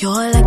Your life.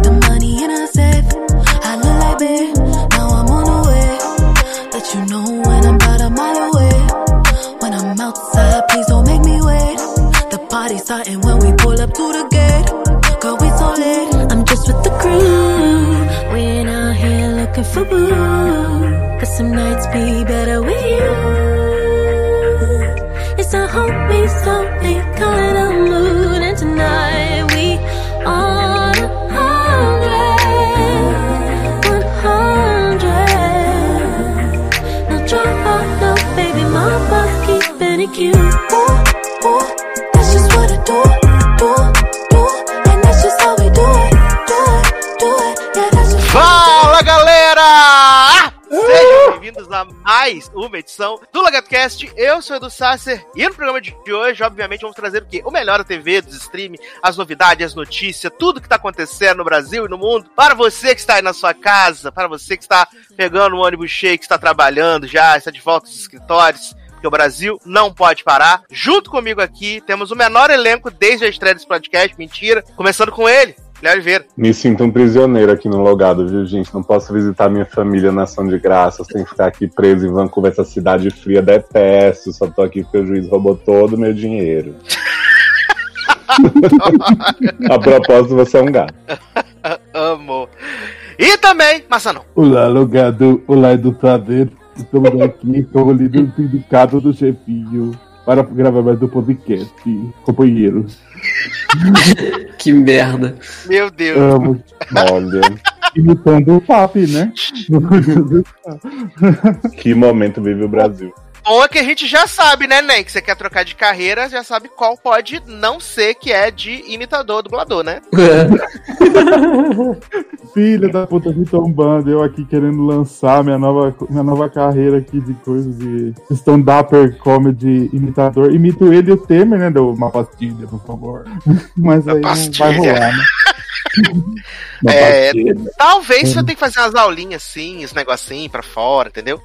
Mais uma edição do LagartoCast. Eu sou o Edu Sasser e no programa de hoje, obviamente, vamos trazer o quê? O melhor da TV, dos streaming, as novidades, as notícias, tudo que está acontecendo no Brasil e no mundo. Para você que está aí na sua casa, para você que está pegando um ônibus cheio, que está trabalhando já, está de volta aos escritórios. Porque o Brasil não pode parar. Junto comigo aqui, temos o menor elenco desde a estreia desse podcast. Mentira. Começando com ele, Léo Oliveira. Me sinto um prisioneiro aqui no logado, viu, gente? Não posso visitar minha família na ação de graças, tenho que ficar aqui preso em Vancouver, essa cidade fria, detesto. Só tô aqui porque o juiz roubou todo o meu dinheiro. A propósito, você é um gato. Amo. E também, Massanão. Olá, logado. Olá, educador. Estamos aqui como líder do sindicato do chefinho para gravar mais um podcast, companheiros. Que merda. Meu Deus. Amo. Olha, Imitando o FAP, né? que momento vive o Brasil. Bom é que a gente já sabe, né, Nen? Que você quer trocar de carreira, já sabe qual pode não ser que é de imitador, dublador, né? Filha da puta me tombando, eu aqui querendo lançar minha nova, minha nova carreira aqui de coisas de stand-upper comedy imitador. Imito ele e o Temer, né? Deu uma pastilha, por favor. Mas aí não vai rolar, né? É. Talvez você tenha que fazer umas aulinhas assim, esse negocinho pra fora, entendeu?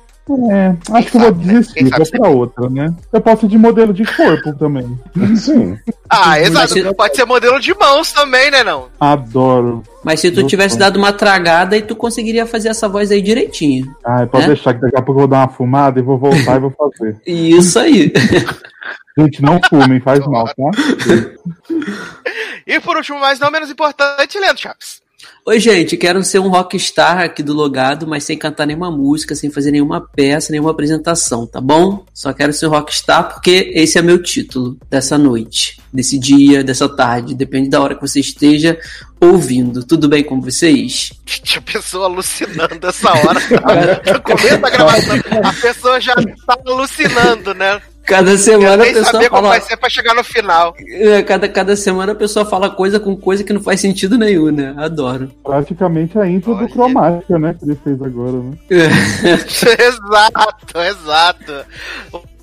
É, acho que eu vou né? desistir, sabe vou pra outra, né? Eu posso ir de modelo de corpo também. Sim. Ah, exato. você- Pode ser modelo de mãos também, né, não? Adoro. Mas se tu tivesse dado uma tragada, aí tu conseguiria fazer essa voz aí direitinho. Ai, pode É? deixar que daqui a pouco eu vou dar uma fumada e vou voltar e vou fazer. Isso aí. Gente, não fumem, faz mal, tá? E por último, mas não menos importante, Leandro Chaves. Oi, gente, quero ser um rockstar aqui do Logado, mas sem cantar nenhuma música, sem fazer nenhuma peça, nenhuma apresentação, tá bom? Só quero ser um rockstar porque esse é meu título dessa noite, desse dia, dessa tarde, depende da hora que você esteja ouvindo. Tudo bem com vocês? Tinha pessoa alucinando essa hora. No começo da gravação, a pessoa já tá alucinando, né? Cada Eu semana a pessoa saber como fala. vai ser pra chegar no final. É, Cada, cada semana a pessoa fala coisa com coisa que não faz sentido nenhum, né? Adoro. Praticamente a intro Olha. do Cromática, né? Que ele fez agora, né? exato, exato.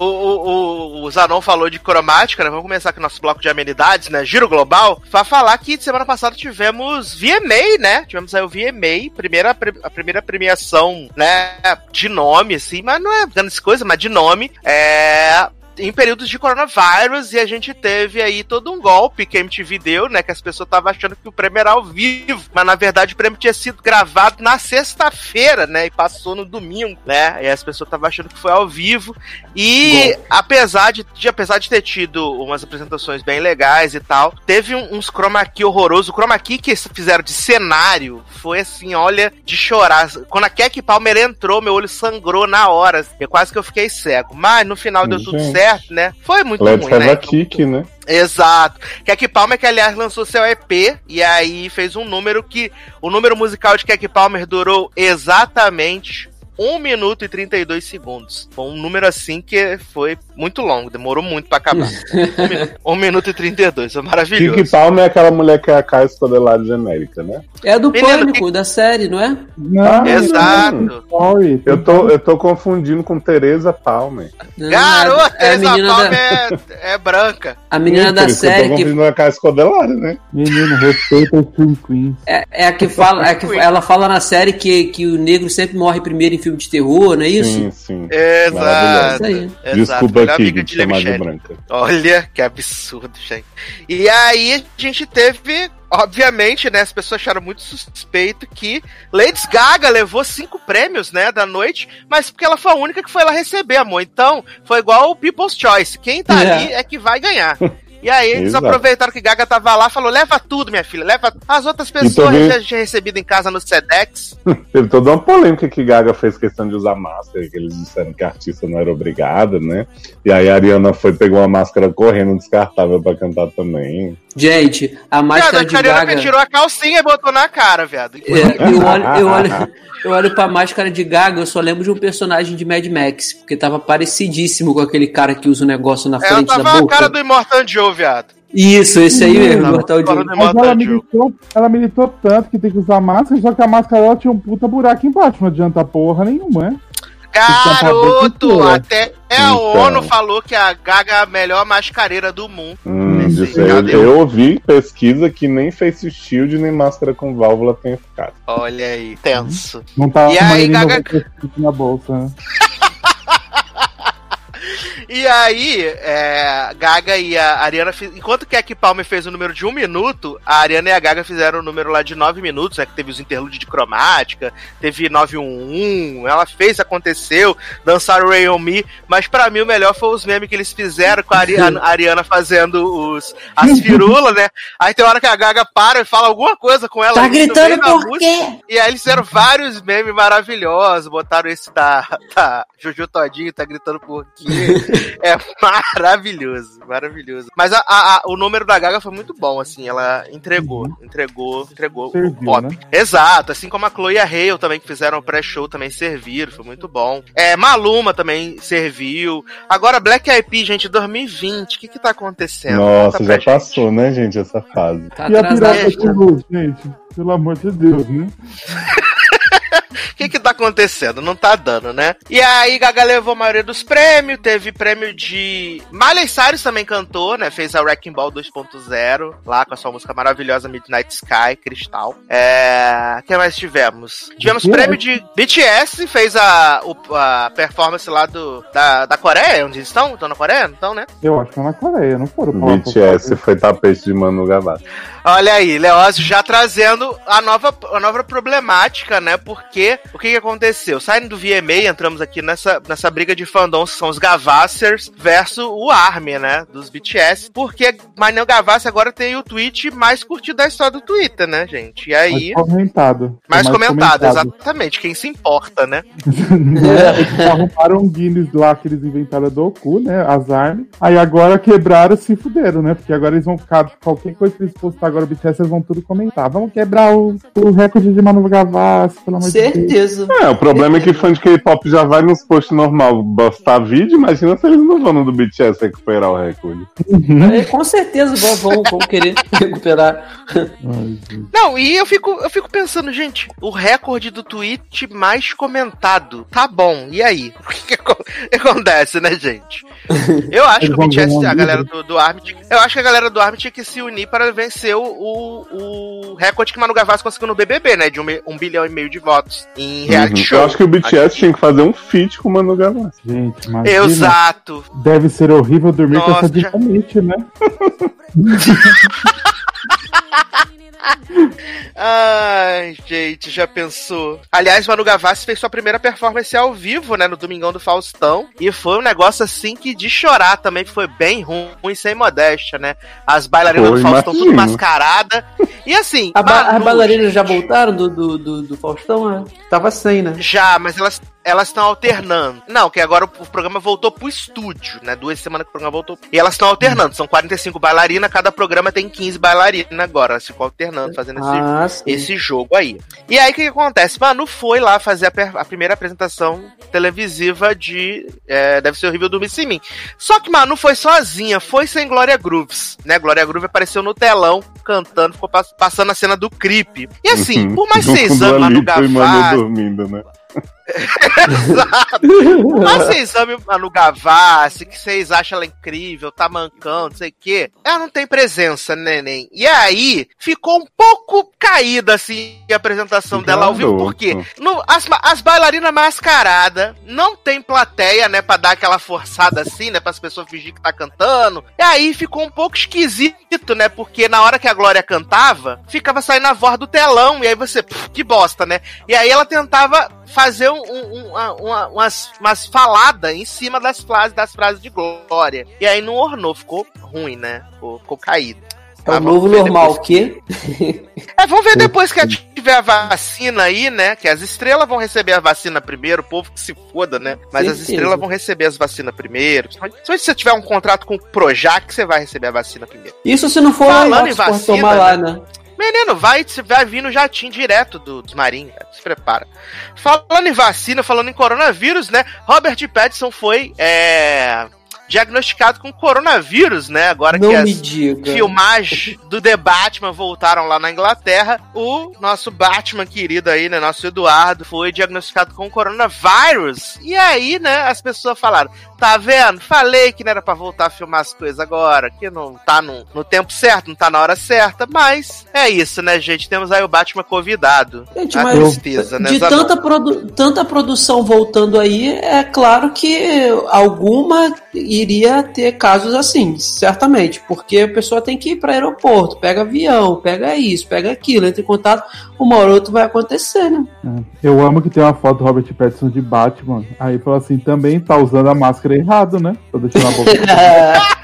O, o, o, Zanon falou de cromática, né? Vamos começar com o nosso bloco de amenidades, né? Giro Global. Pra falar que semana passada tivemos VMA, né? Tivemos aí o VMA, primeira, a primeira premiação, né? De nome, assim, mas não é grandes coisas, mas de nome. É em períodos de coronavírus e a gente teve aí todo um golpe que a MTV deu, né? Que as pessoas estavam achando que o prêmio era ao vivo, mas na verdade o prêmio tinha sido gravado na sexta-feira, né? E passou no domingo, né? E as pessoas estavam achando que foi ao vivo. E apesar de, de- apesar de ter tido umas apresentações bem legais e tal, teve um- uns chroma key horroroso. O chroma key que eles fizeram de cenário foi assim, olha, de chorar. Quando a Kek Palmer entrou, meu olho sangrou na hora. Eu quase que eu fiquei cego. Mas no final deu tudo Gente. Né? Foi muito Let's ruim, have né? a kick, né? Exato. Kek Palmer, que aliás lançou seu EP, e aí fez um número que. O número musical de Kek Palmer durou exatamente 1 minuto e 32 segundos. Foi um número assim que foi muito longo, demorou muito pra acabar. 1 minuto, 1 minuto e 32, foi maravilhoso. Kiki Palmer é aquela mulher que é a Caio Escodelado genérica, né? É do Menino, Pânico, da série, não é? Não, Exato. sorry. Eu tô, eu tô confundindo com Teresa Palmer. Não, Garota, é a Teresa menina Palmer da, é, é branca. a menina da Por isso que Eu série tô que confundindo com a Caio Escodelado, né? Menino, respeita os Twin Queens. é, é a que fala, é a que ela fala na série que, que o negro sempre morre primeiro em filme de terror, não é isso? Sim, sim. Exato. Isso aí. Exato. Desculpa Melhor aqui amiga de chamar de branca. Olha, que absurdo, gente. E aí a gente teve, obviamente, né? As pessoas acharam muito suspeito que Lady Gaga levou cinco prêmios, né, da noite, mas porque ela foi a única que foi lá receber, amor. Então, foi igual o People's Choice. Quem tá É. ali é que vai ganhar. E aí eles Exato. aproveitaram que Gaga tava lá e falou: leva tudo, minha filha, leva as outras pessoas também- já tinha recebido em casa no Sedex. Teve toda uma polêmica que Gaga fez questão de usar máscara, que eles disseram que a artista não era obrigada, né? E aí a Ariana foi, pegou uma máscara correndo descartável pra cantar também. Gente, a máscara Viado, de Gaga. tirou a calcinha e botou na cara, viado. É, eu, olho, eu, olho, eu olho pra máscara de Gaga, eu só lembro de um personagem de Mad Max, porque tava parecidíssimo com aquele cara que usa o negócio na Ela frente da tava a boca. cara do Immortan Joe, viado. Isso, esse aí mesmo, Mortal Joe. Mas ela militou, ela militou tanto que tem que usar máscara, só que a máscara dela tinha um puta buraco embaixo, não adianta porra nenhuma, né? Garoto, Então, até é a Então. ONU falou que a Gaga é a melhor mascareira do mundo. Hum, Já eu, eu ouvi pesquisa que nem face shield nem máscara com válvula tem eficácia. Olha aí, tenso. Não tá E a aí, Gaga- na bolsa, né? E aí, é, Gaga e a Ariana, enquanto que a Palmer fez o número de um minuto, a Ariana e a Gaga fizeram o número lá de nove minutos, né? Que teve os interlúdios de cromática, teve 911, ela fez, aconteceu, dançaram Ray on Me, mas pra mim o melhor foi os memes que eles fizeram com a Ariana, a Ariana fazendo os, as firulas, né? Aí tem hora que a Gaga para e fala alguma coisa com ela. Tá gritando por música, quê? E aí eles fizeram vários memes maravilhosos, botaram esse da, da Jojo Todinho, tá gritando por quê? É maravilhoso, maravilhoso. Mas a, a- a- o número da Gaga foi muito bom, assim, ela entregou, entregou, entregou Serviu, o pop. né? Exato, assim como a Chloe e a Hale também, que fizeram o pré-show, também serviram, foi muito bom. É, Maluma também serviu. Agora, Black Eyed Peas, gente, 2020, o que que tá acontecendo? Nossa, Conta já pra gente. passou, né, gente, essa fase. Tá E a pirata de luz, gente? Pelo amor de Deus, né? O que que tá acontecendo? Não tá dando, né? E aí, Gaga levou a maioria dos prêmios. Teve prêmio de. Miley Cyrus também cantou, né? Fez a Wrecking Ball 2.0 lá com a sua música maravilhosa Midnight Sky, Cristal. É. O que mais tivemos? Tivemos BTS. prêmio de BTS, fez a, o- a performance lá do, da, da Coreia, onde eles estão? Estão na Coreia? Não estão, né? Eu acho que é na Coreia, não foram BTS foi tapete de Manu Gavassi. Olha aí, Leózio já trazendo a nova, a nova problemática, né? Porque o que, que aconteceu? Saindo do VMA, entramos aqui nessa, nessa briga de fandoms, que são os Gavassers versus o ARMY, né? Dos BTS. Porque Manel Gavassi agora tem o tweet mais curtido da história do Twitter, né, gente? E aí. Mais comentado. Mais, comentado, exatamente. Quem se importa, né? É, eles arrumaram um Guinness lá que eles inventaram do Oku, né? As armas. Aí agora quebraram se fuderam, né? Porque agora eles vão ficar. Qualquer coisa que eles postar agora o BTS, eles vão tudo comentar. Vamos quebrar o, o recorde de Manu Gavassi, pelo amor de Deus. Certeza. É, o problema é que fã de K-pop já vai nos posts normal postar vídeo, imagina se eles não vão no do BTS recuperar o recorde. É, com certeza vão, vão, vão querer recuperar. Não, e eu fico, eu fico pensando, gente, o recorde do tweet mais comentado. Tá bom, e aí? O que, que aco- acontece, né, gente? Eu acho que o BTS, a galera do, do ARMY, eu acho que a galera do ARMY tinha que se unir para vencer o, o, o recorde que Manu Gavassi conseguiu no BBB, né? De um, um bilhão e meio de votos em reality Uhum. show. Eu acho que o BTS tinha que fazer um feat com o Manu Gavassi. Gente, imagina. Exato. Deve ser horrível dormir com Nossa, essa já- dinamite, né? Ai, gente, já pensou? Aliás, Manu Gavassi fez sua primeira performance ao vivo, né, no Domingão do Faustão, e foi um negócio assim que de chorar também, que foi bem ruim, sem modéstia, né? As bailarinas Foi, do Faustão tudo imagino. mascarada. E assim, A ba- Manu, as bailarinas gente, já voltaram do, do, do, do Faustão? É? Tava sem, né? Já, mas elas elas estão alternando. Não, que agora o, programa voltou pro estúdio, né? Duas semanas que o programa voltou. E elas estão alternando. São 45 bailarinas, cada programa tem 15 bailarinas agora. Elas ficam alternando, fazendo esse Ah, esse jogo aí. E aí o que, que acontece? Manu foi lá fazer a, a primeira apresentação televisiva de é, Deve Ser Horrível Dormir Sem Mim. Só que Manu foi sozinha, foi sem Glória Grooves, né? Glória Groove apareceu no telão cantando, ficou pass- passando a cena do creep. E assim, Uhum. por mais seis anos, Manu Gavassi... dormindo, né? Exato. Faça exame no Gavassi, que vocês acham ela incrível, tá mancando, não sei o quê. Ela não tem presença, neném. E aí, ficou um pouco caída, assim, a apresentação dela ao vivo, porque no, as, as bailarinas mascaradas não tem plateia, né, pra dar aquela forçada assim, né, as pessoas fingir que tá cantando. E aí ficou um pouco esquisito, né, porque na hora que a Glória cantava, ficava saindo a voz do telão, e aí você, pff, que bosta, né? E aí ela tentava fazer um, um, uma, uma, umas, umas faladas em cima das frases, das frases de glória. E aí não ornou, ficou ruim, né? Ficou, ficou caído. É o novo normal, o quê? É, vamos ver depois que tiver a vacina aí, né? Que as estrelas vão receber a vacina primeiro, o povo que se foda, né? Mas Certeza. as estrelas vão receber as vacinas primeiro. Se você tiver um contrato com o Projac, você vai receber a vacina primeiro. Isso se não for Falando em vacina, tomar lá, né? Menino, vai, vai vir no jatinho direto do, dos marinhos, se prepara. Falando em vacina, falando em coronavírus, né? Robert Pattinson foi é, diagnosticado com coronavírus, né? Agora Não que as diga. filmagens do The Batman voltaram lá na Inglaterra, o nosso Batman querido aí, né? Nosso Eduardo, foi diagnosticado com coronavírus. E aí, né, as pessoas falaram: tá vendo? Falei que não era pra voltar a filmar as coisas agora, que não tá no, no tempo certo, não tá na hora certa, mas é isso, né, gente? Temos aí o Batman convidado. Gente, a mas tristeza, né, de tanta, produ tanta produção voltando aí, é claro que alguma iria ter casos assim, certamente, porque a pessoa tem que ir para aeroporto, pega avião, pega isso, pega aquilo, entra em contato, uma hora ou outra vai acontecer, né? É. Eu amo que tem uma foto do Robert Pattinson de Batman, aí fala assim, também tá usando a máscara errado, né? Tô deixando a boca.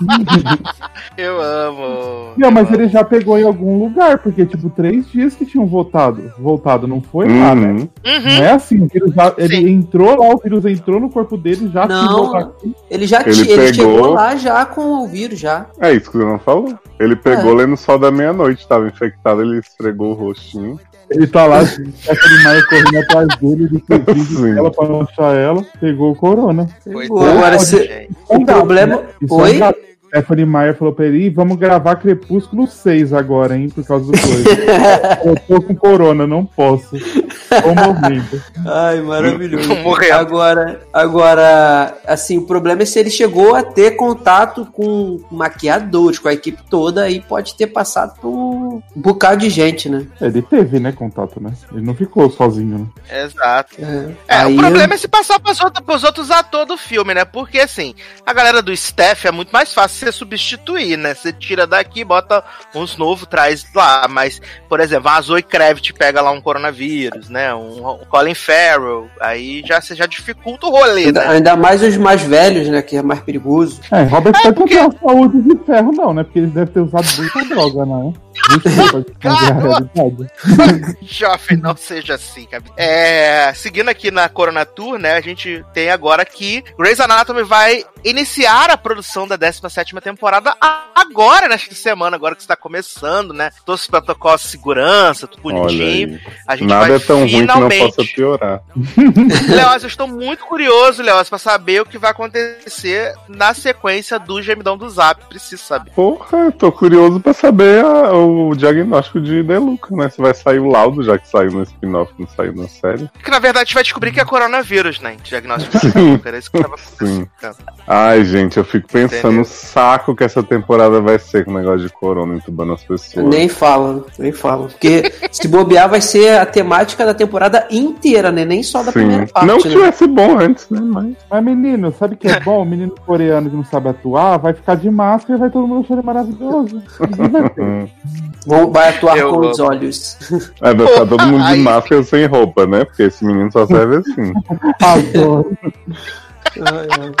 Eu amo. Não, mas ele já pegou em algum lugar, porque, tipo, três dias que tinham voltado. Voltado, não foi uhum. lá, né? Uhum. Não é assim, já, ele entrou lá, o vírus entrou no corpo dele, já não, Ele já ele, tinha, ele chegou lá já com o vírus, já. É isso que você não falou. Ele pegou é. lendo sol da meia-noite, tava infectado, ele esfregou o rostinho. Ele tá lá, Stephanie Maia correndo atrás dele, ele fez ela pra achar ela, pegou o corona. Pegou. Agora, se... o problema... Oi? Stephanie Meyer falou pra ele: vamos gravar Crepúsculo 6 agora, hein? Por causa do coisa. eu tô com corona, não posso. Ai, maravilhoso. Agora, agora, assim, o problema é se ele chegou a ter contato com maquiadores, com a equipe toda, aí pode ter passado por um bocado de gente, né? Ele teve, né, contato, né? Ele não ficou sozinho, né? Exato. É, é o problema eu... é se passar pros outros, pros outros atores do filme, né? Porque, assim, a galera do staff é muito mais fácil você substituir, né? Você tira daqui, bota uns novos, traz lá. Mas, por exemplo, a Zoe Kravitz pega lá um coronavírus, né? Um, um Colin Farrell. Aí já, você já dificulta o rolê, ainda, né? Ainda mais os mais velhos, né? Que é mais perigoso. É, Robert é, porque... não tem saúde de ferro, não, né? Porque ele deve ter usado muita droga, né? Joffrey, não seja assim, cara. É, seguindo aqui na Corona Tour, né? A gente tem agora que Grey's Anatomy vai iniciar a produção da 17 temporada agora, nesta semana, agora que está começando, né? Todos os protocolos de segurança, tudo bonitinho. A gente Nada vai é tão finalmente... ruim que não possa piorar. Leoz, eu estou muito curioso, Leoz, para saber o que vai acontecer na sequência do gemidão do Zap. Preciso saber. Porra, eu tô curioso para saber a, o diagnóstico de Deluca, né? Se vai sair o laudo, já que saiu no spin-off, não saiu na série. Que na verdade a gente vai descobrir que é coronavírus, né? Diagnóstico de Deluca. Era isso que eu tava Sim. Ai, gente, eu fico pensando no saco que essa temporada vai ser com o negócio de corona entubando as pessoas. Nem fala, nem fala. Porque se bobear vai ser a temática da temporada inteira, né? Nem só da Sim. primeira parte. Não que né? tivesse bom antes, né? Mas... Mas, menino, sabe o que é bom? O menino coreano que não sabe atuar vai ficar de máscara e vai todo mundo achar maravilhoso. vai atuar eu com os olhos. É, vai ficar todo mundo de máscara sem roupa, né? Porque esse menino só serve assim. Adoro. ai, ai.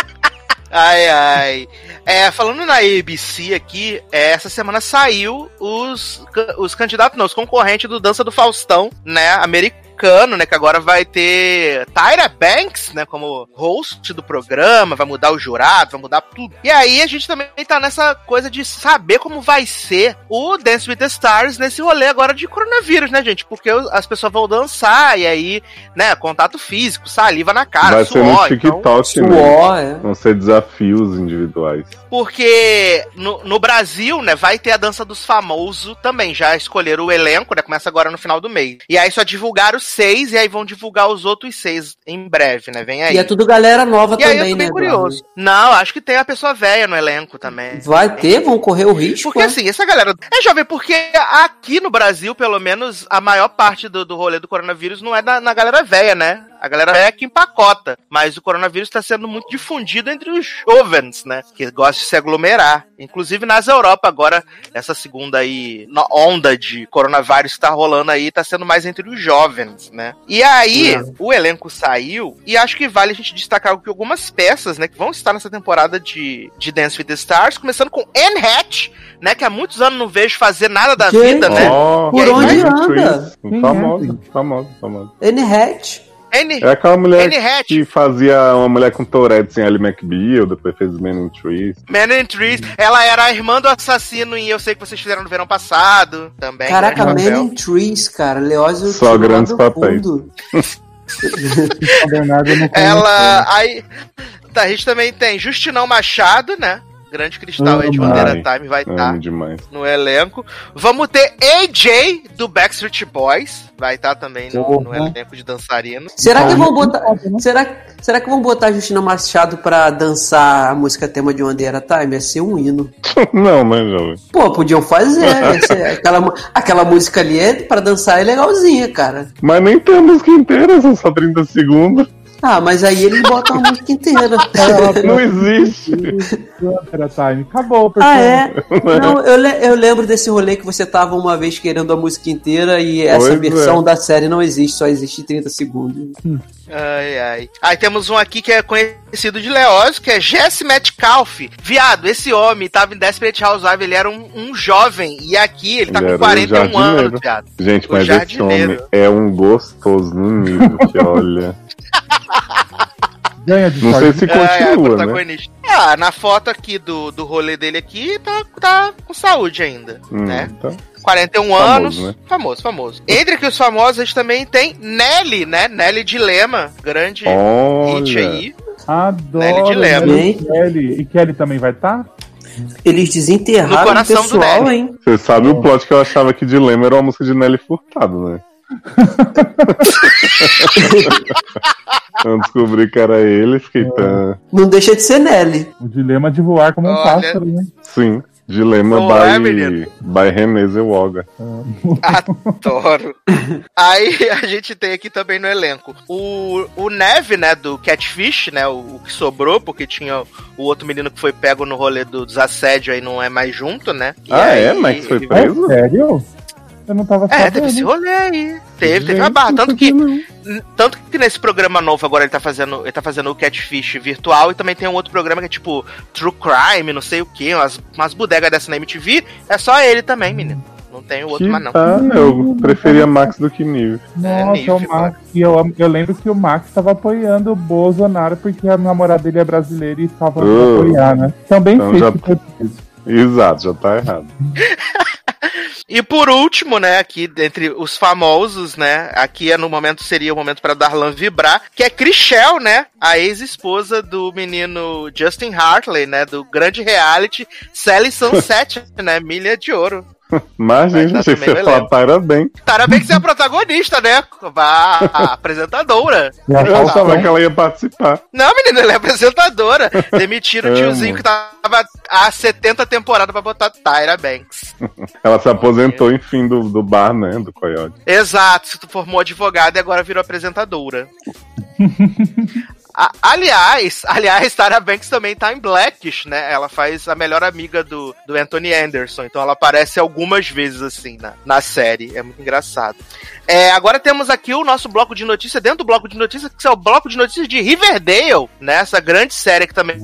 Ai, ai. É, falando na ABC aqui, é, essa semana saiu os, os candidatos, não, os concorrentes do Dança do Faustão, né, americano americano, né? Que agora vai ter Tyra Banks, né? Como host do programa, vai mudar o jurado, vai mudar tudo. E aí a gente também tá nessa coisa de saber como vai ser o Dance with the Stars nesse rolê agora de coronavírus, né, gente? Porque as pessoas vão dançar e aí, né, contato físico, saliva na cara, vai suor. Ser no TikTok, então... Suor, é. Vão ser desafios individuais. Porque no, no Brasil, né, vai ter a dança dos famosos também. Já escolheram o elenco, né? Começa agora no final do mês. E aí só divulgaram seis, e aí vão divulgar os outros seis em breve, né? Vem aí. E é tudo galera nova E aí também, eu tô bem né? curioso. Não, acho que tem a pessoa velha no elenco também. Vai ter, vão correr o risco. Porque é? assim, essa galera. É jovem, porque aqui no Brasil, pelo menos, a maior parte do, do rolê do coronavírus não é na, na galera velha, né? A galera velha que empacota. Mas o coronavírus está sendo muito difundido entre os jovens, né? Que gostam de se aglomerar. Inclusive nas Europa, agora, essa segunda aí, onda de coronavírus que tá rolando aí, tá sendo mais entre os jovens, né? E aí, É. o elenco saiu, e acho que vale a gente destacar que algumas peças, né, que vão estar nessa temporada de, de Dance with the Stars, começando com Anne Hatch, né, que há muitos anos não vejo fazer nada da Gente. vida, né? Por aí, onde anda? É, Famosa, famosa, famosa. Anne Hatch. Anne, É aquela mulher Anne Hatch, que fazia uma mulher com Tourette em Ellie McBeal, depois fez Men in Trees. Man in Trees, ela era a irmã do assassino em Eu Sei Que Vocês Fizeram no Verão Passado, também. Caraca, grande Man papel. in Trees, cara. Leózio Só grandes do papéis. Ela. Aí. Tá, a gente também tem Justinão Machado, né? Grande cristal aí de Ai, Time vai estar demais. no elenco. Vamos ter AJ do Backstreet Boys. Vai estar também no, no elenco de dançarino. Será que vão não botar. Será, será que vão botar a Justina Machado pra dançar a música tema de One Day at a Time? Ia ser um hino. Não, mas jovem. Pô, podiam fazer. ser- aquela, aquela música ali é pra dançar é legalzinha, cara. Mas nem tem a música inteira, são só 30 segundos. Ah, mas aí eles botam a música inteira. Não existe. Time. Acabou, ah, é? Não, eu, le- eu lembro desse rolê que você tava uma vez querendo a música inteira e essa Pois versão é. da série não existe, só existe 30 segundos. Ai, ai. Aí temos um aqui que é conhecido de Leoz, que é Jesse Metcalf. Viado, esse homem tava em Desperate Housewives, ele era um, um jovem. E aqui ele tá Ele com era o 41 jardineiro. anos, viado. Gente, O mas esse homem é um gostoso no nível que olha. Ganha de Não sei se É, é, continua, né? protagonista. Ah, na foto aqui do, do rolê dele aqui, tá, tá com saúde ainda, Hum, né? então. 41 Famoso, anos. né? Famoso, famoso. Entre aqui os famosos, a gente também tem Nelly, né? Nelly Dilema, grande hit Olha. aí. Adoro. Nelly de Lema. Nelly Kelly. E Kelly também vai tá? estar? Eles desenterraram o coração do pessoal, Nelly. hein? Você sabe o plot que eu achava que Dilema era uma música de Nelly Furtado, né? eu descobri que era ele, fiquei tão... Não deixa de ser Nelly. O dilema de voar como um Olha. pássaro, né? Sim, Dilema Não é, by, menino? by Zellweger. Adoro. Aí a gente tem aqui também no elenco o, o Neve, né, do Catfish, né, o, o que sobrou, porque tinha o outro menino que foi pego no rolê do, dos assédios aí não é mais junto, né? E Ah, aí, é? Max foi ele- É preso? sério? Eu não tava É, sabendo. teve esse rolê aí. Teve, teve uma barra. Tanto que, tanto que nesse programa novo agora ele tá fazendo, ele tá fazendo o Catfish virtual e também tem um outro programa que é tipo True Crime, não sei o que, umas, umas bodegas dessa na MTV. É só ele também, menino. Não tem o outro Que mais não. tá, eu preferia Max do que Nive. Nossa, nível, o Max. E eu, eu lembro que o Max estava apoiando o Bolsonaro porque a namorada dele é brasileira e estava Uh. apoiar, né? Também Então fez já-. Exato, já tá errado. E por último, né, aqui entre os famosos, né, aqui é no momento seria o momento para Darlan vibrar, que é Chrishell, né, a ex-esposa do menino Justin Hartley, né, do grande reality Sally Sunset, né, Milha de Ouro. Mas, Vai gente, tá achei que também você falar parabéns. Parabéns que você é a protagonista, né, a, apresentadora. Eu achava que ela ia participar. Não, menina, ela é apresentadora. Demitiram o tiozinho que tava há 70 temporadas pra botar Tyra Banks. Ela se aposentou, enfim, do, do bar, né? Do Coyote. Exato, se tu formou advogada e agora virou apresentadora. A- aliás, aliás, Tara Banks também tá em Blackish, né? Ela faz a melhor amiga do, do Anthony Anderson, então ela aparece algumas vezes assim na, na série. É muito engraçado. É, agora temos aqui o nosso bloco de notícias, dentro do bloco de notícias, que é o bloco de notícias de Riverdale, né? Essa grande série que também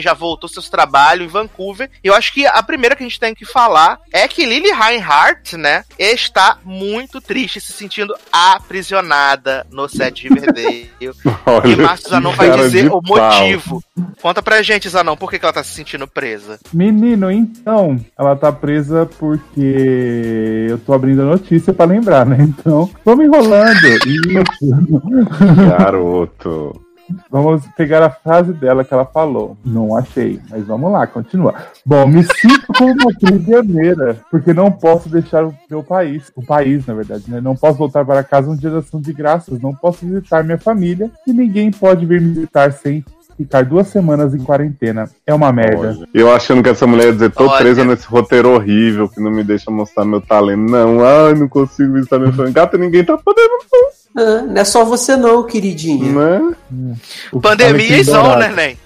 já voltou seus trabalhos em Vancouver. E eu acho que a primeira que a gente tem que falar é que Lily Reinhardt, né, está muito triste, se sentindo aprisionada no set de Riverdale. e Olha, Márcio Zanon vai dizer o pau. motivo. Conta pra gente, Zanon, por que, que ela tá se sentindo presa? Menino, então, ela tá presa porque eu tô abrindo a notícia pra lembrar, né? Então, vamos enrolando. Isso. Garoto. Vamos pegar a frase dela que ela falou. Não achei, mas vamos lá, continua. Bom, me sinto como uma prisioneira, porque não posso deixar o meu país, o país, na verdade, né? Não posso voltar para casa um dia de ação de graças, não posso visitar minha família e ninguém pode vir me visitar sem ficar duas semanas em quarentena. É uma merda. Eu achando que essa mulher ia dizer, tô Olha. presa nesse roteiro horrível que não me deixa mostrar meu talento. Não, ai, não consigo visitar minha família. Gata, ninguém tá podendo, Ah, não é só você não, queridinha. né? O Pandemia e zon, Dourado. né, Nen?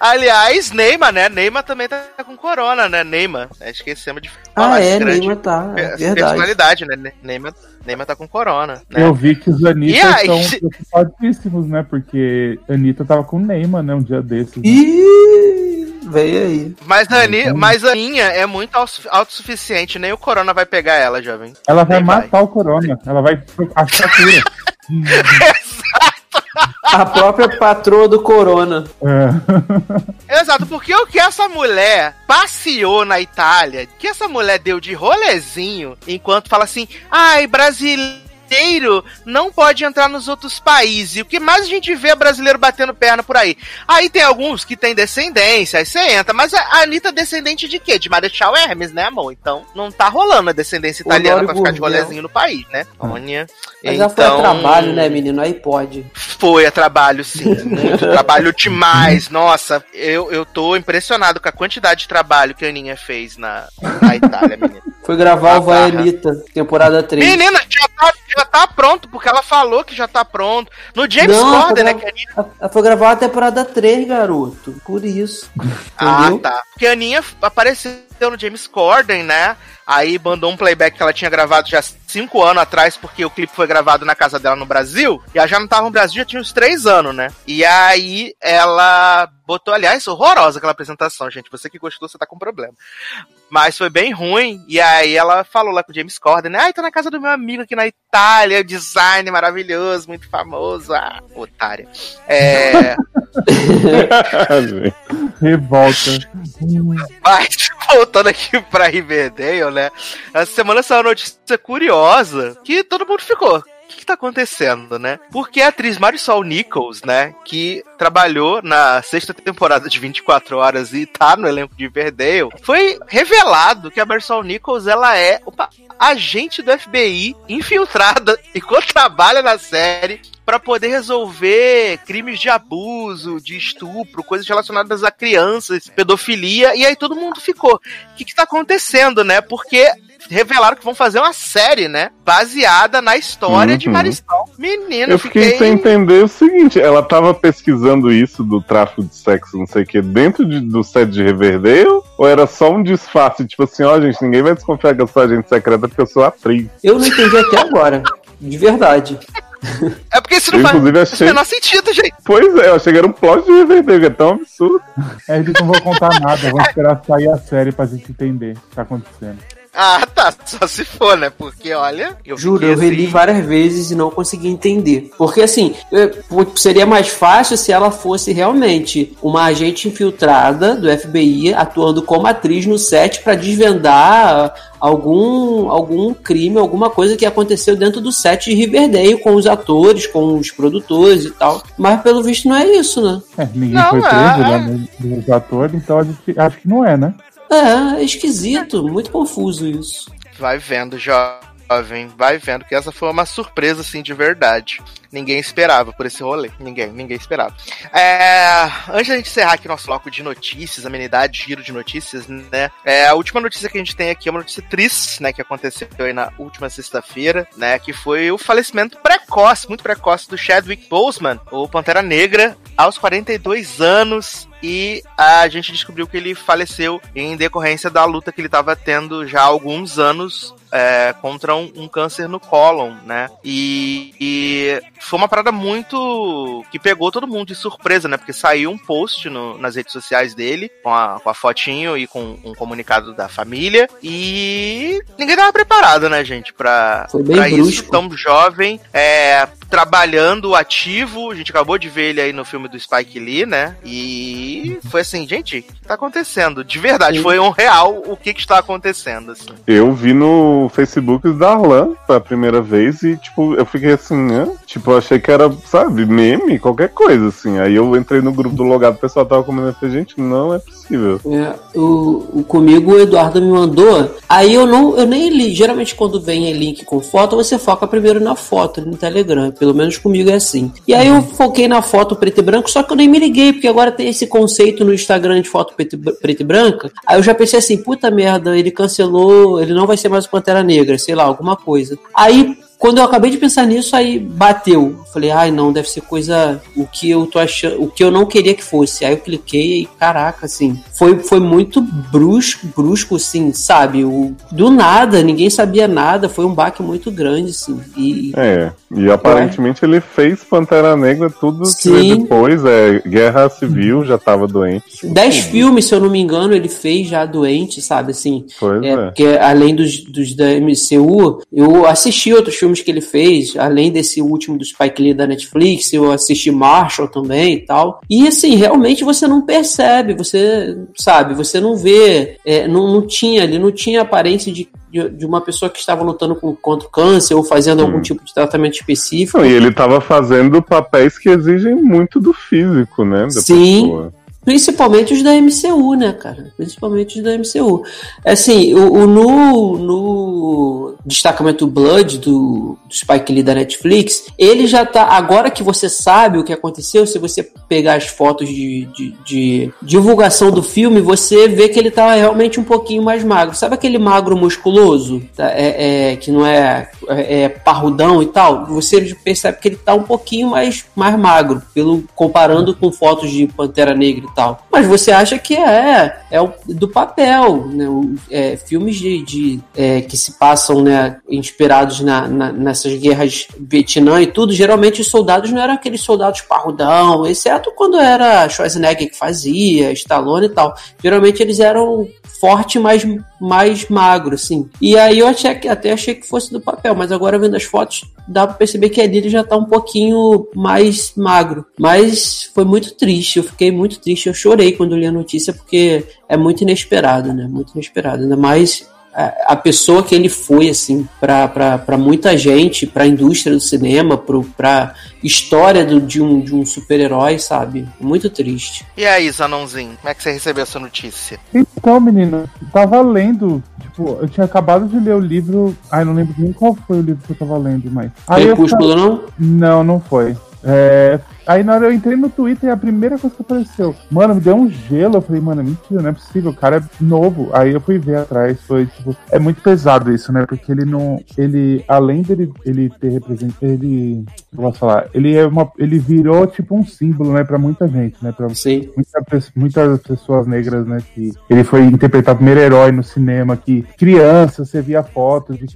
Aliás, Neymar, né? Neymar também tá com corona, né? Neymar. Esquecemos de falar. Ah, é, grande Neymar tá. É verdade. personalidade, né? Neymar, Neymar tá com corona, né? Eu vi que os Anitta aí, estão se- preocupadíssimos, né? Porque a Anitta tava com o Neymar, né? Um dia desses. né? Ih, veio aí. Mas a, Ani, Então- mas a Aninha é muito autossu- autossuficiente, nem o corona vai pegar ela, jovem. Ela vai Nem vai. matar o Corona. Ela vai achar cura. A própria patroa do Corona. É. Exato, porque o que essa mulher passeou na Itália, que essa mulher deu de rolezinho, enquanto fala assim, ai, brasileiro não pode entrar nos outros países. E o que mais a gente vê é brasileiro batendo perna por aí. Aí tem alguns que têm descendência, aí você entra. Mas a Anitta é descendente de quê? De Marechal Hermes, né, amor? Então não tá rolando a descendência italiana pra ficar de rolezinho no país, né? Olha. Mas já foi a trabalho, né, menino? Aí pode. Foi a trabalho, sim. Muito trabalho demais. Nossa, eu, eu tô impressionado com a quantidade de trabalho que a Aninha fez na, na Itália, menina. Foi gravar Ah, o Vaelita, temporada 3. Menina, já tá, já tá pronto, porque ela falou que já tá pronto. No James Não, Corden, né? Que a Aninha... Ela foi gravar a temporada 3, garoto. Por isso. Ah, tá. Porque a Aninha apareceu no James Corden, né? Aí mandou um playback que ela tinha gravado já cinco anos atrás, porque o clipe foi gravado na casa dela no Brasil. E ela já não tava no Brasil, já tinha uns três anos, né? E aí ela botou, aliás, horrorosa aquela apresentação, gente. Você que gostou, você tá com problema. Mas foi bem ruim. E aí ela falou lá com o James Corden, né? Ai, tô na casa do meu amigo aqui na Itália, design maravilhoso, muito famoso. Ah, otária. É. Revolta. Mas, voltando aqui pra Riverdale, né? Essa semana saiu uma notícia curiosa que todo mundo ficou. Que, que tá acontecendo, né? Porque a atriz Marisol Nichols, né, que trabalhou na sexta temporada de 24 Horas e tá no elenco de Riverdale, foi revelado que a Marisol Nichols, ela é opa, agente do FBI infiltrada enquanto trabalha na série para poder resolver crimes de abuso, de estupro, coisas relacionadas a crianças, pedofilia, e aí todo mundo ficou. O que, que tá acontecendo, né? Porque revelaram que vão fazer uma série, né? Baseada na história de Uhum. Marisol. Menino, Eu fiquei sem entender o seguinte, ela tava pesquisando isso do tráfico de sexo, não sei o que, dentro de- do set de Riverdale? Ou era só um disfarce, tipo assim, ó, gente, ninguém vai desconfiar que eu sou agente secreta porque eu sou atriz. Eu não entendi até agora. De verdade. É porque isso não Eu, faz o achei- menor sentido, gente. Pois é, eu achei que era um plot de Riverdale, que é tão absurdo. É, eles não vão contar nada, vão esperar sair a série pra gente entender o que tá acontecendo. Ah, tá. Só se for, né? Porque, olha. Eu Juro, eu reli assim- várias vezes e não consegui entender. Porque assim, é, seria mais fácil se ela fosse realmente uma agente infiltrada do FBI atuando como atriz no set pra desvendar algum, algum crime, alguma coisa que aconteceu dentro do set de Riverdale com os atores, com os produtores e tal. Mas pelo visto não é isso, né? É, ninguém Não, foi é, preso, é. né? Dos atores, então a gente acho que não é, né? É, é esquisito, muito confuso isso. Vai vendo, jovem. Vai vendo que essa foi uma surpresa, assim, de verdade. Ninguém esperava por esse rolê. Ninguém, ninguém esperava. É, antes da gente encerrar aqui nosso bloco de notícias, amenidade, giro de notícias, né? É, a última notícia que a gente tem aqui é uma notícia triste, né? Que aconteceu aí na última sexta-feira, né? Que foi o falecimento precoce, muito precoce, do Chadwick Boseman, o Pantera Negra, aos 42 anos. E a gente descobriu que ele faleceu em decorrência da luta que ele estava tendo já há alguns anos é, contra um, um câncer no cólon, né? E, e foi uma parada muito. que pegou todo mundo de surpresa, né? Porque saiu um post no- nas redes sociais dele, com a, com a fotinho e com um comunicado da família. E ninguém tava preparado, né, gente, pra isso tão jovem, é, trabalhando ativo. A gente acabou de ver ele aí no filme do Spike Lee, né? E foi assim, gente, tá acontecendo. De verdade, foi um real o que, que está acontecendo. Assim. Eu vi no Facebook da Arlan pela primeira vez e, tipo, eu fiquei assim, né? Tipo, eu achei que era, sabe, meme, qualquer coisa, assim. Aí eu entrei no grupo do logado, o pessoal tava comentando, eu falei, gente, não é possível. É, o, o, comigo o Eduardo me mandou. Aí eu não, eu nem li. Geralmente quando vem link com foto, você foca primeiro na foto no Telegram. Pelo menos comigo é assim. E aí eu foquei na foto preto e branco, só que eu nem me liguei, porque agora tem esse conceito no Instagram de foto preto, preto e branca. Aí eu já pensei assim, puta merda, ele cancelou, ele não vai ser mais o Pantera Negra, sei lá, alguma coisa. Aí quando eu acabei de pensar nisso, aí bateu. Falei, ai não, deve ser coisa o que eu tô achando, o que eu não queria que fosse. Aí eu cliquei e caraca, assim, foi, foi muito brusco, brusco, assim, sabe? O, do nada, ninguém sabia nada, foi um baque muito grande, assim. E, é, e aparentemente é. ele fez Pantera Negra tudo que depois, é Guerra Civil, já tava doente. Dez tudo. filmes, se eu não me engano, ele fez já doente, sabe? Assim, pois é, é. Porque além dos, dos da MCU, eu assisti outros filmes filmes que ele fez, além desse último do Spike Lee da Netflix, eu assisti Marshall também e tal. E assim, realmente você não percebe, você sabe, você não vê, é, não, não tinha, ele não tinha aparência de de, uma pessoa que estava lutando contra o câncer ou fazendo hum. algum tipo de tratamento específico. Não, e ele estava fazendo papéis que exigem muito do físico, né? Sim. Pessoa. Principalmente os da MCU, né, cara? Principalmente os da MCU. Assim, o, o no, no destacamento Blood do, do Spike Lee da Netflix, ele já tá. Agora que você sabe o que aconteceu, se você pegar as fotos de, de, de divulgação do filme, você vê que ele tá realmente um pouquinho mais magro. Sabe aquele magro musculoso? Tá? É, é, que não é, é, é parrudão e tal? Você percebe que ele tá um pouquinho mais, mais magro, pelo, comparando com fotos de Pantera Negra tal. Mas você acha que é, é do papel, né? É, filmes de, de é, que se passam, né, inspirados na, na, nessas guerras Vietnã e tudo, geralmente os soldados não eram aqueles soldados parrudão, exceto quando era Schwarzenegger que fazia, Stallone e tal. Geralmente eles eram forte, mas mais magro, assim. E aí eu achei, até achei que fosse do papel, mas agora vendo as fotos, dá pra perceber que a dele já tá um pouquinho mais magro. Mas foi muito triste, eu fiquei muito triste, eu chorei quando li a notícia, porque é muito inesperado, né? Muito inesperado. Ainda mais a pessoa que ele foi, assim, para muita gente, para a indústria do cinema, para história do, de um, de um super-herói, sabe? Muito triste. E aí, Zanãozinho, como é que você recebeu essa notícia? Então, menino, tava lendo, tipo, eu tinha acabado de ler o livro, ai, não lembro nem qual foi o livro que eu tava lendo, mas... Crepúsculo, não? Não, não foi. É, Aí na hora eu entrei no Twitter e a primeira coisa que apareceu, mano, me deu um gelo. Eu falei, mano, é mentira, não é possível, o cara é novo. Aí eu fui ver atrás, foi tipo, é muito pesado isso, né? Porque ele não. Ele, além dele ele ter representado, ele. Eu posso falar, ele é uma. Ele virou tipo um símbolo, né, pra muita gente, né? Pra Sim. Muita, muitas pessoas negras, né? Que ele foi interpretar o primeiro herói no cinema, que crianças, você via fotos de,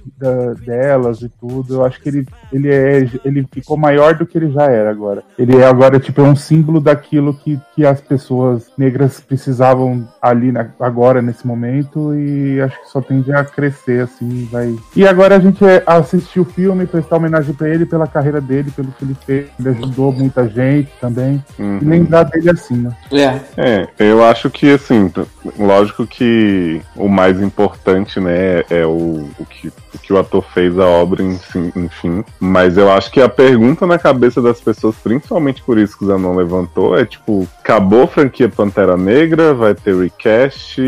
delas e tudo. Eu acho que ele, ele, é, ele ficou maior do que ele já era agora. Ele é agora tipo é um símbolo daquilo que, que as pessoas negras precisavam ali na, agora nesse momento e acho que só tende a crescer assim, vai. E agora a gente é, assistiu o filme, prestar homenagem para ele pela carreira dele, pelo que ele fez, ele ajudou muita gente também. Uhum. E lembrar dele assim, né? É. é, eu acho que assim, lógico que o mais importante, né, é o, o que o que o ator fez a obra, enfim. Mas eu acho que a pergunta na cabeça das pessoas, principalmente por isso que o Zanon levantou, é tipo, acabou a franquia Pantera Negra, vai ter recast,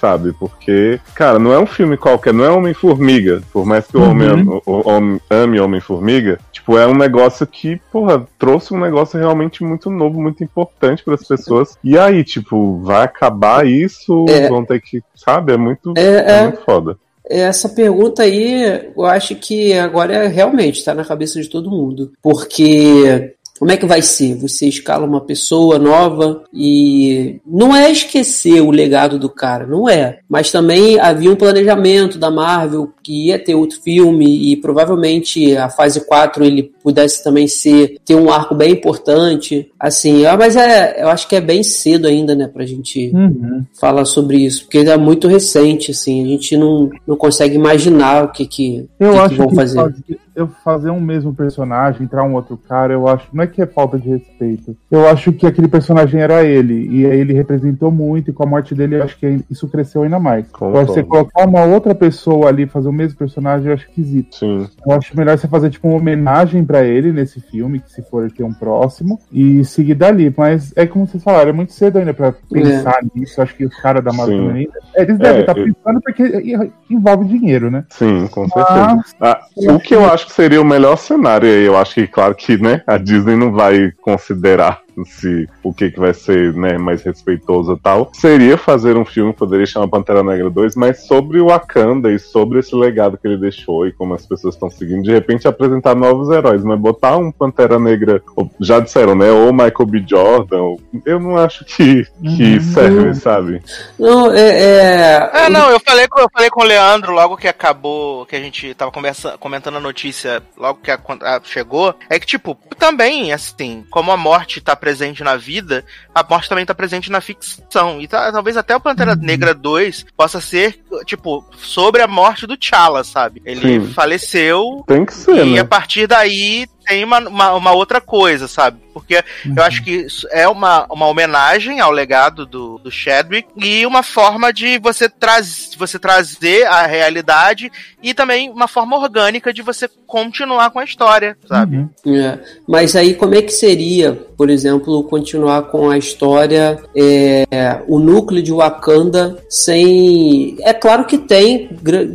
sabe? Porque, cara, não é um filme qualquer, não é Homem-Formiga, por mais que o Homem, uhum. o, o, ame Homem-Formiga, tipo, é um negócio que, porra, trouxe um negócio realmente muito novo, muito importante para as pessoas. E aí, tipo, vai acabar isso? É. Vão ter que, sabe? É muito, é, é, é muito foda. Essa pergunta aí, eu acho que agora realmente está na cabeça de todo mundo. Porque como é que vai ser? Você escala uma pessoa nova e não é esquecer o legado do cara, não é. Mas também havia um planejamento da Marvel que ia ter outro filme e provavelmente a fase 4 ele pudesse também ser ter um arco bem importante. Assim, mas é, eu acho que é bem cedo ainda, né, pra gente Uhum. falar sobre isso, porque é muito recente, assim, a gente não, não consegue imaginar o que que, Eu que, que acho vão que fazer. fazer, eu fazer um mesmo personagem, entrar um outro cara, eu acho. Não é que é falta de respeito. Eu acho que aquele personagem era ele. E aí ele representou muito, e com a morte dele, eu acho que isso cresceu ainda mais. Que você Concordo. colocar uma outra pessoa ali, fazer o mesmo personagem, eu acho esquisito. Sim. Eu acho melhor você fazer tipo uma homenagem pra ele nesse filme, que se for ter um próximo, e seguir dali. Mas é como vocês falaram, é muito cedo ainda pra pensar nisso. Eu acho que os caras da Marvel ainda. Eles devem É, estar eu- pensando porque envolve dinheiro, né? Sim, com Mas- certeza. Ah, o que eu acho que seria o melhor cenário, e eu acho que, claro que, né, a Disney não vai considerar se o que, que vai ser né, mais respeitoso e tal, seria fazer um filme, poderia chamar Pantera Negra 2, mas sobre o Wakanda e sobre esse legado que ele deixou e como as pessoas estão seguindo, de repente apresentar novos heróis, mas botar um Pantera Negra, já disseram, né, ou Michael B. Jordan, eu não acho que, que Uhum. serve, sabe? Não, é, é, É, não, eu falei, com, eu falei com o Leandro logo que acabou, que a gente tava conversa, comentando a notícia logo que a, a- chegou, é que, tipo, também, assim, como a morte tá presente na vida, a morte também tá presente na ficção. E tá- talvez até o Pantera Negra 2 possa ser, tipo, sobre a morte do T'Challa, sabe? Ele Sim. faleceu Tem que ser, e né? a partir daí tem uma, uma, uma outra coisa, sabe? Porque eu acho que isso é uma, uma homenagem ao legado do, do Chadwick e uma forma de você, traz, você trazer a realidade e também uma forma orgânica de você continuar com a história, sabe? Uhum. É, mas aí como é que seria, por exemplo, continuar com a história, é, o núcleo de Wakanda sem. É claro que tem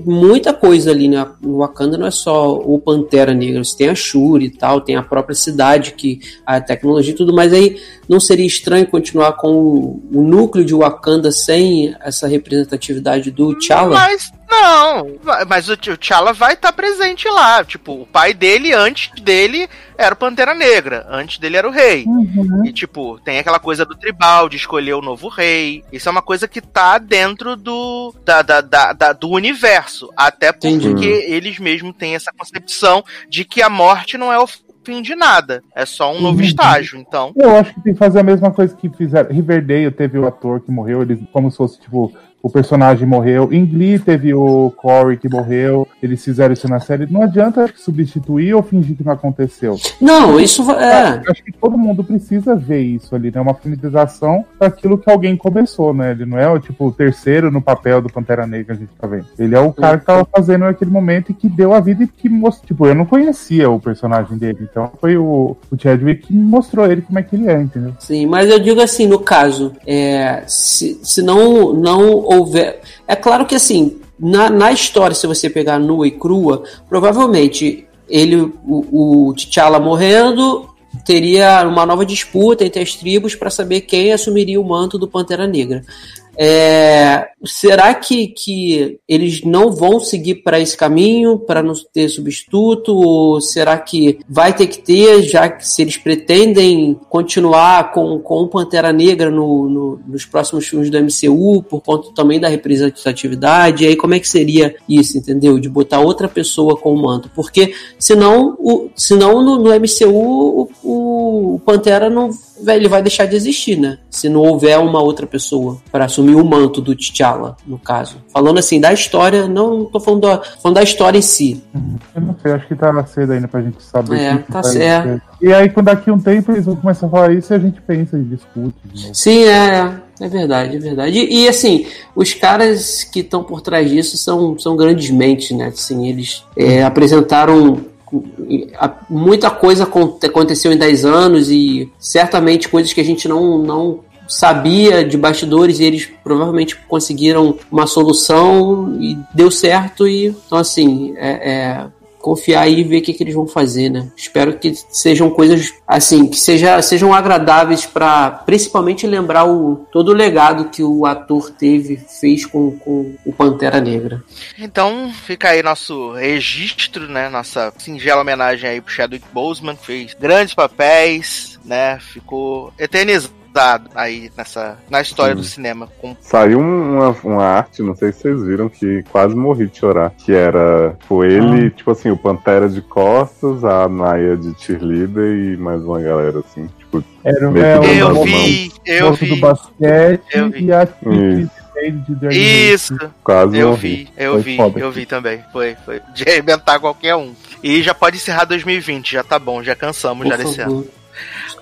muita coisa ali, né? O Wakanda não é só o Pantera Negra, você tem a Shuri e tal, tem a própria cidade, que a tecnologia e tudo, mas aí não seria estranho continuar com o, o núcleo de Wakanda sem essa representatividade do T'Challa? Mas não, mas o T'Challa vai estar presente lá. Tipo, o pai dele, antes dele, era o Pantera Negra. Antes dele era o rei. Uhum. E, tipo, tem aquela coisa do tribal, de escolher o novo rei. Isso é uma coisa que tá dentro do, da, da, da- da- do universo. Até porque Entendi. eles mesmos têm essa concepção de que a morte não é o fim de nada. É só um novo Uhum. estágio. Então, Eu acho que tem que fazer a mesma coisa que fizeram. Riverdale teve o ator que morreu, eles como se fosse, tipo, o personagem morreu. Em Glee teve o Corey que morreu. Eles fizeram isso na série. Não adianta substituir ou fingir que não aconteceu. Não, isso é. Acho que todo mundo precisa ver isso ali, né? Uma finalização daquilo que alguém começou, né? Ele não é o tipo o terceiro no papel do Pantera Negra que a gente tá vendo. Ele é o cara que tava fazendo naquele momento e que deu a vida e que mostrou. Tipo, eu não conhecia o personagem dele. Então foi o, o Chadwick que mostrou ele como é que ele é, entendeu? Sim, mas eu digo assim, no caso, é, se, se não, não houver. É claro que assim, na, na história, se você pegar nua e crua, provavelmente ele, o, o T'Challa morrendo, teria uma nova disputa entre as tribos para saber quem assumiria o manto do Pantera Negra. É, será que, que eles não vão seguir para esse caminho, para não ter substituto? Ou será que vai ter que ter, já que se eles pretendem continuar com, com o Pantera Negra no, no- nos próximos filmes do MCU, por conta também da representatividade? E aí, como é que seria isso, entendeu? De botar outra pessoa com o manto? Porque senão, o, senão no, no MCU o, o- Pantera não ele vai deixar de existir, né? Se não houver uma outra pessoa para assumir o manto do T'Challa, no caso. Falando assim da história, não tô falando da, falando da história em si. Eu não sei, acho que tá cedo ainda pra gente saber. É, tá vai certo. E aí, quando daqui um tempo eles vão começar a falar isso, a gente pensa e discute. novo. Sim, é, é verdade, é verdade. E, e, assim, os caras que estão por trás disso são, são grandes mentes, né? Assim, eles é, apresentaram muita coisa aconte- aconteceu em 10 anos e certamente coisas que a gente não, não sabia de bastidores e eles provavelmente conseguiram uma solução e deu certo e então assim é, é, confiar aí e ver o que, que eles vão fazer, né? Espero que sejam coisas assim, que seja, sejam agradáveis para principalmente lembrar o, todo o legado que o ator teve, fez com, com o Pantera Negra. Então, fica aí nosso registro, né? Nossa singela homenagem aí pro Chadwick Boseman, fez grandes papéis, né? Ficou eternizado usado aí nessa, na história Sim. do cinema. Com... Saiu um, uma, uma arte, não sei se vocês viram, que quase morri de chorar. Que era foi ele, tipo assim, o Pantera de Costas, a Naya de cheerleader e mais uma galera assim. Tipo, Era Meio é, que o Eu vi, eu moço do vi. basquete Eu vi. e a Isso. de Dragon Isso, quase eu morri. vi, eu Foi vi, foda. eu vi também. Foi, foi. De arrebentar qualquer um. E já pode encerrar 2020, já tá bom, já cansamos Por já desse ano. favor.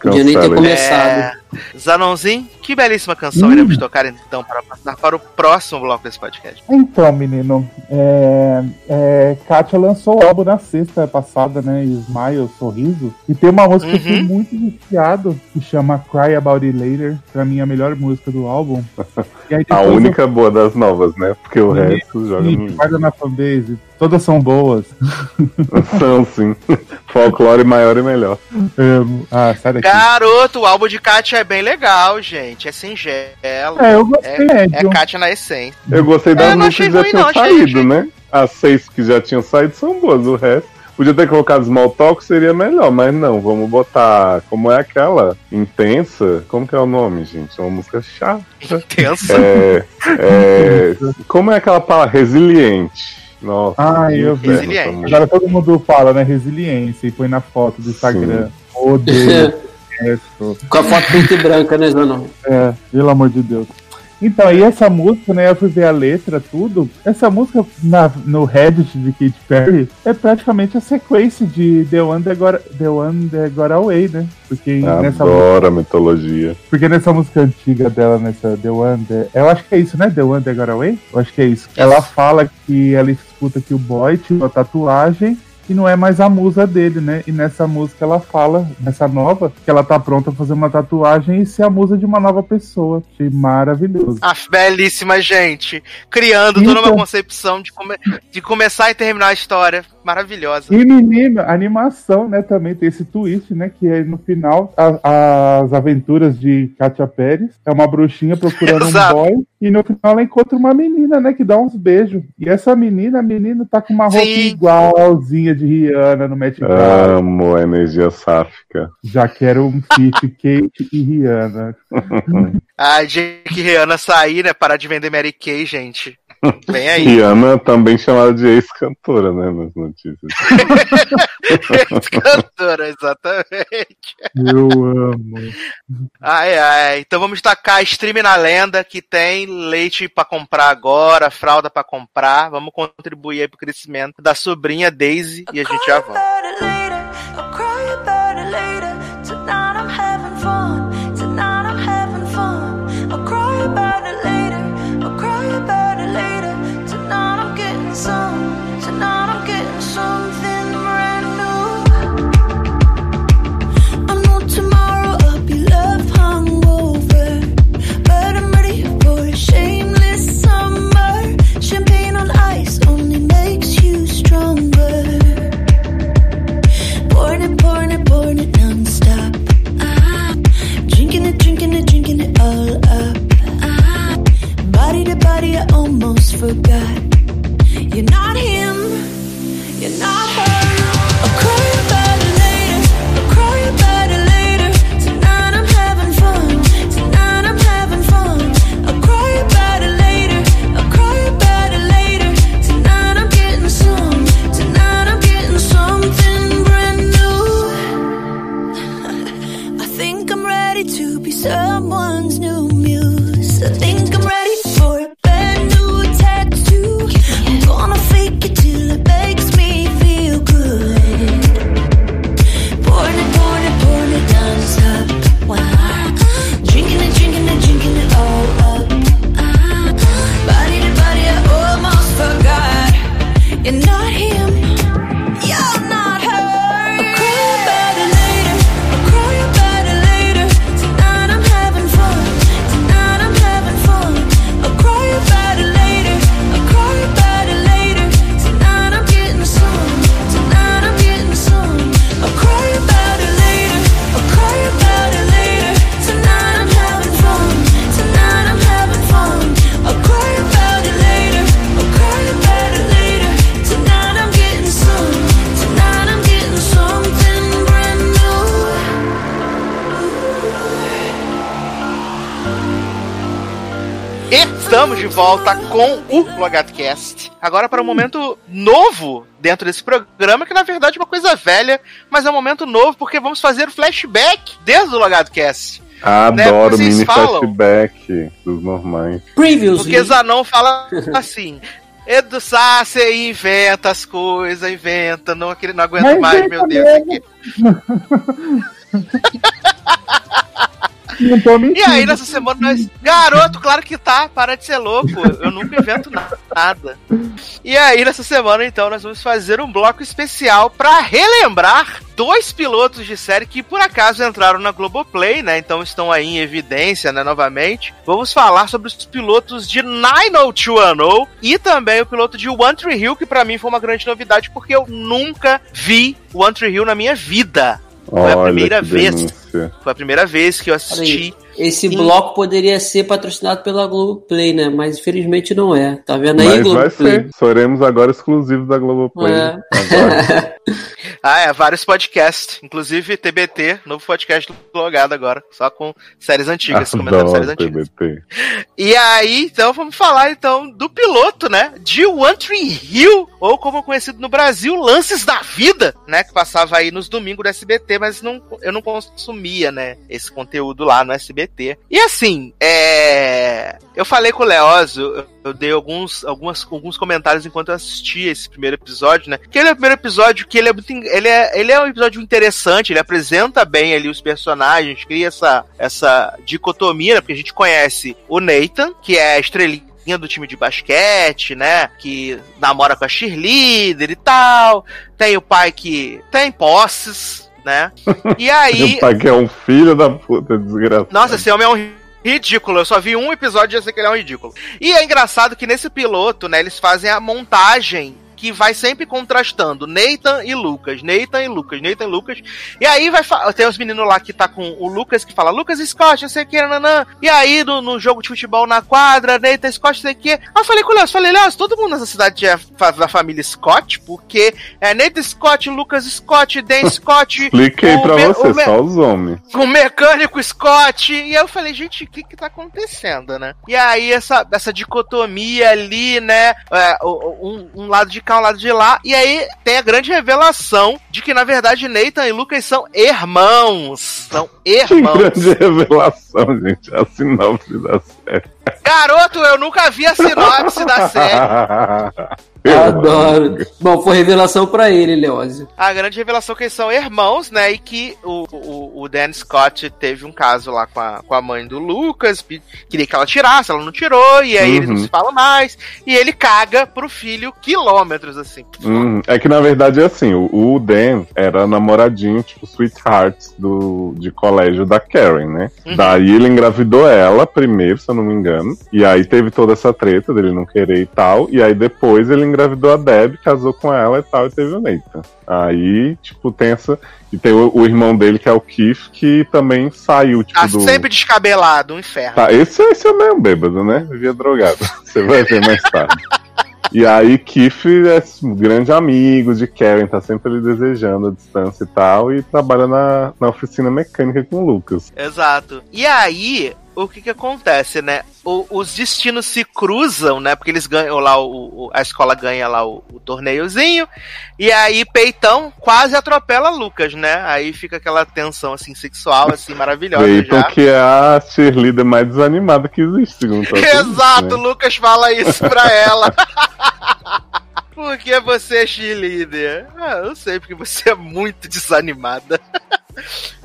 Podia nem ter começado. É, Zanãozinho, que belíssima canção Hum. iremos tocar então para passar para o próximo bloco desse podcast. Então, menino, é, é, Kátia lançou o álbum na sexta passada, né? Smile, Sorriso. E tem uma música que eu fui Uhum. muito viciado, que chama Cry About It Later. Pra mim, a melhor música do álbum. E aí, A depois eu- única boa das novas, né? Porque o Sim, resto joga no guarda na fanbase. Todas são boas. Não, sim. Folclore maior e melhor. Amo. Ah, sai daqui. Garoto, o álbum de Kátia é bem legal, gente. É singelo. É, eu gostei, É, é Kátia na essência. Eu gostei das É, que já ruim, tinham não, saído, achei- né? As seis que já tinham saído são boas, o resto. Podia ter colocado Small Talk, seria melhor, mas não, vamos botar. Como é aquela? Intensa? Como que é o nome, gente? É uma música chata. Intensa. É, é, como é aquela palavra? Resiliente. Nossa. Ah, que eu. Agora todo mundo fala, né? Resiliência e põe na foto do Instagram. Odeio isso. Com a foto preta e branca, né, Zanão? É, pelo amor de Deus. Então, e essa música, né? Eu fui ver a letra, tudo. Essa música na, no Reddit de Katy Perry é praticamente a sequência de The One That Got, The Got Away, né? Porque nessa, música- Adoro a mitologia. porque nessa música antiga dela, nessa The One That, Eu acho que é isso, né? The Got Away? Eu acho que é isso. Ela fala que ela escuta que o boy tinha uma tatuagem e não é mais a musa dele, né? E nessa música ela fala, nessa nova, que ela tá pronta a fazer uma tatuagem e ser a musa de uma nova pessoa. Achei maravilhoso. Ah, belíssima, gente. Criando toda uma Então. concepção de, come- de começar e terminar a história. Maravilhosa. E menino, a animação, né, também tem esse twist, né, que é no final a- as aventuras de Katia Pérez, é uma bruxinha procurando um boy e no final ela encontra uma menina, né, que dá uns beijos. E essa menina, a menina tá com uma roupa Sim. igualzinha de Rihanna no Met Gala. Amo a energia sáfica. Já quero um feat Kate e Rihanna. Ah, dia que Rihanna sair, né? Parar de vender Mary Kay, gente. Vem aí. Rihanna também chamada de ex-cantora, né? Nas notícias. Cantora, exatamente. Eu amo. Ai, ai. Então vamos tacar stream na lenda que tem leite pra comprar agora, fralda pra comprar. Vamos contribuir aí pro crescimento da sobrinha Daisy e a gente já volta. Forgot. You're not him, you're not volta com o Logadcast. Agora para um momento novo dentro desse programa, que na verdade é uma coisa velha, mas é um momento novo porque vamos fazer o flashback desde o Logadcast. Adoro Né, vocês mini falam? flashback dos normais. Previously. Porque Zanon fala assim. Edu Sá, você inventa as coisas, inventa, não, aquele- não aguento Mas mais, inventa meu Deus. aqui. Não tô E mentindo. aí, nessa semana, nós. Garoto, claro que tá, para de ser louco. Eu nunca invento na- nada. E aí, nessa semana, então, nós vamos fazer um bloco especial pra relembrar dois pilotos de série que por acaso entraram na Globoplay, né? Então estão aí em evidência, né? Novamente. Vamos falar sobre os pilotos de 90210 e também o piloto de One Tree Hill, que pra mim foi uma grande novidade, porque eu nunca vi One Tree Hill na minha vida. Foi a primeira vez. denúncia. Foi a primeira vez que eu assisti. Esse Sim. bloco poderia ser patrocinado pela Globoplay, né? Mas infelizmente não é. Tá vendo aí, Mas vai ser. Seremos agora exclusivos da Globoplay. É. Agora. Ah, é, vários podcasts. Inclusive TBT, novo podcast logado agora. Só com séries antigas, comentando séries antigas. TBT. E aí, então, vamos falar então do piloto, né? De One Tree Hill, ou como é conhecido no Brasil, Lances da Vida, né? Que passava aí nos domingos do SBT, mas não, eu não consumia, né? Esse conteúdo lá no SBT. E assim, é. Eu falei com o Leózio, eu, eu dei alguns, algumas, alguns comentários enquanto eu assistia esse primeiro episódio, né? Que ele é o primeiro episódio que ele é muito. Ele é, ele é um episódio interessante, ele apresenta bem ali os personagens, cria essa, essa dicotomia, né? Porque a gente conhece o Nathan, que é a estrelinha do time de basquete, né? Que namora com a cheerleader e tal. Tem o pai que tem posses, né? E aí. Meu pai que é um filho da puta, desgraçado. Nossa, esse homem é um ridículo. Eu só vi um episódio e já sei que ele é um ridículo. E é engraçado que nesse piloto, né, eles fazem a montagem que vai sempre contrastando Nathan e Lucas, Nathan e Lucas, Nathan e Lucas. E aí vai tem os meninos lá que tá com o Lucas que fala Lucas Scott, não sei o que, nanã. E aí no, no jogo de futebol na quadra, Nathan Scott, não sei o que. Aí eu falei com o Léo, falei, Léo, todo mundo nessa cidade é da família Scott, porque é Nathan Scott, Lucas Scott, Dan Scott. Expliquei pra você, só os homens. com o mecânico Scott. E aí eu falei, gente, o que que tá acontecendo, né? E aí essa, essa dicotomia ali, né? é, um, um lado de cá, um lado de lá. E aí tem a grande revelação de que, na verdade, Nathan e Lucas são irmãos. São Que irmãos. grande revelação, gente. A sinopse da série. Garoto, eu nunca vi a sinopse da série. Eu Adoro. Bom, foi revelação pra ele, Leózio. A grande revelação é que eles são irmãos, né? E que o, o, o Dan Scott teve um caso lá com a, com a mãe do Lucas, queria que ela tirasse, ela não tirou, e aí eles não Uhum. se falam mais, e ele caga pro filho quilômetros, assim. Hum, é que na verdade é assim, o, o Dan era namoradinho, tipo, sweetheart do, de colégio da Karen, né? Uhum. Daí ele engravidou ela primeiro, se eu não me engano. E aí teve toda essa treta dele não querer e tal. E aí depois ele engravidou a Deb, casou com ela e tal, e teve o Nathan. Aí, tipo, tem essa. E tem o, o irmão dele, que é o Keith, que também saiu, tipo, Tá do. sempre descabelado, um inferno. Tá, esse, esse é meio bêbado, né? Vivia drogado. Você vai ver mais tarde. E aí, Keith é um grande amigo de Karen, tá sempre ali desejando a distância e tal, e trabalha na, na oficina mecânica com o Lucas. Exato. E aí, o que que acontece, né? O- os destinos se cruzam, né? Porque eles ganham lá, o, o- a escola ganha lá o, o torneiozinho, e aí Peitão quase atropela Lucas, né? Aí fica aquela tensão, assim, sexual, assim, maravilhosa já. que é a cheerleader mais desanimada que existe, Exato, o né? Lucas fala isso pra ela. Por que você é cheerleader? Ah, eu sei, porque você é muito desanimada.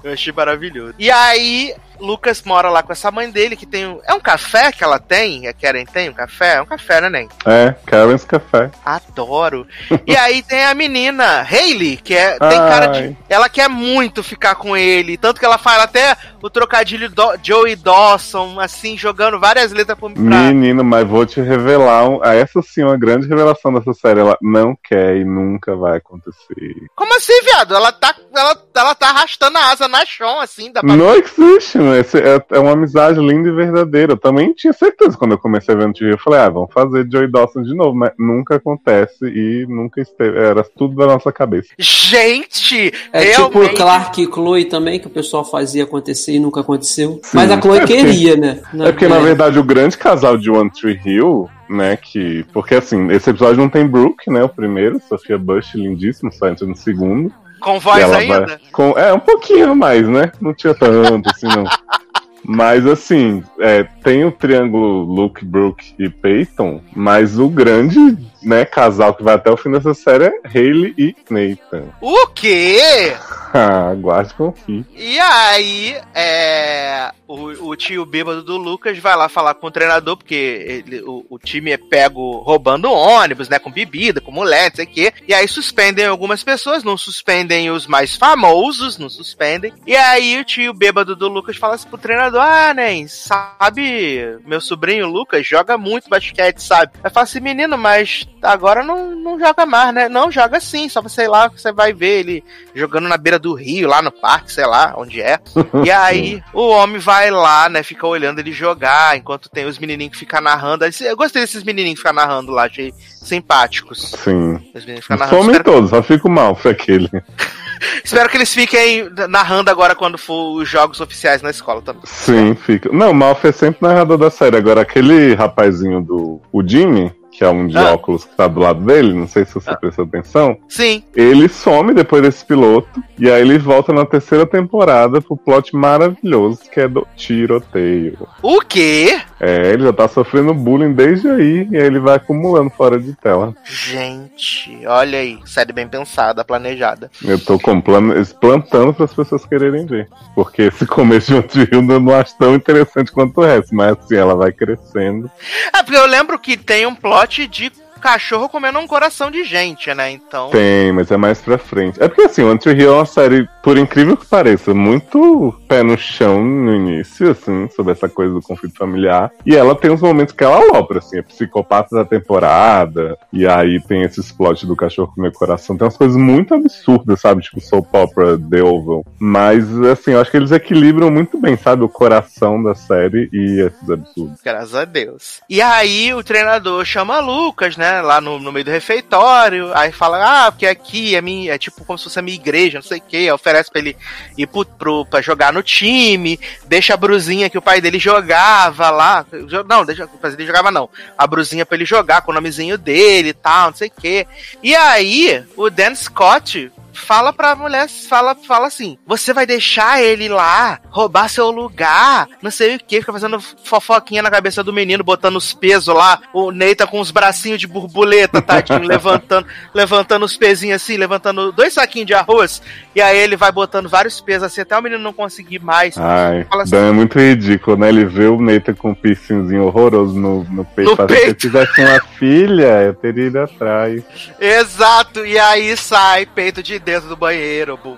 Eu achei maravilhoso. E aí, Lucas mora lá com essa mãe dele, que tem. um- É um café que ela tem? A Karen tem um café? É um café, né, Nen? É, Karen's Café. Adoro. E aí tem a menina, Hayley, que é, tem cara de. Ai. Ela quer muito ficar com ele. Tanto que ela fala até o trocadilho do, Joey Dawson, assim, jogando várias letras pro, Menino, mas vou te revelar. Um, essa sim é uma grande revelação dessa série. Ela não quer e nunca vai acontecer. Como assim, viado? Ela tá, ela, ela tá arrastando a asa na chão, assim, pra... Não existe, não menino, esse é, é uma amizade linda e verdadeira. Eu também tinha certeza quando eu comecei a ver no TV. Eu falei, ah, vamos fazer Joey Dawson de novo, mas nunca acontece e nunca esteve. Era tudo da nossa cabeça. Gente! É tipo realmente... Clark e Chloe também, que o pessoal fazia acontecer e nunca aconteceu. Sim. Mas a Chloe É porque- queria, né? É porque, na verdade, o grande casal de One Tree Hill, né, que... Porque, assim, esse episódio não tem Brooke, né, o primeiro, Sofia Bush, lindíssimo, só entra no segundo. Com voz ainda? vai com- é, um pouquinho mais, né? Não tinha tanto, assim, não. Mas, assim, é, tem o triângulo Luke, Brooke e Peyton, mas o grande, né, casal que vai até o fim dessa série é Hayley e Nathan. O quê? Ah, aguarde e confie. E aí, é, o, o tio bêbado do Lucas vai lá falar com o treinador, porque ele- o, o time é pego roubando ônibus, né? Com bebida, com mulher, não sei o quê. E aí suspendem algumas pessoas, não suspendem os mais famosos, não suspendem. E aí o tio bêbado do Lucas fala assim pro treinador: Ah, nem, sabe, meu sobrinho Lucas joga muito basquete, sabe? Aí fala assim, menino, mas agora não, não joga mais, né? Não, joga sim, só você ir lá que você vai ver ele jogando na beira do rio, lá no parque, sei lá, onde é. E aí o homem vai lá, né, fica olhando ele jogar, enquanto tem os menininhos que ficam narrando. Eu gostei desses menininhos que ficam narrando lá, achei simpáticos. Sim. Os meninos ficam narrando. Somem todos, só fico mal foi aquele. espero que eles fiquem narrando agora quando for os jogos oficiais na escola também. Sim, fica. Não, o Malf é sempre narrador da série. Agora, aquele rapazinho do. O Jimmy, que é um de Ah. óculos que tá do lado dele, não sei se você prestou atenção. Sim. Ele some depois desse piloto. E aí ele volta na terceira temporada pro plot maravilhoso que é do tiroteio. O quê? É, ele já tá sofrendo bullying desde aí. E aí ele vai acumulando fora de tela. Gente, olha aí, série bem pensada, planejada. Eu tô plantando para as pessoas quererem ver. Porque esse começo de Hill eu não acho tão interessante quanto o resto. Mas assim, ela vai crescendo. É, porque eu lembro que tem um plot de cachorro comendo um coração de gente, né? Então. Tem, mas é mais pra frente. É porque assim, One Tree Hill é uma série, por incrível que pareça, muito pé no chão no início, assim, sobre essa coisa do conflito familiar. E ela tem uns momentos que ela alopra, assim, é psicopata da temporada. E aí tem esses plots do cachorro comer coração. Tem umas coisas muito absurdas, sabe? Tipo soap opera, The Oval. Mas, assim, eu acho que eles equilibram muito bem, sabe? O coração da série e esses absurdos. Graças a Deus. E aí o treinador chama Lucas, né? Lá no, no meio do refeitório. Aí fala, ah, porque aqui é, minha, é tipo como se fosse a minha igreja, não sei o quê. Oferece pra ele ir pro, pro, pra jogar no time. Deixa a brusinha que o pai dele jogava lá. Não, deixa, o pai dele jogava não. A brusinha pra ele jogar com o nomezinho dele e tal, não sei o quê. E aí, o Dan Scott fala pra mulher, fala, fala assim: você vai deixar ele lá roubar seu lugar, não sei o que, fica fazendo fofoquinha na cabeça do menino, botando os pesos lá, o Neita com os bracinhos de borboleta, tadinho, levantando, levantando os pezinhos assim, levantando dois saquinhos de arroz, e aí ele vai botando vários pesos assim, até o menino não conseguir mais. Ai, Fala assim- Dan é muito ridículo, né? Ele vê o Neita com um piercingzinho horroroso no, no peito. No fala, Se eu peito. tivesse uma filha, eu teria ido atrás. Exato, e aí sai peito de dentro do banheiro, bu.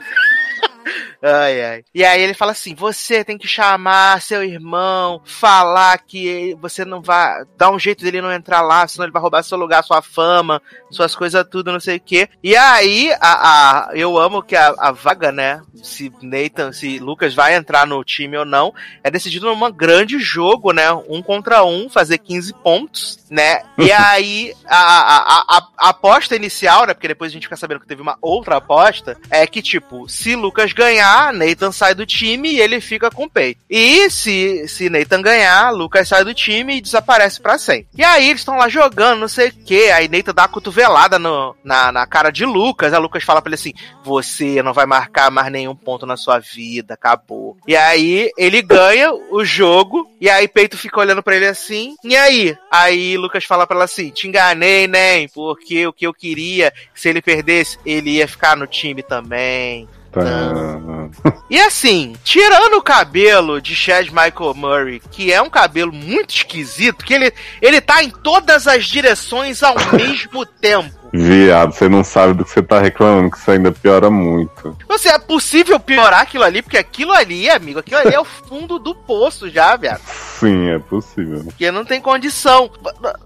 Ai, ai. E aí ele fala assim: você tem que chamar seu irmão, falar que você não vai. dar um jeito dele não entrar lá, senão ele vai roubar seu lugar, sua fama, suas coisas, tudo, não sei o quê. E aí, a, a- eu amo que a, a vaga, né? Se Nathan, se Lucas vai entrar no time ou não, é decidido num grande jogo, né? Um contra um, fazer 15 pontos, né? E aí, a, a, aposta inicial, né? Porque depois a gente fica sabendo que teve uma outra aposta, é que, tipo, se Lucas ganhar, Nathan sai do time e ele fica com o peito. E se, se Nathan ganhar, Lucas sai do time e desaparece pra sempre. E aí eles estão lá jogando, não sei o que. Aí Nathan dá uma cotovelada no, na, na cara de Lucas. Aí Lucas fala pra ele assim: Você não vai marcar mais nenhum ponto na sua vida, acabou. E aí ele ganha o jogo. E aí Peito fica olhando pra ele assim. E aí? Aí Lucas fala pra ela assim: Te enganei, nem, porque o que eu queria, se ele perdesse, ele ia ficar no time também. Tá. E assim, tirando o cabelo de Chad Michael Murray, que é um cabelo muito esquisito, que ele, ele tá em todas as direções ao mesmo tempo. Viado, você não sabe do que você tá reclamando, que isso ainda piora muito. Assim, é possível piorar aquilo ali, porque aquilo ali, amigo, aquilo ali é o fundo do poço já, viado. Sim, é possível. Porque não tem condição.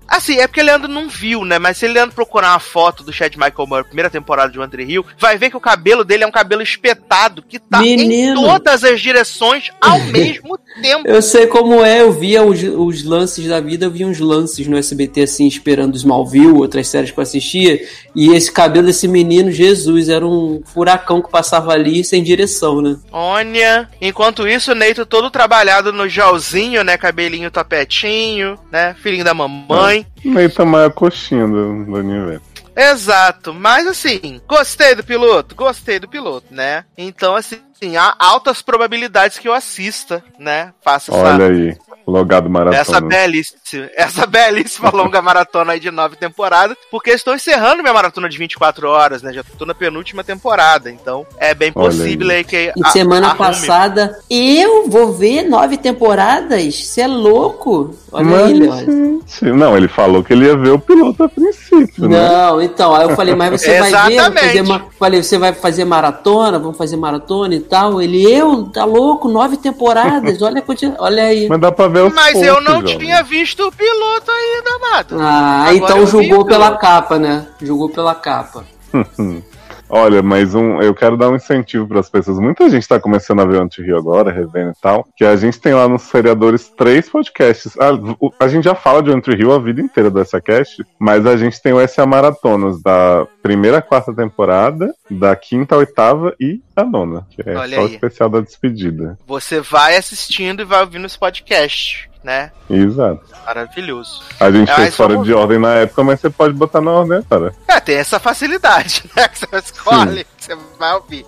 Assim, é porque o Leandro não viu, né? Mas se o Leandro procurar uma foto do Chad Michael Murray, primeira temporada de One Tree Hill, vai ver que o cabelo dele é um cabelo espetado, que tá em Menino. todas as direções ao mesmo tempo. Eu sei como é, eu via os, os lances da vida, eu via uns lances no SBT assim, esperando Smallville, outras séries que eu assistia, e esse cabelo desse menino, Jesus, era um furacão que passava ali sem direção, né? Olha, enquanto isso, o Neito todo trabalhado no gelzinho, né? Cabelinho topetinho, né? Filhinho da mamãe. Meio tamanho a coxinha do, do universo. Exato, mas assim, gostei do piloto, gostei do piloto, né? Então, assim, há altas probabilidades que eu assista, né? Faça essa, Olha aí, logado maratona. essa belíssima, essa belíssima longa maratona aí de nove temporadas, porque eu estou encerrando minha maratona de 24 horas, né? Já tô na penúltima temporada, então é bem Olha possível aí. aí que E a- semana arrume. passada, eu vou ver nove temporadas? Você é louco? Olha aí, Mas, gente, não, ele falou que ele ia ver o piloto a princípio, né? Não, então, aí eu falei, mas você vai ver, fazer falei, você vai fazer maratona, vamos fazer maratona e tal. Ele, eu, tá louco, nove temporadas, olha, a olha aí. Mas dá pra ver os Mas eu não tinha visto o piloto ainda, amado. Ah, Agora então julgou o pela capa, né? Julgou pela capa. Olha, mas um, eu quero dar um incentivo para as pessoas. Muita gente está começando a ver o Anti-Rio agora, revendo e tal. Que a gente tem lá nos seriadores três podcasts. A, o- a gente já fala de Anti-Rio a vida inteira do SACast, mas a gente tem o SA Maratonas da primeira quarta temporada, da quinta oitava e a nona, que é Olha só o aí. especial da despedida. Você vai assistindo e vai ouvindo esse podcast, né? Exato. Maravilhoso. A gente Ah, fez isso fora vamos de ordem na época, mas você pode botar na ordem, cara. É, tem essa facilidade, né? Que você escolhe, que você vai ouvir.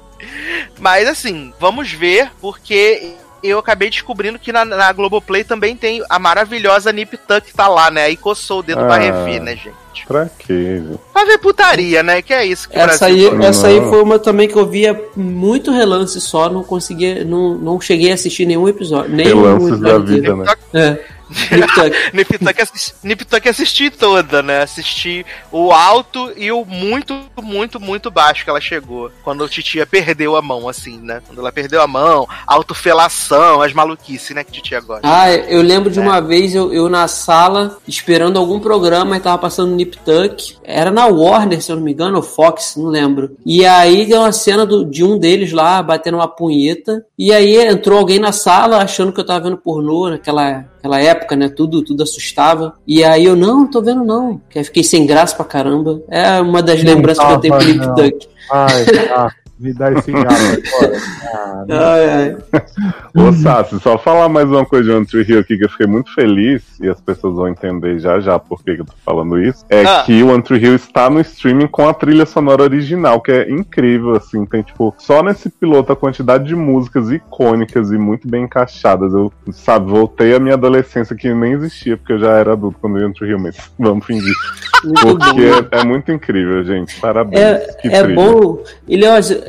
Mas assim, vamos ver, porque eu acabei descobrindo que na, na Globoplay também tem a maravilhosa Nip Tuck que tá lá, né? Aí coçou o dedo pra Ah. rever, né, gente? Pra quê? Pra ver putaria, né? Que é isso que Essa aí, faz. essa aí foi uma também que eu via muito relance só, não conseguia, não, não cheguei a assistir nenhum episódio. Nenhum Relances da episódio vida, né? É. Nip Tuck. Nip Tuck assisti, Nip Tuck assisti toda, né? Assisti o alto e o muito, muito, muito baixo que ela chegou. Quando a titia perdeu a mão, assim, né? Quando ela perdeu a mão, autofelação, as maluquices, né? Que titia gosta. Ah, eu lembro É. de uma vez eu, eu na sala esperando algum programa e tava passando Nip Tuck. Era na Warner, se eu não me engano, ou Fox, não lembro. E aí deu uma cena do- de um deles lá batendo uma punheta. E aí entrou alguém na sala achando que eu tava vendo pornô naquela aquela época, né? Tudo, tudo assustava. E aí eu, não, tô vendo não. Que aí fiquei sem graça pra caramba. É uma das Não lembranças que eu tenho tava, Nip não. Tuck. Ai, tá. Me dá esse gato agora. Ah, não. Ai, ai. Ô, Sassi, só falar mais uma coisa de One Tree Hill aqui que eu fiquei muito feliz, e as pessoas vão entender já já por que eu tô falando isso, é Ah. que o One Tree Hill está no streaming com a trilha sonora original, que é incrível, assim, tem, tipo, só nesse piloto a quantidade de músicas icônicas e muito bem encaixadas. Eu, sabe, voltei à minha adolescência que nem existia, porque eu já era adulto quando eu One Tree Hill, mas vamos fingir. Porque é, é muito incrível, gente. Parabéns. É, é bom. E,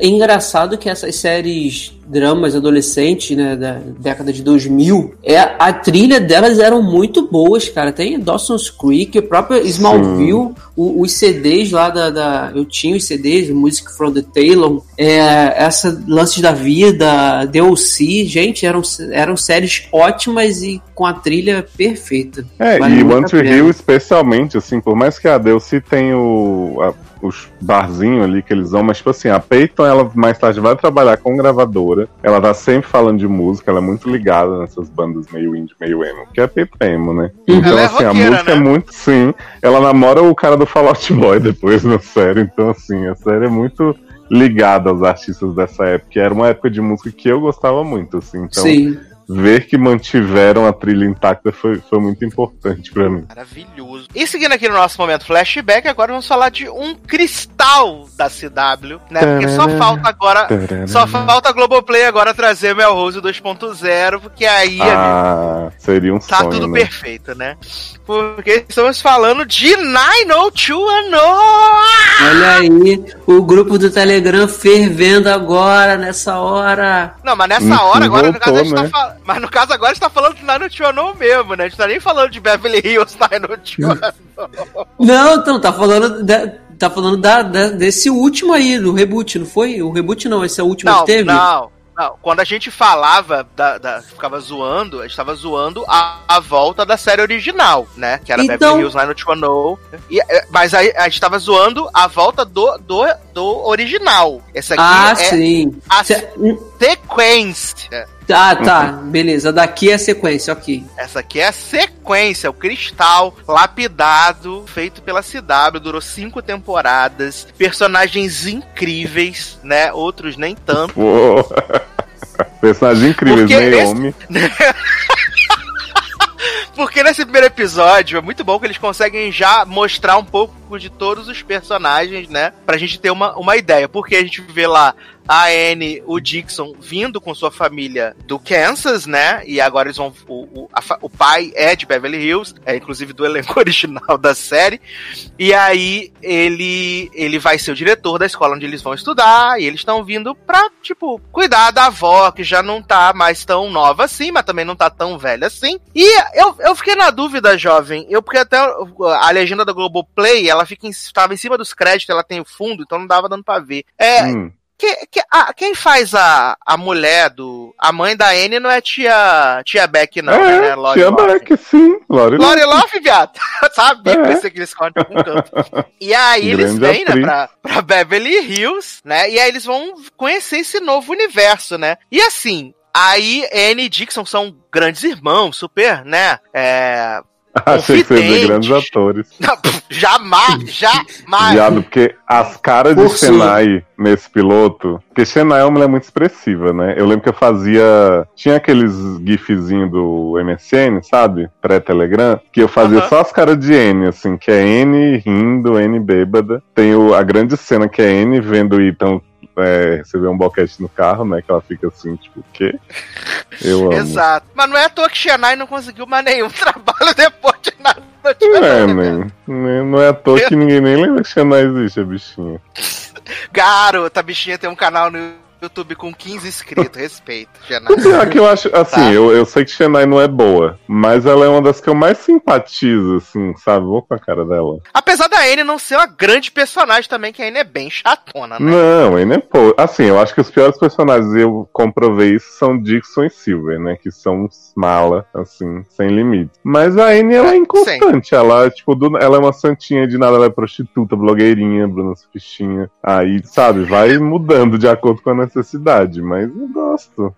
é engraçado que essas séries dramas adolescentes, né, da década de 2000, é, a trilha delas eram muito boas, cara. Tem Dawson's Creek, o próprio Smallville, o- os CDs lá da, da- Eu tinha os CDs, Music from the Taylor, é, essa Lances da Vida, DLC, gente, eram, eram séries ótimas e com a trilha perfeita. É, Vale e One Tree. Hill especialmente, assim, por mais que a Delcy tem o, a- os barzinhos ali que eles vão, mas tipo assim, a Peyton, ela mais tarde vai trabalhar com gravadora, ela tá sempre falando de música, ela é muito ligada nessas bandas meio indie, meio emo, que é Peyton emo, né? Então, Ela é assim, a roqueira, música né? é muito, sim, ela namora o cara do Fall Out Boy depois na série, então assim, a série é muito ligada aos artistas dessa época, que era uma época de música que eu gostava muito, assim, então Sim. Ver que mantiveram a trilha intacta foi, foi muito importante pra mim. Maravilhoso. E seguindo aqui no nosso momento flashback, agora vamos falar de um cristal da CW, né? Porque só falta agora. Só falta a Globoplay agora trazer Melrose 2.0, porque aí, amigo, Ah, seria um tá sonho, tudo né? perfeito, né? Porque estamos falando de 90210! Olha aí, o grupo do Telegram fervendo agora, nessa hora. Não, mas nessa hora, agora no caso a gente voltou, tá né? falando. Mas no caso agora a gente tá falando de 90210 mesmo, né? A gente tá nem falando de Beverly Hills 90210. Não, então, tá falando. da- tá falando da, da- desse último aí, do reboot, não foi? O reboot não, esse é o último Não, que teve? não, não. Quando a gente falava, da, da- ficava zoando, a gente tava zoando a, a volta da série original, né? Que era Então- Beverly Hills 90210. E, é, Mas aí a gente tava zoando a volta do, do, do original. Essa aqui Ah, é sim. a Cê- sequência. Ah, tá. Beleza. Daqui é a sequência, ok. Essa aqui é a sequência, o cristal lapidado, feito pela CW, durou cinco temporadas, personagens incríveis, né? Outros nem tanto. Pô. Personagem incrível, Porque esse- Naomi. Porque nesse primeiro episódio é muito bom que eles conseguem já mostrar um pouco de todos os personagens, né? Pra gente ter uma, uma ideia. Porque a gente vê lá a Anne, o Dixon vindo com sua família do Kansas, né? E agora eles vão. O, o, a o pai é de Beverly Hills, é inclusive do elenco original da série. E aí ele, ele vai ser o diretor da escola onde eles vão estudar. E eles estão vindo pra, tipo, cuidar da avó, que já não tá mais tão nova assim, mas também não tá tão velha assim. E eu, eu fiquei na dúvida, jovem. Eu, porque até a legenda da Globoplay, ela fica em, tava em cima dos créditos, ela tem o fundo, então não dava dando pra ver. É, Hum. Que- que- a- quem faz a, a mulher do. A mãe da Anne não é tia, tia Beck, não, é, né? Lori tia Loughlin. Beck, sim. Lori Lori Love, viado. Sabia É. que pensei que eles cortam com canto. E aí eles vêm, né, pra, pra Beverly Hills, né? E aí eles vão conhecer esse novo universo, né? E assim, aí Anne e Dixon são grandes irmãos, super, né? É. Achei que você ia dizer confidente. grandes atores. Não, jamais, jamais. Viado, porque as caras de. Senai nesse piloto. Porque Senai é uma mulher muito expressiva, né? Eu lembro que eu fazia. Tinha aqueles gifzinhos do MSN, sabe? Pré-Telegram. Que eu fazia Aham. só as caras de N, assim, que é N rindo, N bêbada. Tem o- a grande cena que é N vendo o Ethan. É, receber um boquete no carro, né? Que ela fica assim, tipo, o quê? Eu amo. Exato. Mas não é à toa que Xenai não conseguiu mais nenhum trabalho depois de nada. Não é, nem, nem- não é à toa que ninguém nem lembra que Xenai existe, a bichinha. Garota, a bichinha tem um canal no YouTube com 15 inscritos. Respeito, Xenai. Pior que eu acho, assim, Tá. eu, eu sei que Xenai não é boa, mas ela é uma das que eu mais simpatizo, assim, sabe? Vou com a cara dela. Apesar da Anne não ser uma grande personagem também, que a Anne é bem chatona, né? Não, ainda é pô. Assim, eu acho que os piores personagens, eu comprovei isso, são Dixon e Silver, né? Que são uns mala, assim, sem limite. Mas a Anne, ela é inconstante. Ela, tipo, do- ela é uma santinha de nada, ela é prostituta, blogueirinha, Bruna Fichinha. Aí, sabe, vai mudando de acordo com a necessidade, mas eu gosto.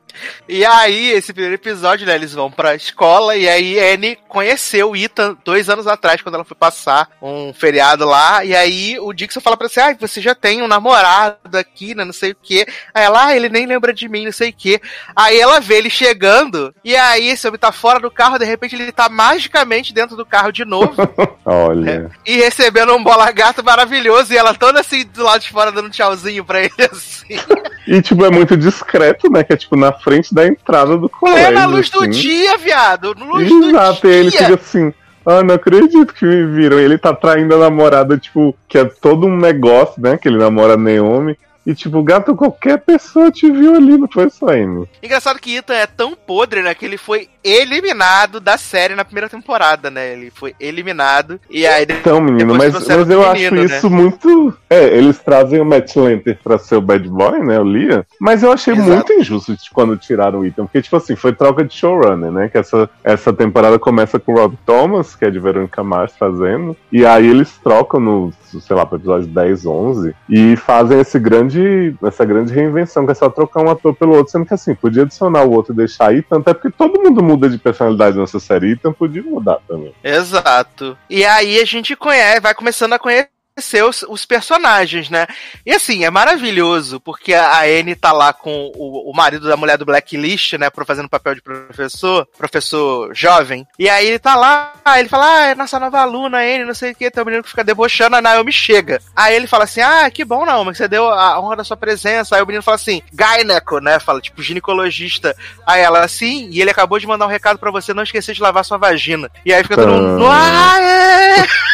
E aí, esse primeiro episódio, né, eles vão pra escola e aí Anne conheceu o Ethan dois anos atrás, quando ela foi passar um feriado lá. E aí o Dixon fala pra você, ah, você já tem um namorado aqui, né, não sei o quê. Aí ela, ah, ele nem lembra de mim, não sei o quê. Aí ela vê ele chegando e aí esse homem tá fora do carro, de repente ele tá magicamente dentro do carro de novo Olha. e recebendo um bola gato maravilhoso e ela toda assim do lado de fora dando um tchauzinho pra ele assim. E, tipo, é muito discreto, né? Que é, tipo, na frente da entrada do colégio. Plena luz do assim. dia, viado. Luz Exato, do e ele fica assim. Ah, não acredito que me viram. Ele tá traindo a namorada, tipo, que é todo um negócio, né? Que ele namora Naomi. E, tipo, gato, qualquer pessoa te viu ali, não foi só Amy. Engraçado que Ethan é tão podre, né? Que ele foi eliminado da série na primeira temporada, né? Ele foi eliminado. E aí. Então, menino, mas, mas eu o acho menino, né? isso muito. É, eles trazem o Matt Lanter pra ser o bad boy, né? O Liam. Mas eu achei Exato. muito injusto de quando tiraram o Ethan. Porque, tipo assim, foi troca de showrunner, né? Que essa, essa temporada começa com o Rob Thomas, que é de Verônica Mars, fazendo. E aí eles trocam no, sei lá, pro episódio 10, 11. E fazem esse grande, essa grande reinvenção, que é só trocar um ator pelo outro. Sendo que, assim, podia adicionar o outro e deixar Ethan. Até porque todo mundo muda de personalidade nessa série. Ethan podia mudar também. Exato. E aí a gente conhece, vai começando a conhecer os, os personagens, né? E assim, é maravilhoso, porque a Anne tá lá com o, o marido da mulher do Blacklist, né? Fazendo papel de professor, professor jovem. E aí ele tá lá, ele fala, ah, é nossa nova aluna, Anne, não sei o que, tem um menino que fica debochando, a Naomi chega. Aí ele fala assim, ah, que bom, Naomi, que você deu a honra da sua presença. Aí o menino fala assim, gyneco, né? Fala, tipo, ginecologista. Aí ela, assim, e ele acabou de mandar um recado pra você não esquecer de lavar sua vagina. E aí fica todo mundo, ah, é!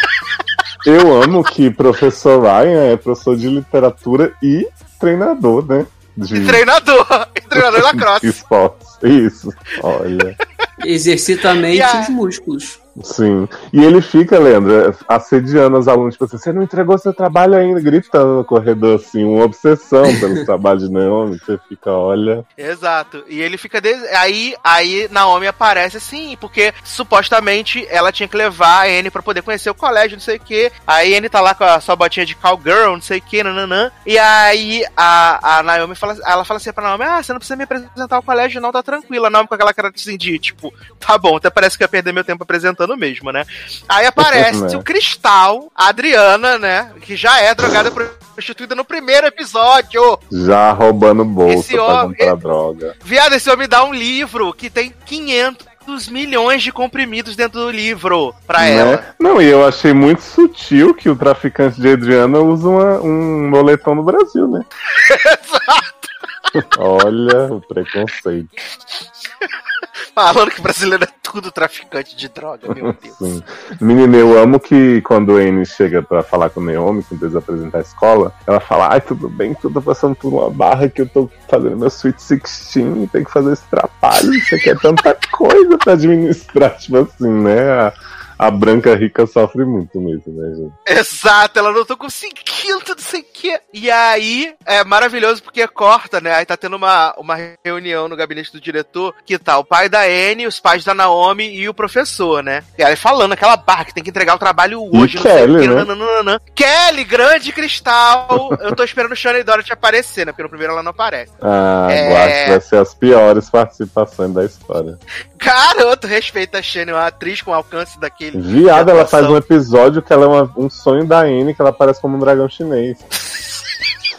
Eu amo que professor Ryan é professor de literatura e treinador, né? De E treinador. E treinador da cross. esportes. Isso. Olha. Exercita a mente E a- e os músculos. Sim. E ele fica, Leandro, assediando os alunos, tipo assim, você não entregou seu trabalho ainda, gritando no corredor, assim, uma obsessão pelo trabalho de Naomi, você fica, olha. Exato. E ele fica. De... Aí, aí Naomi aparece assim, porque supostamente ela tinha que levar a Anne pra poder conhecer o colégio, não sei o quê. Aí a Anne tá lá com a sua botinha de cowgirl, não sei o quê, nananã. E aí a, a Naomi fala, ela fala assim pra Naomi: Ah, você não precisa me apresentar ao colégio, não, tá tranquila. Naomi com aquela cara assim de tipo, tá bom, até parece que ia perder meu tempo apresentando mesmo, né? Aí aparece Né. o Cristal, a Adriana, né? Que já é drogada prostituída no primeiro episódio. Já roubando bolsa Esse pra comprar droga. Viado, esse homem dá um livro que tem 500 milhões de comprimidos dentro do livro pra Né? ela. Não, e eu achei muito sutil que o traficante de Adriana usa uma- um moletom no Brasil, né? Olha o preconceito. Falando que brasileiro é tudo traficante de droga, meu Deus. Sim. Menina, eu amo que quando a Anne chega pra falar com o Naomi, quando eles apresentar a escola, ela fala, ai, tudo bem, que eu tô passando por uma barra que eu tô fazendo meu Sweet 16 e tem que fazer esse trabalho, isso aqui é tanta coisa pra administrar, tipo assim, né? A, a branca rica sofre muito mesmo, né, gente? Exato, ela não tô conseguindo, não sei o quê. E aí, é maravilhoso porque corta, né? Aí tá tendo uma, uma reunião no gabinete do diretor que tá o pai da Anne, os pais da Naomi e o professor, né? E aí falando aquela barra que tem que entregar o trabalho hoje, sei Kelly, quê. né? nananana. Kelly, grande cristal. Eu tô esperando o Shana e Dorothy aparecer, né? Porque no primeiro ela não aparece. Ah, É. Guache vai ser as piores participações da história. Garoto, respeita a Shane, uma atriz com alcance daquele. Viado, de ela faz um episódio que ela é uma- um sonho da Anne, que ela parece como um dragão chinês.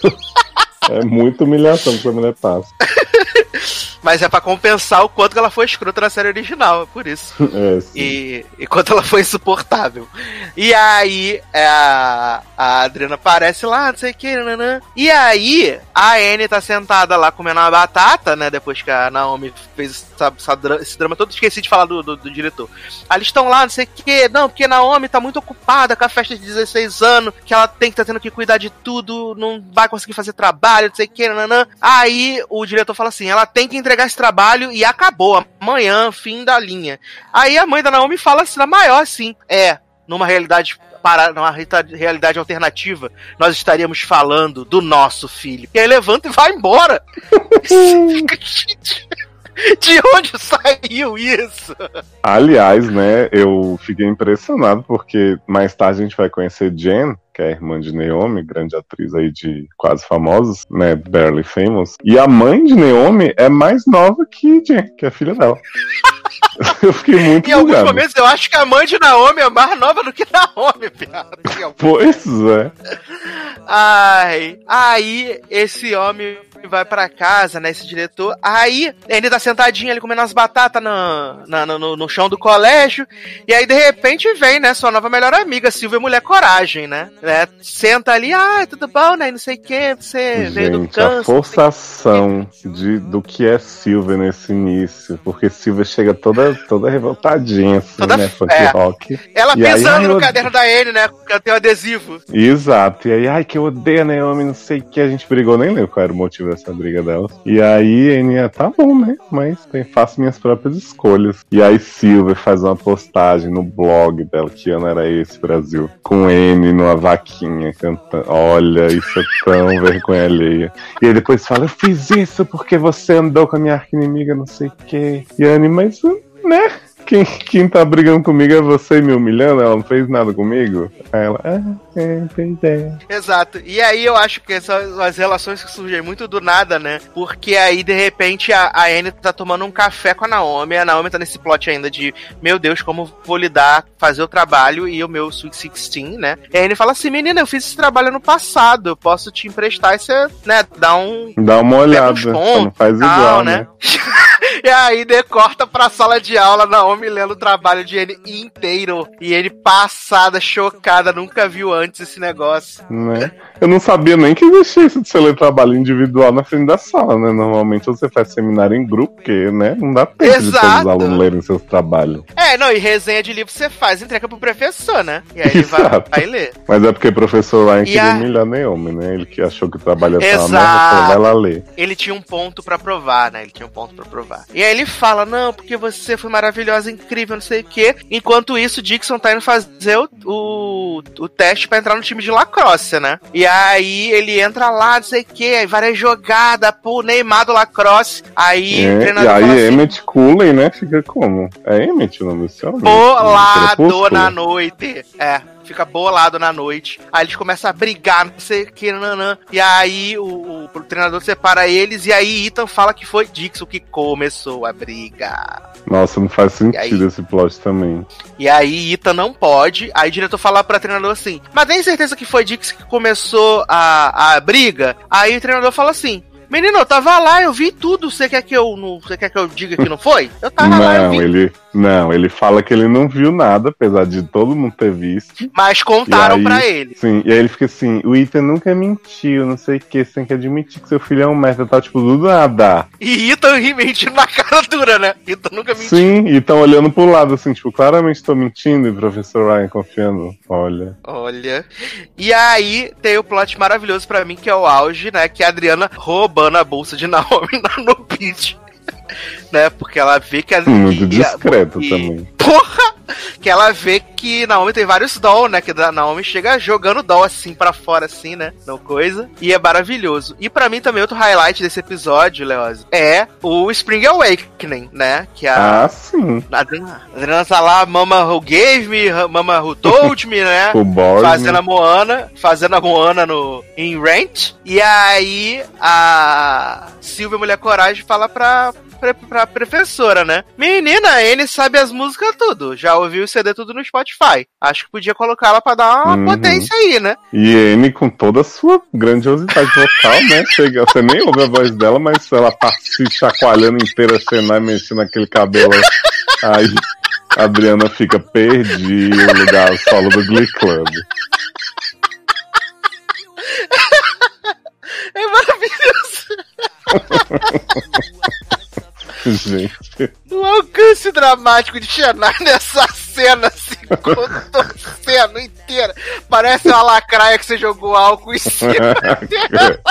é muita humilhação que essa mulher passa. Mas é pra compensar o quanto ela foi escrota na série original, é por isso. É. E, e quanto ela foi insuportável. E aí é, a, a Adriana aparece lá, não sei o que, nananã. E aí a Anne tá sentada lá comendo uma batata, né? Depois que a Naomi fez essa- essa esse drama todo. Esqueci de falar do, do, do diretor. Aí eles estão lá, não sei o que. Não, porque Naomi tá muito ocupada com a festa de 16 anos, que ela tem que estar tendo que cuidar de tudo, não vai conseguir fazer trabalho, não sei o que, nananã. Aí o diretor fala assim: ela tem que entregar esse trabalho e acabou. Amanhã, fim da linha. Aí a mãe da Naomi fala assim, na maior assim, é, numa realidade para numa realidade alternativa, nós estaríamos falando do nosso filho. E aí levanta e vai embora. De onde saiu isso? Aliás, né, eu fiquei impressionado porque mais tarde a gente vai conhecer Jen, que é a irmã de Naomi, grande atriz aí de quase famosos, né, Barely Famous. E a mãe de Naomi é mais nova que Jen, que é a filha dela. eu fiquei muito Em alguns bugado. momentos eu acho que a mãe de Naomi é mais nova do que Naomi, piada. Pois é. Ai, aí esse homem vai pra casa, né? Esse diretor. Aí ele tá sentadinho ali comendo as batatas na, na- no, no chão do colégio. E aí de repente vem, né? Sua nova melhor amiga, Silvia Mulher Coragem, né? né senta ali, ah, tudo bom, né? Não sei o que, você veio do Gente, a câncer. forçação de, do que é Silvia nesse início, porque Silvia chega toda, toda revoltadinha, assim, Toda- né? Funk é. rock. Ela E aí, pisando ai, no eu- caderno da N, né? Ela tem um adesivo. Exato. E aí, ai, que eu odeio a Naomi, não sei o que. A gente brigou, nem lembro qual era o motivo dessa briga dela. E aí, Enya, tá bom, né? Mas tem, faço minhas próprias escolhas. E aí, Silvia faz uma postagem no blog dela, que ano era esse, Brasil? Com N numa vaquinha cantando. Olha, isso é tão vergonha alheia. E aí depois fala, eu fiz isso porque você andou com a minha arqui-inimiga, não sei o que. E Anne, mas, né? Quem, quem tá brigando comigo é você me humilhando, ela não fez nada comigo. Aí ela, ah, é, pois é. Exato. E aí eu acho que essas as relações que surgem muito do nada, né? Porque aí, de repente, a, a Anne tá tomando um café com a Naomi. A Naomi tá nesse plot ainda de, meu Deus, como vou lidar, fazer o trabalho e o meu Sweet 16, né? E a Anne fala assim, menina, eu fiz esse trabalho no passado, eu posso te emprestar e você, né, dá um... Dá uma olhada, pontos não faz tal, igual, né? né? E aí decorta pra sala de aula, Naomi lendo o trabalho de Anne inteiro. E ele passada, chocada, chocada, nunca viu antes esse negócio. Né? Eu não sabia nem que existia isso de você ler trabalho individual na frente da sala, né? Normalmente você faz seminário em grupo, porque, né? Não dá tempo de todos os Exato. alunos lerem seus trabalhos. É, não, e resenha de livro você faz, entrega pro professor, né? E aí ele vai, Exato. vai ler. Mas é porque o professor Ryan queria a- humilhar Naomi, né? Ele que achou que o trabalho estar uma Exato. merda, vai lá ler. Ele tinha um ponto pra provar, né? Ele tinha um ponto pra provar. E aí ele fala: Não, porque você foi maravilhosa, incrível, não sei o quê. Enquanto isso, Dixon tá indo fazer o, o, o teste pra entrar no time de lacrosse, né? E aí ele entra lá, não sei o quê, aí várias jogadas, pô, Neymar do lacrosse. Aí É, e aí assim, Emmett Cooley, né? Fica como? É Emmett o nome desse homem? bolado na noite. É. Fica bolado na noite. Aí eles começam a brigar, não sei o que, nanã. E aí o, o- treinador separa eles. E aí Ethan fala que foi Dixon que começou a briga. Nossa, não faz E aí? sentido esse plot também. E aí Ethan não pode. Aí o diretor fala pra treinador assim: Mas tem certeza que foi Dixon que começou a, a briga? Aí o treinador fala assim. Menino, eu tava lá, eu vi tudo. Você quer que eu não, você quer que eu diga que não foi? Eu tava lá, eu Não, vi. ele, não, ele fala que ele não viu nada, apesar de todo mundo ter visto. Mas contaram pra ele. Sim, e aí ele fica assim, o Ethan nunca mentiu, não sei o que, você tem que admitir que seu filho é um merda, tá tipo, do nada. E Ethan ri mentindo na cara dura, né? Ethan nunca mentiu. Sim, e tão olhando pro lado, assim, tipo, claramente tô mentindo, e o professor Ryan confiando. Olha. Olha. E aí tem o plot maravilhoso pra mim, que é o auge, né? Que é a Adriana roubando a bolsa de Naomi na- no pitch. Né? Porque ela vê que a Muito discreto e- também. Porra! Que ela vê que Naomi tem vários doll, né? Que a Naomi chega jogando doll assim pra fora, assim, né? Não coisa. E é maravilhoso. E pra mim também outro highlight desse episódio, Leoz, é o Spring Awakening, né? Que a Ah, sim. a Adriana, tá lá, Mama Who Gave Me, Mama Who Told Me, né? O Boris. fazendo a Moana, fazendo a Moana no em Rent. E aí a Silvia Mulher Coragem fala pra, pra, pra professora, né? Menina, N sabe as músicas tudo. Já ouviu o CD tudo no Spotify. Acho que podia colocar ela pra dar uma Uhum. potência aí, né? E N com toda a sua grandiosidade vocal, né? Chega, você nem ouve a voz dela, mas ela tá se chacoalhando inteira, cena, mexendo naquele cabelo. Aí a Adriana fica perdi o lugar solo do Glee Club. É maravilhoso. Gente. O alcance dramático de Xanai nessa cena, assim, contorcendo inteira. Parece uma lacraia que você jogou álcool em cima.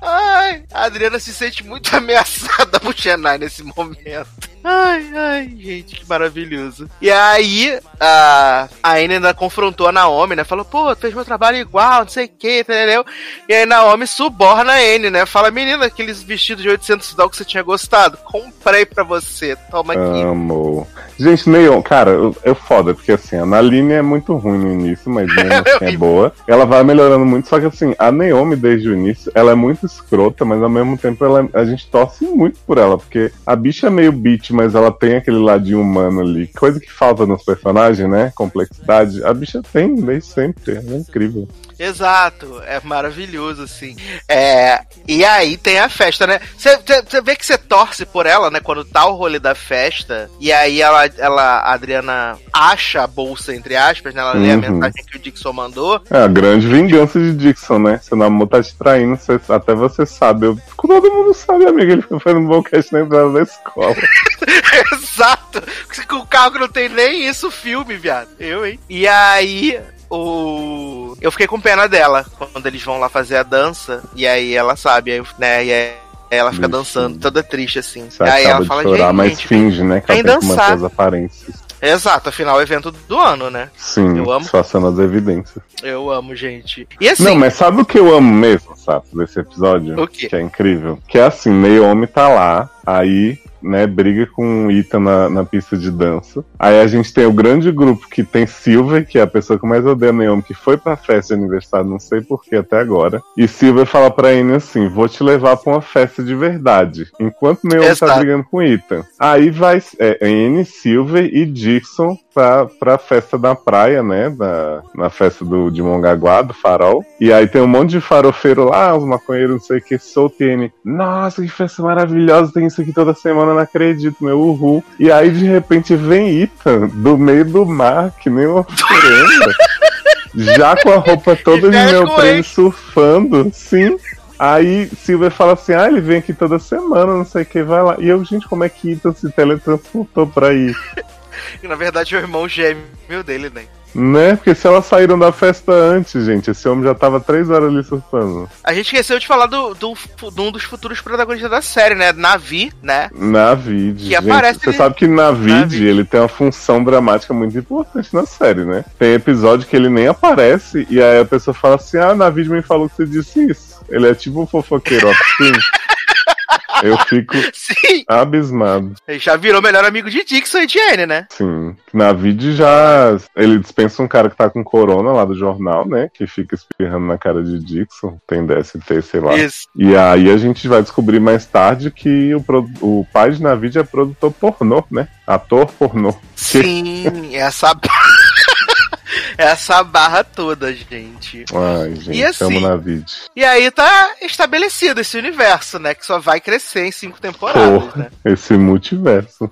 Ai, a Adriana se sente muito ameaçada por Xanai nesse momento. Ai, ai, gente, que maravilhoso. E aí, a, a Anne ainda confrontou a Naomi, né? Falou, pô, tu fez meu trabalho igual, não sei o que, entendeu? E aí Naomi suborna a Anne, né? Fala, menina, aqueles vestidos de 800 dólares que você tinha gostado, comprei pra você, toma aqui. Amo. Gente, Neon, cara, eu foda, porque assim, a Naline é muito ruim no início, mas mesmo É assim é horrível. boa. Ela vai melhorando muito, só que assim, a Naomi desde o início, ela é muito escrota, mas ao mesmo tempo ela, a gente torce muito por ela, porque a bicha é meio bitch, mas ela tem aquele ladinho humano ali. Coisa que falta nos personagens, né? Complexidade. A bicha tem desde sempre. É incrível. Exato, é maravilhoso, assim. É, e aí tem a festa, né? Você vê que você torce por ela, né? Quando tá o rolê da festa, e aí ela, ela a Adriana acha a bolsa, entre aspas, né? Ela lê a Uhum. mensagem que o Dixon mandou. É a grande vingança de Dixon, né? Seu namoro tá te traindo, você- até você sabe. Eu, todo mundo sabe, amigo. Ele foi fazendo um bom cast na entrada da escola. Exato! Com o carro que não tem nem isso, filme, viado. Eu, hein? E aí. O... Eu fiquei com pena dela quando eles vão lá fazer a dança. E aí ela sabe, né? E aí ela fica Bichinho. dançando, toda triste assim. Você aí ela de fala, chorar, mas gente, finge, né? Que ela tem que manter as aparências. Exato, afinal, é o evento do ano, né? Sim, Eu amo. disfarçando as evidências. Eu amo, gente. E assim, Não, mas sabe o que eu amo mesmo, sabe, desse episódio? O quê? Que é incrível. Que é assim, Naomi tá lá, aí, né, briga com o Ita na, na pista de dança. Aí a gente tem o grande grupo que tem Silver, que é a pessoa que mais odeia a Naomi, que foi pra festa de aniversário, não sei porquê até agora. E Silver fala pra Anne assim, vou te levar pra uma festa de verdade. Enquanto Naomi tá Exato. brigando com Ethan. Aí vai é, Anne, Silver e Dixon pra, pra festa da praia, né? Da, na festa do, de Mongaguá, do farol. E aí tem um monte de farofeiro lá, os maconheiros, não sei o que, solta e Anne. Nossa, que festa maravilhosa, tem isso aqui toda semana não acredito, meu uhul. E aí, de repente, vem Ethan do meio do mar, que nem uma oferenda. já com a roupa toda de meu prêmio surfando, sim. Aí Silver fala assim: ah, ele vem aqui toda semana, não sei o que, vai lá. E eu, gente, como é que Ethan se teletransportou pra ir? Na verdade o irmão gêmeo dele, né? Né? Porque se elas saíram da festa antes, gente, esse homem já tava três horas ali surfando. A gente esqueceu de falar do, do, de um dos futuros protagonistas da série, né? Navi, né? Navid. Que gente, aparece Você ele- sabe que Navid, Navid. ele tem uma função dramática muito importante na série, né? Tem episódio que ele nem aparece e aí a pessoa fala assim: Ah, Navid me falou que você disse isso. Ele é tipo um fofoqueiro assim. Eu fico Sim! abismado. Ele já virou melhor amigo de Dixon e Jane, né? Sim. Navid já. Ele dispensa um cara que tá com corona lá do jornal, né? Que fica espirrando na cara de Dixon. Tem DST, sei lá. Isso. E aí a gente vai descobrir mais tarde que o, pro- o pai de Navid é produtor pornô, né? Ator pornô. Sim, essa. essa barra toda, gente. Ai, gente, E assim? amo Navid. E aí tá estabelecido esse universo, né? Que só vai crescer em cinco temporadas, né? Porra, esse multiverso.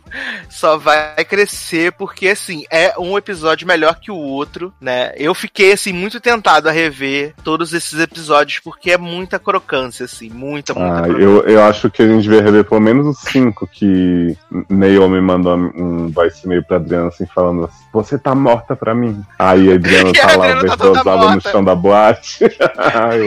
Só vai crescer porque, assim, é um episódio melhor que o outro, né? Eu fiquei, assim, muito tentado a rever todos esses episódios porque é muita crocância, assim, muita, muita Ah, crocância. eu, eu acho que a gente vai rever pelo menos os cinco que Naomi mandou um voice mail pra Adriana assim, falando assim, você tá morta pra mim. Aí a Adriana E a tá lá Adriana tá no chão da boate. Ai.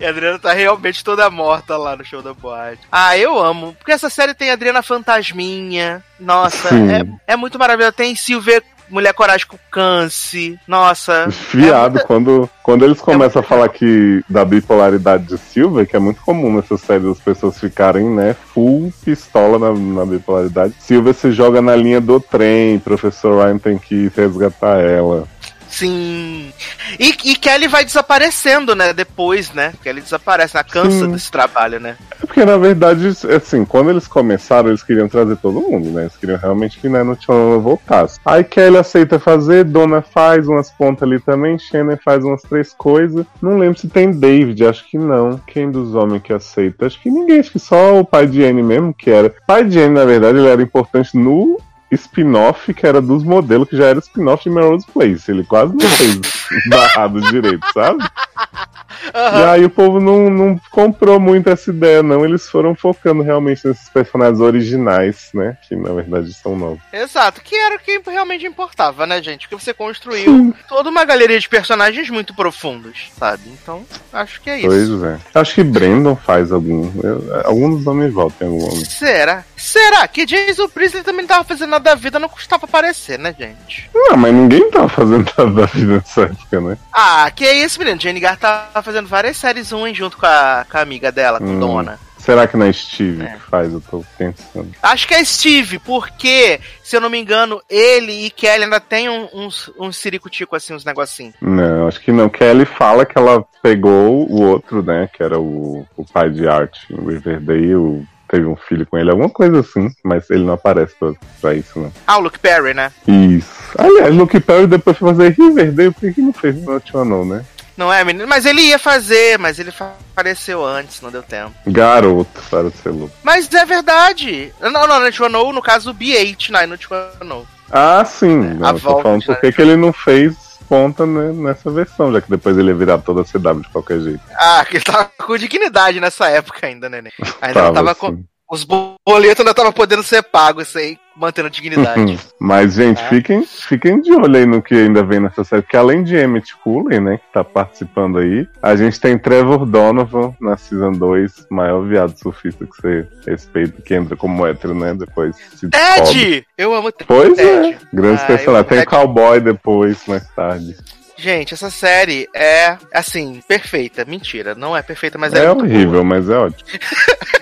E a Adriana tá realmente toda morta lá no show da boate. Ah, eu amo. Porque essa série tem a Adriana Fantasminha. Nossa, é, é muito maravilhoso. Tem Silver Mulher Coragem com Câncer. Nossa. Fiado, muita- quando, quando eles começam a muito falar que da bipolaridade de Silver, que é muito comum nessa série as pessoas ficarem, né, full pistola na, na bipolaridade. Silver se joga na linha do trem, professor Ryan tem que resgatar ela. Sim. E, e Kelly vai desaparecendo, né? Depois, né? Kelly desaparece, né? Cansa Sim. desse trabalho, né? É porque, na verdade, assim, quando eles começaram, eles queriam trazer todo mundo, né? Eles queriam realmente que né, no Tchan voltasse. Aí Kelly aceita fazer, Dona faz umas pontas ali também, Shannon faz umas três coisas. Não lembro se tem David, acho que não. Quem dos homens que aceita? Acho que ninguém, acho que só o pai de Anne mesmo que era. Pai de Anne, na verdade, ele era importante no spin-off que era dos modelos, que já era spin-off de Melrose Place. Ele quase não fez barrado direito, sabe? E aí o povo não, não comprou muito essa ideia, não. Eles foram focando realmente nesses personagens originais, né? Que na verdade são novos. Exato, que era o que realmente importava, né, gente? Porque você construiu toda uma galeria de personagens muito profundos, sabe? Então, acho que é isso. Pois é. Acho que Brandon faz algum. eu- algum dos nomes volta em algum momento. Será? Será que Jason Priestley também não tava fazendo nada da vida, não custava aparecer, né, gente? Não, mas ninguém tava fazendo nada da vida nessa época, né? Ah, que é isso, menino? Jenny Gar tava fazendo várias séries ruins junto com a, com a amiga dela, com Hum. Dona. Será que não é Steve É. que faz? Eu tô pensando. Acho que é Steve, porque, se eu não me engano, ele e Kelly ainda tem um- uns, uns ciricutico assim, uns negocinhos. Não, acho que não. Kelly fala que ela pegou o outro, né? Que era o, o pai de arte em Riverdale. Teve um filho com ele, alguma coisa assim. Mas ele não aparece pra, pra isso, não. Ah, o Luke Perry, né? Isso. Aliás, Luke Perry depois foi fazer Riverdale, por que não fez Not não, né? Não é, menino? Mas ele ia fazer, mas ele apareceu antes, não deu tempo. Garoto, para ser louco. Mas é verdade. Não, não, não, no, no caso o B8, não, no Ah, sim. a Não, tô volta falando por que que ele não fez ponta né, nessa versão, já que depois ele ia virar toda a CW de qualquer jeito. Ah, que ele tava com dignidade nessa época ainda, neném. Ainda não tava com. Os boletos ainda tava podendo ser pagos, isso aí, mantendo a dignidade. Mas, gente, É. fiquem, fiquem de olho aí no que ainda vem nessa série, porque além de Emmett Cooley, né, que tá participando aí, a gente tem Trevor Donovan na Season 2, maior viado surfista que você respeita, que entra como hétero, né, depois se descobre. Ted! Eu amo Ted. Pois é, grandes Ah, personagens. eu- Tem Ted- Cowboy depois, mais tarde. Gente, essa série é, assim, perfeita. Mentira, não é perfeita, mas é, é horrível, mas é ótimo.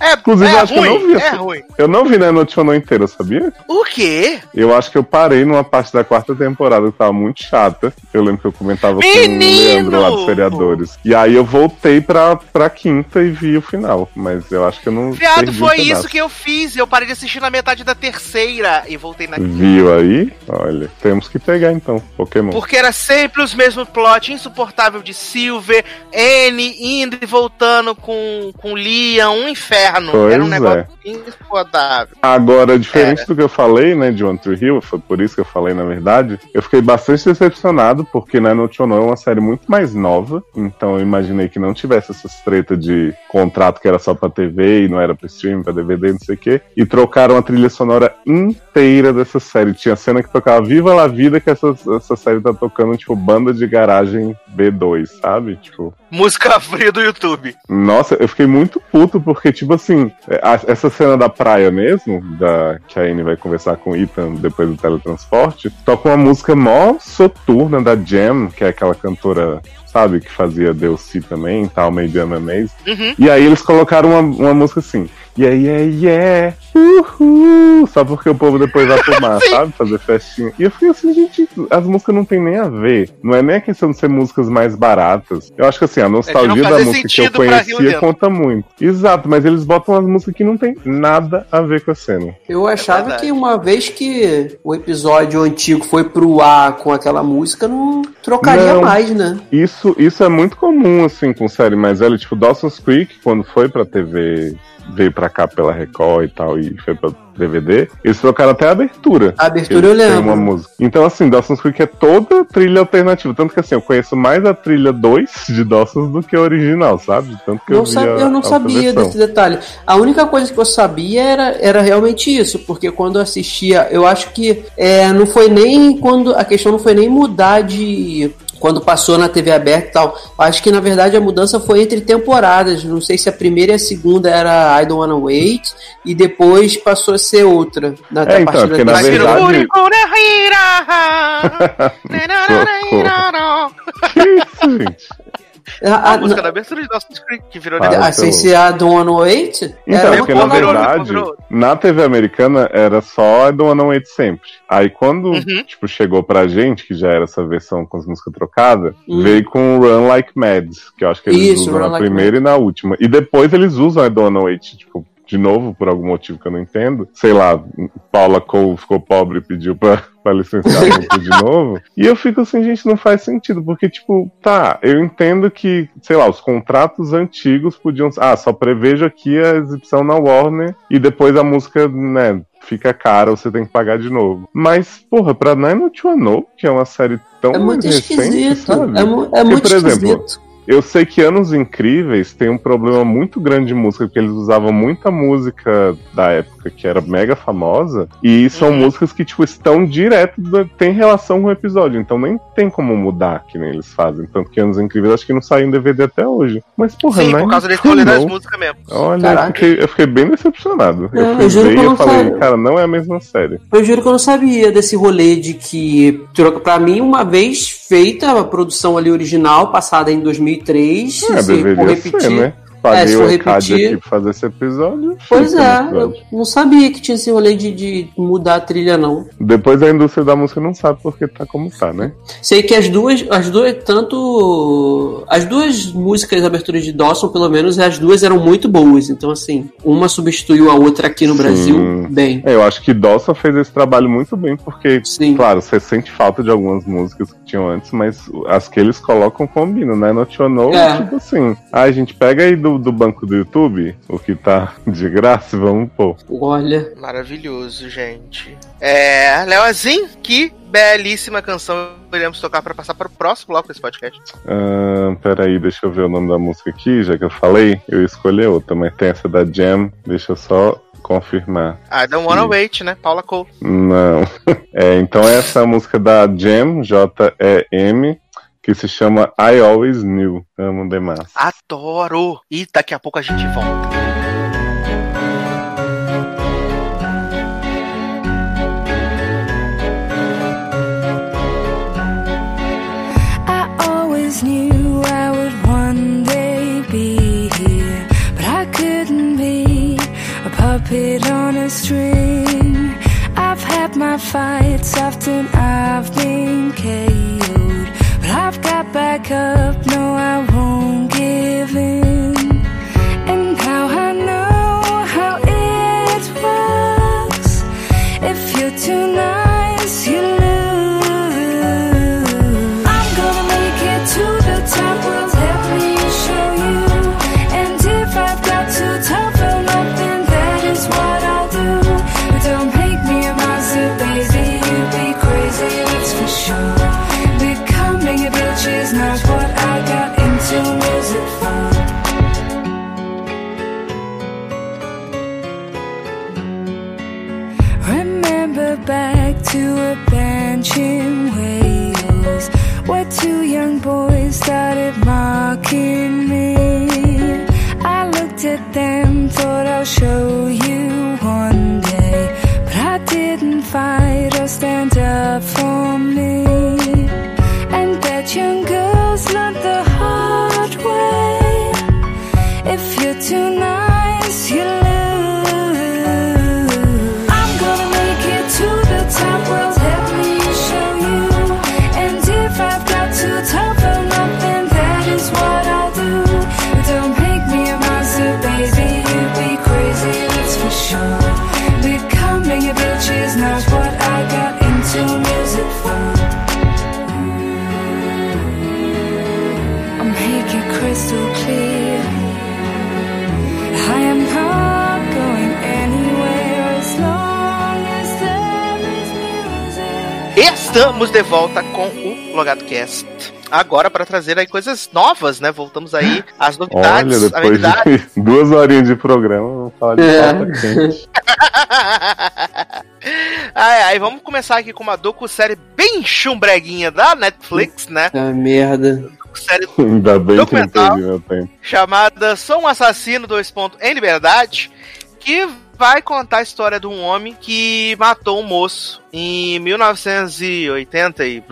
É, Inclusive, é eu acho que eu ruim, não vi é essa- ruim. Eu não vi na Notiono inteira, sabia? O quê? Eu acho que eu parei numa parte da quarta temporada que tava muito chata. Eu lembro que eu comentava com o Menino! Leandro lá dos Feriadores. E aí eu voltei pra, pra quinta e vi o final. Mas eu acho que eu não. Viado, foi isso que eu fiz. Eu parei de assistir na metade da terceira e voltei na Viu aí? Olha, temos que pegar então, Pokémon. Porque era sempre os mesmos plot, insuportável de Silver, N indo e voltando com, com Liam, um inferno Nunca. Pois Era um é. negócio insuportável. Agora, diferente Era. do que eu falei, né, de One Tree Hill, foi por isso que eu falei, na verdade, eu fiquei bastante decepcionado, porque né, No Chono é uma série muito mais nova, então eu imaginei que não tivesse essas treta de contrato que era só pra TV e não era pra streaming, pra DVD, não sei o quê, e trocaram a trilha sonora inteira dessa série. Tinha cena que tocava Viva la Vida, que essa, essa série tá tocando, tipo, banda de garagem B2, sabe? Tipo, Música fria do YouTube. nossa, eu fiquei muito puto porque, tipo assim, a- essa cena da praia mesmo, da, que a Anne vai conversar com o Ethan depois do teletransporte, toca uma música mó soturna da Jam, que é aquela cantora, sabe, que fazia Delcy também, tal, Maybe I'm Amazed. Uhum. E aí eles colocaram uma, uma música assim, yeah, yeah, yeah, uhul, só porque o povo depois vai pro mar, sabe, fazer festinha. E eu fiquei assim, gente, as músicas não tem nem a ver. Não é nem a questão de ser músicas mais baratas. Eu acho que assim, a nostalgia da fazer música que eu conhecia conta muito. Exato, mas eles botam umas músicas que não tem nada a ver com a cena. Eu achava verdade. que uma vez que o episódio antigo foi pro ar com aquela música, não trocaria Não. mais, né? Isso, isso é muito comum, assim, com série mais velha, tipo Dawson's Creek, quando foi pra TV, veio pra cá pela Record e tal, e foi pra DVD, eles trocaram até a abertura. A abertura eu lembro. uma música. Então, assim, Dawson's Creek é toda trilha alternativa. Tanto que, assim, eu conheço mais a trilha 2 de Dawson's do que a original, sabe? Tanto que Não eu, vi sa- a- eu não sabia versão. desse detalhe. A única coisa que eu sabia era, era realmente isso, porque quando eu assistia, eu acho que é, não foi nem quando. A questão não foi nem mudar de. Quando passou na TV aberta e tal. Acho que na verdade a mudança foi entre temporadas. Não sei se a primeira e a segunda era I Don't Wanna Wait, e depois passou a ser outra. Na, É, então, porque da na verdade-. Que isso, gente? A, A música da abertura de Dawson's Creek, que virou Para. negócio. a, sem ser a Don't Wanna Wait? Então, era porque na verdade, na TV americana era só I Don't Wanna Wait sempre. Aí quando, Uhum. tipo, chegou pra gente, que já era essa versão com as músicas trocadas, Hum. veio com Run Like Mad, que eu acho que eles Isso, usam Run na Like primeira e na última. E depois eles usam I Don't Wanna Wait, tipo, de novo, por algum motivo que eu não entendo. Sei lá, Paula Cole ficou pobre e pediu pra, pra licenciar a música de novo. E eu fico assim, gente, não faz sentido, porque, tipo, tá, eu entendo que, sei lá, os contratos antigos podiam. Ah, só prevejo aqui a exibição na Warner e depois a música, né, fica cara, você tem que pagar de novo. Mas, porra, pra Nine to Know, que é uma série tão É muito recente, esquisito. sabe? É, mu- é Porque, muito por exemplo, esquisito. Eu sei que Anos Incríveis tem um problema muito grande de música, porque eles usavam muita música da época que era mega famosa, e são Uhum. músicas que, tipo, estão direto, da- tem relação com o episódio, então nem tem como mudar, que nem eles fazem. Tanto que Anos Incríveis acho que não saiu em DVD até hoje. Mas, porra, Sim, não é por causa da escolha das músicas mesmo. Olha, eu fiquei, eu fiquei bem decepcionado. Não, eu fui eu juro ver que e eu falei, sabia. cara, não é a mesma série. Eu juro que eu não sabia desse rolê de que, troca pra mim, uma vez feita a produção ali original, passada em 2003, É, se for repetir. ser, né? É, Paguei se o for repetir- aqui pra fazer esse episódio. Pois é, episódio. eu não sabia que tinha esse rolê de, de mudar a trilha, não. Depois a indústria da música não sabe porque tá como tá, né? Sei que as duas, as duas, tanto. As duas músicas de abertura de Dawson, pelo menos, as duas eram muito boas. Então, assim, uma substituiu a outra aqui no Sim. Brasil bem. É, eu acho que Dawson fez esse trabalho muito bem, porque, Sim. claro, você sente falta de algumas músicas que tinham antes, mas as que eles colocam combinam, né? Not You Know, É. tipo assim, ah, a gente pega aí do, do banco do YouTube, o que tá de graça, vamos pôr. Olha. Maravilhoso, gente. É, Leozinho, que belíssima canção iremos tocar pra passar para o próximo bloco desse podcast. Ah, peraí, deixa eu ver o nome da música aqui, já que eu falei, eu escolhi outra, mas tem essa da Jam, deixa eu só confirmar. I Don't Wanna Sim. Wait, né? Paula Cole. Não. É, então essa é a música da Jam, J-E-M, que se chama I Always Knew. Amo demais. Adoro! E daqui a pouco a gente volta. I always knew I would one day be here, but I couldn't be a puppet on a string. I've had my fights, often I've been got back up, no, I back to a bench in ways Where two young boys started mocking me. I looked at them, thought I'll show you one day. But I didn't fight or stand up for me. And that young Estamos de volta com o Logado Cast. Agora para trazer aí coisas novas, né? Voltamos aí às Olha, novidades, depois amenidades. de duas horinhas de programa, vamos falar de É. pauta quente. ai, ai, vamos começar aqui com uma docu-série bem chumbreguinha da Netflix, né? Ah, merda. Série Ainda bem que não Documental. perdi meu tempo. chamada Sou um Assassino, dois pontos, em liberdade, que vai contar a história de um homem que matou um moço em 1980 e...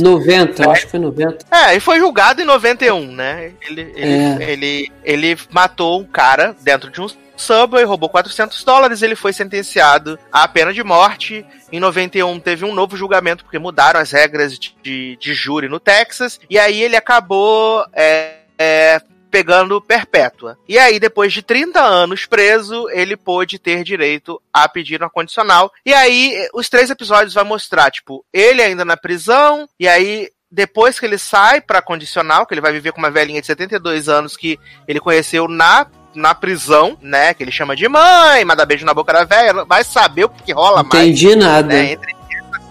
90, acho que foi 90. É, e foi julgado em 91, né? Ele, ele, É. ele, ele matou um cara dentro de um Subway, roubou 400 dólares, ele foi sentenciado à pena de morte. Em 91 teve um novo julgamento, porque mudaram as regras de, de, de júri no Texas, e aí ele acabou é, é, pegando perpétua. E aí, depois de 30 anos preso, ele pôde ter direito a pedir uma condicional. E aí, os três episódios vai mostrar, tipo, ele ainda na prisão, e aí depois que ele sai pra condicional, que ele vai viver com uma velhinha de 72 anos que ele conheceu na, na prisão, né? Que ele chama de mãe, manda beijo na boca da velha, vai saber o que, rola Não mais. entendi nada. Né, entre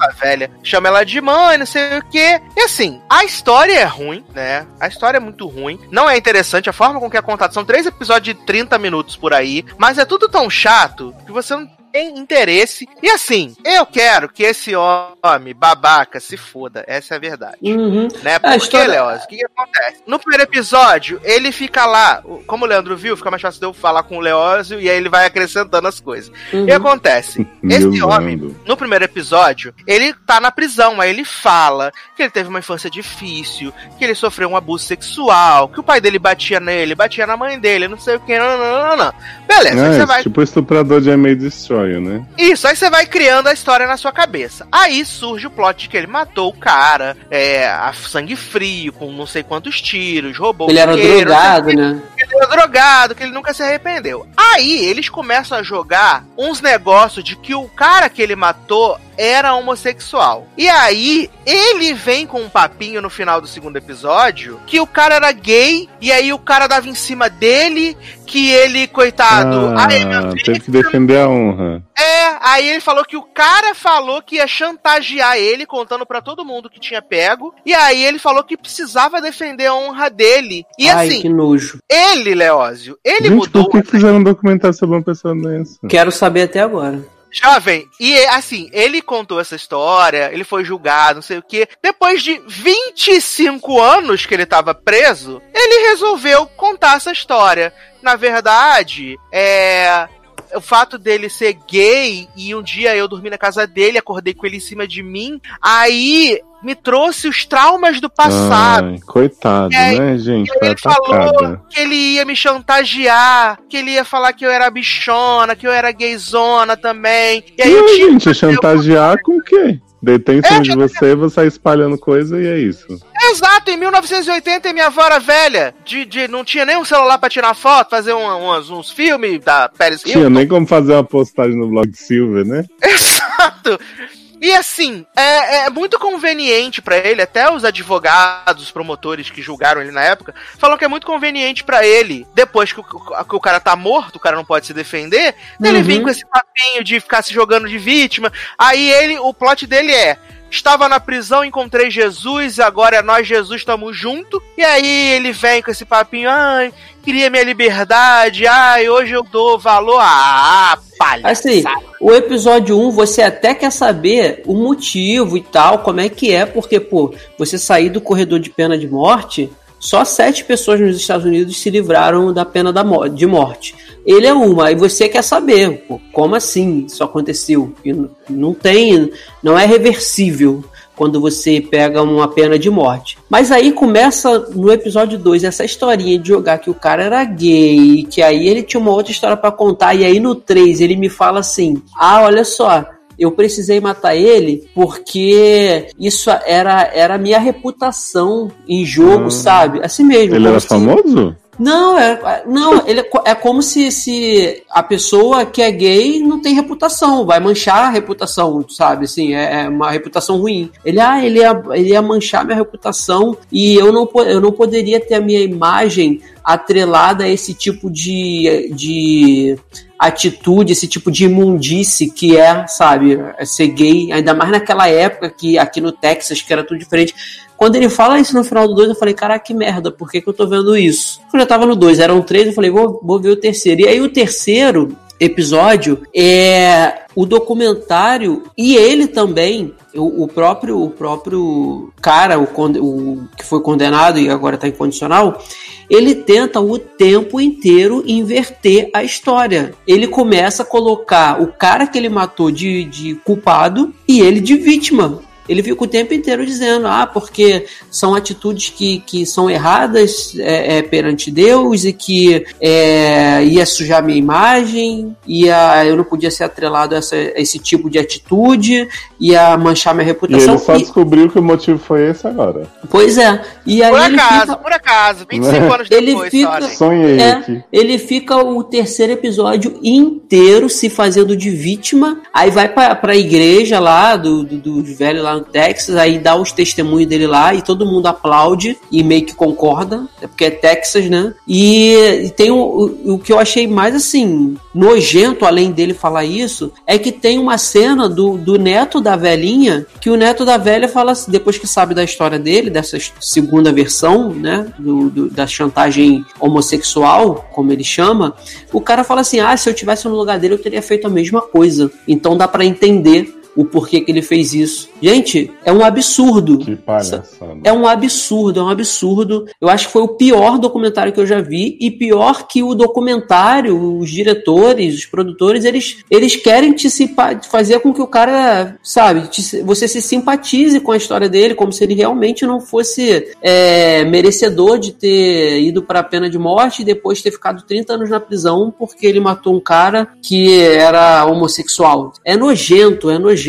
essa velha, chama ela de mãe, não sei o quê. E assim, a história é ruim, né? A história é muito ruim. Não é interessante a forma com que é contado. São três episódios de 30 minutos por aí, mas é tudo tão chato que você não tem interesse. E assim, eu quero que esse homem babaca se foda. Essa é a verdade. Uhum. Né? Porque, história- Leoz, o que, que acontece? No primeiro episódio, ele fica lá, como o Leandro viu, fica mais fácil de eu falar com o Leózio e aí ele vai acrescentando as coisas. Uhum. O que acontece? Esse homem, no primeiro episódio, ele tá na prisão, aí ele fala que ele teve uma infância difícil, que ele sofreu um abuso sexual, que o pai dele batia nele, batia na mãe dele, não sei o que, não, não, não, não. Beleza, aí É, você vai tipo estuprador de I Destroyer, né? isso, aí você vai criando a história na sua cabeça. Aí surge o plot de que ele matou o cara, é, a sangue frio, com não sei quantos tiros, roubou Ele era dinheiro, drogado, né? que ele era drogado, que ele nunca se arrependeu. Aí eles começam a jogar uns negócios de que o cara que ele matou era homossexual. E aí ele vem com um papinho no final do segundo episódio que o cara era gay e aí o cara dava em cima dele, que ele coitado, Ah, meu teve que defender a honra. é, aí ele falou que o cara falou que ia chantagear ele, contando pra todo mundo que tinha pego. E aí ele falou que precisava defender a honra dele. E Ai, assim, que nojo. ele, Leózio, ele Gente, mudou. por que fizeram um documentário sobre uma pessoa dessa? Quero saber até agora. Jovem, e assim, ele contou essa história, ele foi julgado, não sei o quê. Depois de 25 anos que ele tava preso, ele resolveu contar essa história. Na verdade, é. O fato dele ser gay e um dia eu dormi na casa dele, acordei com ele em cima de mim, aí me trouxe os traumas do passado. Ai, coitado, E aí- né, gente? E ele falou atacada. que ele ia me chantagear, que ele ia falar que eu era bichona, que eu era gayzona também. E aí eu tinha gente, chantagear com o quê? Em É, de você, você espalhando coisa e é isso. Exato, em 1980 minha avó era velha, de, de, não tinha nem um celular pra tirar foto, fazer um- umas- uns filmes da Tinha Hilton. nem como fazer uma postagem no blog de Silver, né? Exato. E assim, é, é muito conveniente pra ele, até os advogados, os promotores que julgaram ele na época, falam que é muito conveniente pra ele, depois que o, que o cara tá morto, o cara não pode se defender, ele Uhum. vir com esse papinho de ficar se jogando de vítima. Aí ele, o plot dele é. Estava na prisão, encontrei Jesus, agora é nós, Jesus, estamos junto. E aí ele vem com esse papinho, ai, queria minha liberdade, ai, hoje eu dou valor. Ah, palha. Assim, o episódio 1, você até quer saber o motivo e tal, como é que é, porque, pô, você sair do corredor de pena de morte, só sete pessoas nos Estados Unidos se livraram da pena da mo- de morte. ele é uma. Aí você quer saber, pô, como assim isso aconteceu? E não tem, não é reversível quando você pega uma pena de morte. Mas aí começa no episódio 2 essa historinha de jogar que o cara era gay, que aí ele tinha uma outra história para contar, e aí no 3 ele me fala assim: ah, olha só. Eu precisei matar ele porque isso era, era a minha reputação em jogo, Ah. sabe? Assim mesmo. Ele era se- famoso? não, é, não ele é, é como se, se a pessoa que é gay não tem reputação, vai manchar a reputação, sabe? Assim, é, é uma reputação ruim. Ele, ah, ele ia, ele ia manchar minha reputação e eu não, eu não poderia ter a minha imagem atrelada a esse tipo de, de atitude, esse tipo de imundice que é, sabe, ser gay, ainda mais naquela época que aqui no Texas, que era tudo diferente. Quando ele fala isso no final do 2, eu falei, caraca, que merda, por que, que eu tô vendo isso? Eu tava no 2, eram três, eu falei, vou, vou ver o terceiro. E aí o terceiro episódio é o documentário e ele também o, o próprio o próprio cara o, o que foi condenado e agora está incondicional ele tenta o tempo inteiro inverter a história. Ele começa a colocar o cara que ele matou de, de culpado e ele de vítima ele fica o tempo inteiro dizendo, ah, porque são atitudes que, que são erradas é, é, perante Deus e que é, ia sujar minha imagem, ia, eu não podia ser atrelado a, essa- a esse tipo de atitude, ia manchar minha E reputação. ele só E- descobriu que o motivo foi esse agora. pois é, e aí Por ele acaso, fica, por acaso, 25 Né? anos Ele depois, fica-. Sonhei É. ele fica o terceiro episódio inteiro se fazendo de vítima, aí vai pra, pra igreja lá, do, do, dos velhos lá Texas, aí dá os testemunhos dele lá e todo mundo aplaude e meio que concorda, é porque é Texas, né? E, e tem o, o, que eu achei mais assim, nojento, além dele falar isso, é que tem uma cena do, do neto da velhinha, que o neto da velha fala assim, depois que sabe da história dele, dessa segunda versão, né? do- do- da chantagem homossexual, como ele chama, o cara fala assim: ah, se eu tivesse no lugar dele, eu teria feito a mesma coisa. Então dá pra entender o porquê que ele fez isso. Gente, é um absurdo. Que palhaçada. É um absurdo, é um absurdo. Eu acho que foi o pior documentário que eu já vi e pior que o documentário, os diretores, os produtores, eles, eles querem te fazer com que o cara, sabe, te- você se simpatize com a história dele, como se ele realmente não fosse é, merecedor de ter ido para a pena de morte e depois ter ficado 30 anos na prisão porque ele matou um cara que era homossexual. É nojento, é nojento.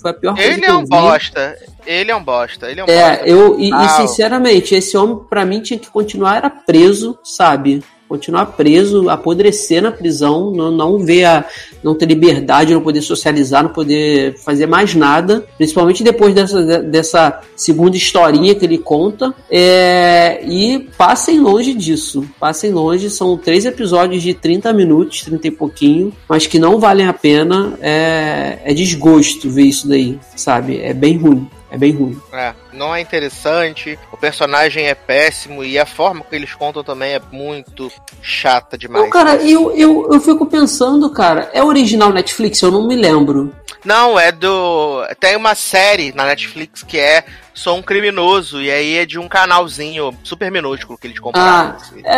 Foi a pior coisa Ele que é eu um vi. bosta. Ele é um bosta. Ele é um bosta. É, eu e, e, Au. sinceramente, esse homem pra mim tinha que continuar era preso, sabe? Continuar preso, apodrecer na prisão, não, não ver a, não ter liberdade, não poder socializar, não poder fazer mais nada, principalmente depois dessa, dessa segunda historinha que ele conta. É, e passem longe disso, passem longe. São três episódios de 30 minutos, 30 e pouquinho, mas que não valem a pena. É, é desgosto ver isso daí, sabe? É bem ruim. É bem ruim. É, não é interessante, o personagem é péssimo e a forma que eles contam também é muito chata demais. Não, cara, eu, eu, eu fico pensando, cara, é original Netflix? Eu não me lembro. Não, é do. Tem uma série na Netflix que é Sou um Criminoso, e aí é de um canalzinho super minúsculo que eles compraram. Ah, é,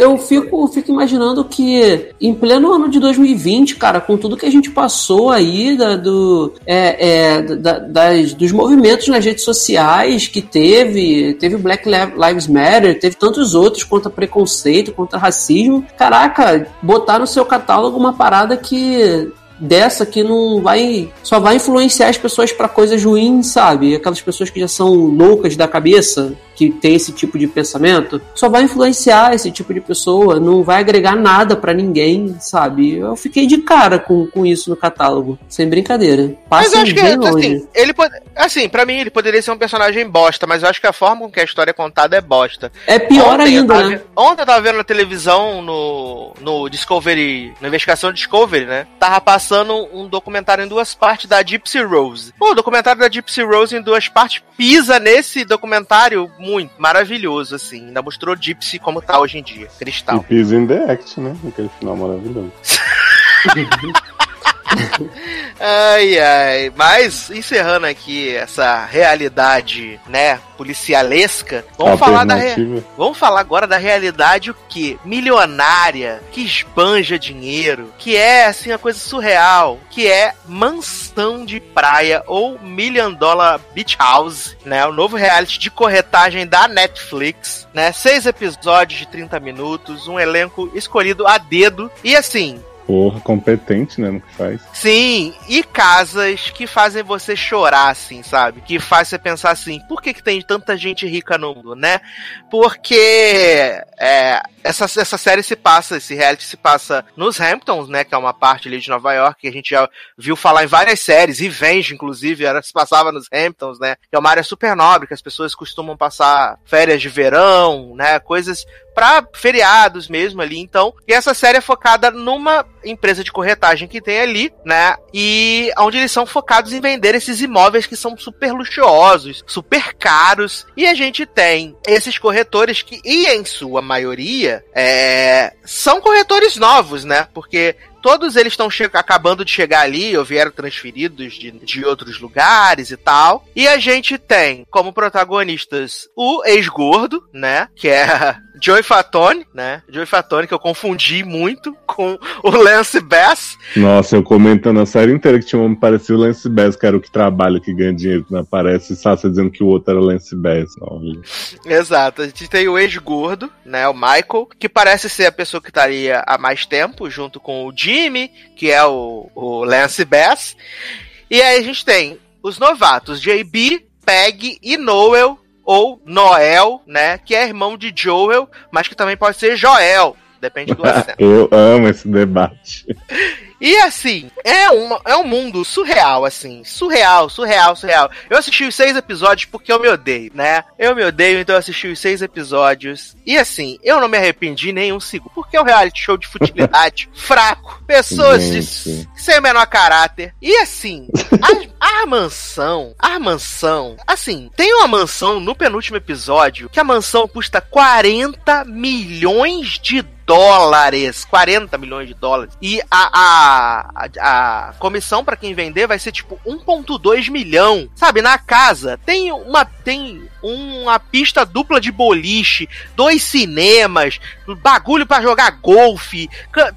é, eu fico, fico imaginando que em pleno ano de 2020, cara, com tudo que a gente passou aí da, do, é, é, da- das, dos movimentos nas redes sociais que teve, teve Black Lives Matter, teve tantos outros contra preconceito, contra racismo. Caraca, botar no seu catálogo uma parada que dessa que não vai só vai influenciar as pessoas pra coisas ruins, sabe? Aquelas pessoas que já são loucas da cabeça, que tem esse tipo de pensamento, só vai influenciar esse tipo de pessoa, não vai agregar nada pra ninguém, sabe? Eu fiquei de cara com, com isso no catálogo, sem brincadeira. Mas Passem eu acho que, assim, ele pode. Assim, pra mim, ele poderia ser um personagem bosta, mas eu acho que a forma com que a história é contada é bosta. é pior Ontem eu ainda, tava né? Ontem eu tava vendo na televisão, no, no Discovery, na investigação Discovery, né? Tava passando um documentário em duas partes da Gypsy Rose. Pô, o documentário da Gypsy Rose em duas partes pisa nesse documentário muito maravilhoso, assim. Ainda mostrou Gypsy como tá hoje em dia, E cristal. Peace in the Act, né? Aquele final maravilhoso. ai, ai. Mas, encerrando aqui essa realidade, né, policialesca, vamos falar da re... Vamos falar agora da realidade o que? Milionária, que esbanja dinheiro, que é assim uma coisa surreal, que é mansão de praia ou Million Dollar Beach House, né? O novo reality de corretagem da Netflix, né? Seis episódios de 30 minutos, um elenco escolhido a dedo e assim, Porra, competente, né, no que faz. Sim, e casas que fazem você chorar, assim, sabe? Que faz você pensar assim, por que, que tem tanta gente rica no mundo, né? Porque é, essa, essa série se passa, esse reality se passa nos Hamptons, né? Que é uma parte ali de Nova York, que a gente já viu falar em várias séries, e Venge, inclusive, era, se passava nos Hamptons, né? Que é uma área super nobre, que as pessoas costumam passar férias de verão, né? Coisas para feriados mesmo ali. Então, e essa série é focada numa empresa de corretagem que tem ali, né? E onde eles são focados em vender esses imóveis que são super luxuosos, super caros. E a gente tem esses corretores que, e em sua maioria, é, são corretores novos, né? Porque todos eles estão acabando de chegar ali, ou vieram transferidos de, de outros lugares e tal. E a gente tem como protagonistas o ex-gordo, né? Que é Joey Fatone, né? Joey Fatone, que eu confundi muito com o Lance Bass. Nossa, eu comentando a série inteira que tinha um homem parecido o Lance Bass, que era o que trabalha, que ganha dinheiro, que não aparece, e Sasha dizendo que o outro era Lance Bass. Exato. A gente tem o ex-gordo, né? O Michael, que parece ser a pessoa que estaria há mais tempo, junto com o Jim Jimmy, que é o, o Lance Bass. E aí a gente tem os novatos, JB, Peg e Noel, ou Noel, né? Que é irmão de Joel, mas que também pode ser Joel. Depende do acento. Eu amo esse debate. E assim, é, uma, é um mundo surreal, assim. Surreal, surreal, surreal. Eu assisti os seis episódios porque eu me odeio, né? Eu me odeio, então eu assisti os seis episódios. E assim, eu não me arrependi nem um segundo. Porque é um reality show de futilidade fraco. Pessoas de, sem menor caráter. E assim, a, a mansão, a mansão, assim, tem uma mansão no penúltimo episódio que a mansão custa 40 milhões de dólares, 40 milhões de dólares. E a, a, a, comissão para quem vender vai ser tipo 1.2 milhão. Sabe, na casa tem uma tem uma pista dupla de boliche, dois cinemas, bagulho para jogar golfe,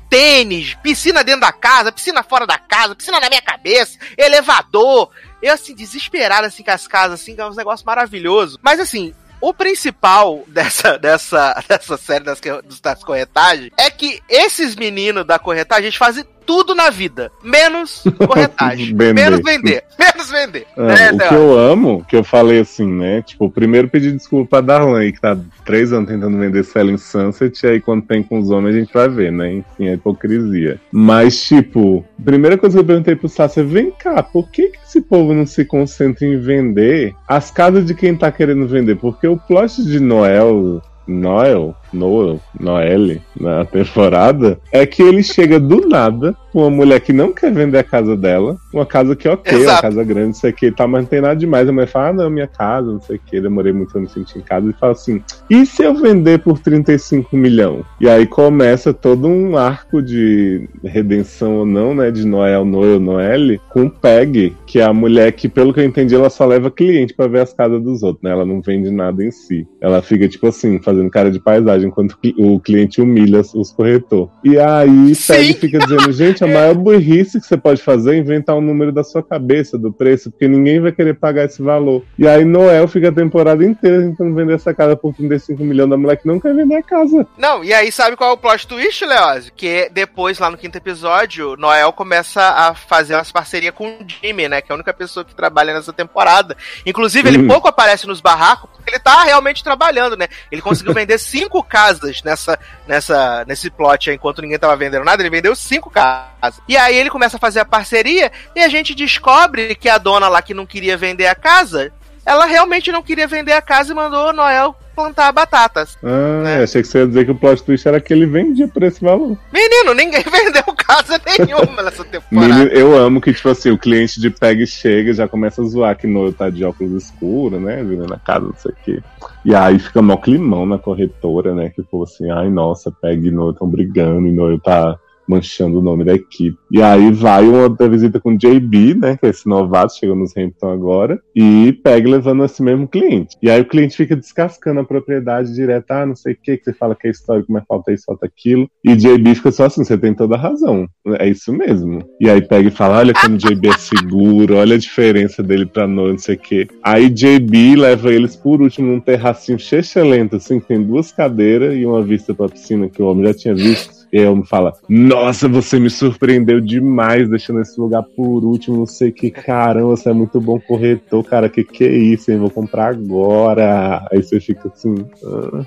tênis, piscina dentro da casa, piscina fora da casa, piscina na minha cabeça, elevador. Eu, assim, desesperado, assim, com as casas, assim, é um negócio maravilhoso. Mas, assim, o principal dessa, dessa, dessa série das, das corretagens é que esses meninos da corretagem, fazem tudo na vida, menos corretagem, menos vender, menos vender. É, né, o que eu amo, que eu falei assim, né? Tipo, primeiro pedir desculpa pra Darlan, que tá três anos tentando vender Selling Sunset, e aí quando tem com os homens a gente vai ver, né? Enfim, a hipocrisia. Mas, tipo, primeira coisa que eu perguntei pro Sácia, vem cá, por que, que esse povo não se concentra em vender as casas de quem tá querendo vender? Porque o plot de Noel Noel, Noel, Noelle, na temporada, é que ele chega do nada com uma mulher que não quer vender a casa dela, uma casa que ok, Exato. uma casa grande, não sei o que, tá, mas não tem nada demais. A mulher fala, ah, não, minha casa, não sei o que, demorei muito pra me sentir em casa, e fala assim, e se eu vender por 35 milhões? E aí começa todo um arco de redenção ou não, né, de Noel, Noel, Noelle, com Peg, que é a mulher que, pelo que eu entendi, ela só leva cliente para ver as casas dos outros, né, ela não vende nada em si. Ela fica, tipo assim, fazendo cara de paisagem enquanto o cliente humilha os corretores. E aí Peg fica dizendo, gente, a maior burrice que você pode fazer é inventar um número da sua cabeça do preço, porque ninguém vai querer pagar esse valor. E aí Noel fica a temporada inteira tentando vender essa casa por 35 milhões da mulher que não quer vender a casa. Não, e aí sabe qual é o plot twist, Leoz? Que depois, lá no quinto episódio, Noel começa a fazer umas parcerias com o Jimmy, né? Que é a única pessoa que trabalha nessa temporada. Inclusive, ele hum. pouco aparece nos barracos, porque ele tá realmente trabalhando, né? Ele conseguiu vender cinco casas nessa, nessa, nesse plot aí, enquanto ninguém tava vendendo nada, ele vendeu cinco casas. E aí ele começa a fazer a parceria e a gente descobre que a dona lá que não queria vender a casa, ela realmente não queria vender a casa e mandou o Noel plantar batatas. Ah, né? achei que você ia dizer que o plot twist era que ele vendia por esse valor. Menino, ninguém vendeu casa nenhuma nessa temporada. Menino, eu amo que, tipo assim, o cliente de PEG chega já começa a zoar que Noel tá de óculos escuros, né? Vindo na casa, não sei o quê. E aí fica mó climão na corretora, né? Que falou assim, ai, nossa, PEG e Noel estão brigando e Noel tá manchando o nome da equipe. E aí vai uma outra visita com o JB, né? Que é esse novato, chegou nos Hampton agora, e pega levando esse mesmo cliente. E aí o cliente fica descascando a propriedade direto, ah, não sei o que, que você fala que é histórico, mas falta isso, falta aquilo. E JB fica só assim, você tem toda a razão. É isso mesmo. E aí pega e fala, olha como o JB é seguro, olha a diferença dele pra noite, não sei o que. Aí JB leva eles por último num terracinho lento, assim, que tem duas cadeiras e uma vista pra piscina que o homem já tinha visto. E aí me fala, nossa, você me surpreendeu demais deixando esse lugar por último, não sei que, caramba, você é muito bom corretor, cara, que que é isso, hein? Vou comprar agora. Aí você fica assim... Ah.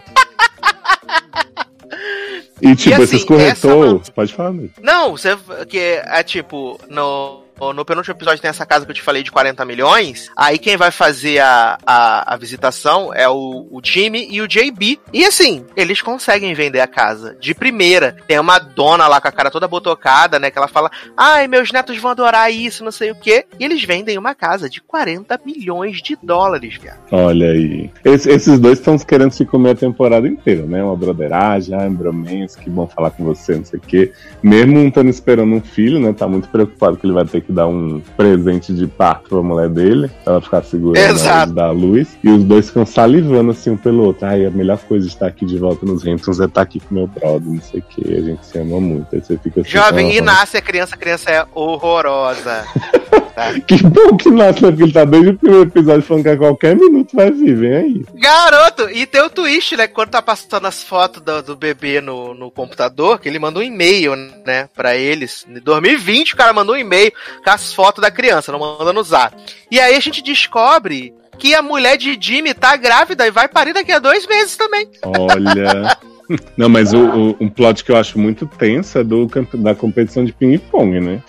E tipo, e, assim, esses corretores. Pode falar, amigo. Não, você. Que é, é tipo, no no penúltimo episódio tem essa casa que eu te falei de 40 milhões. Aí quem vai fazer a, a, a visitação é o, o Jimmy e o JB. E assim, eles conseguem vender a casa de primeira. Tem uma dona lá com a cara toda botocada, né? Que ela fala: Ai, meus netos vão adorar isso, não sei o quê. E eles vendem uma casa de 40 milhões de dólares, viado. Olha aí. Esse, esses dois estão querendo se comer a temporada inteira, né? Uma broderagem, ah, bromance, que bom falar com você, não sei o quê. Mesmo não estando esperando um filho, né? Tá muito preocupado que ele vai ter que dar um presente de parto pra mulher dele, pra ela ficar segurando da luz. E os dois ficam salivando assim um pelo outro. Ai, a melhor coisa de estar aqui de volta nos Hamptons é estar aqui com meu brother, não sei o que. A gente se ama muito. Aí você fica assim, Jovem, e nasce a criança, a criança é horrorosa. tá? Que bom que nasce? Porque ele tá desde o primeiro episódio falando que a qualquer minuto vai vir, vem aí. Garoto, e tem o twist, né? Quando tá passando as fotos do, do bebê no, no computador, que ele mandou um e-mail, né, pra eles. Em 2020, o cara mandou um e-mail com as fotos da criança, não manda no zap. E aí a gente descobre que a mulher de Jimmy tá grávida e vai parir daqui a dois meses também. Olha. Não, mas o, o, um plot que eu acho muito tenso é do, da competição de ping-pong, né?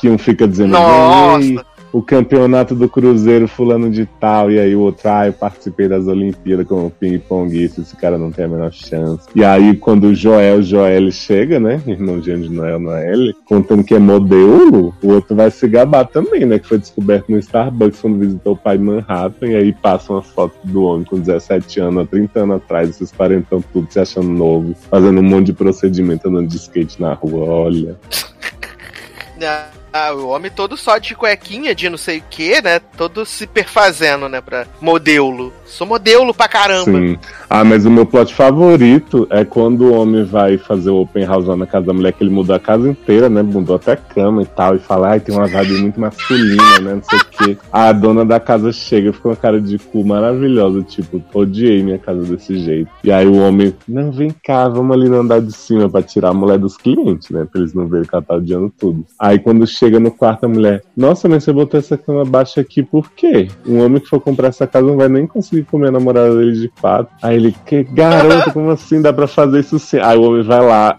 Que um fica dizendo. Nossa! O campeonato do Cruzeiro fulano de tal, e aí o outro, ah, eu participei das Olimpíadas como ping-pong, isso, esse cara não tem a menor chance. E aí, quando o Joel Joel chega, né, irmãozinho de Noel Noel, contando que é modelo, o outro vai se gabar também, né, que foi descoberto no Starbucks quando visitou o pai em Manhattan, e aí passam as fotos do homem com 17 anos, há 30 anos atrás, esses parentão tudo se achando novo, fazendo um monte de procedimento andando de skate na rua, olha. Ah, o homem todo só de cuequinha, de não sei o que, né? Todo se perfazendo, né? Pra modelo. Sou modelo pra caramba. Sim. Ah, mas o meu plot favorito é quando o homem vai fazer o open house lá na casa da mulher, que ele mudou a casa inteira, né? Mudou até cama e tal, e fala, ai, tem uma vibe muito masculina, né? Não sei o quê. A dona da casa chega, fica com uma cara de cu maravilhosa, tipo, odiei minha casa desse jeito. E aí o homem, não, vem cá, vamos ali no andar de cima pra tirar a mulher dos clientes, né? Pra eles não verem que ela tá odiando tudo. Aí quando chega no quarto, a mulher, nossa, mas você botou essa cama baixa aqui por quê? Um homem que for comprar essa casa não vai nem conseguir comer a namorada dele de fato. Aí ele, que garoto, como assim dá pra fazer isso sim? Aí o homem vai lá,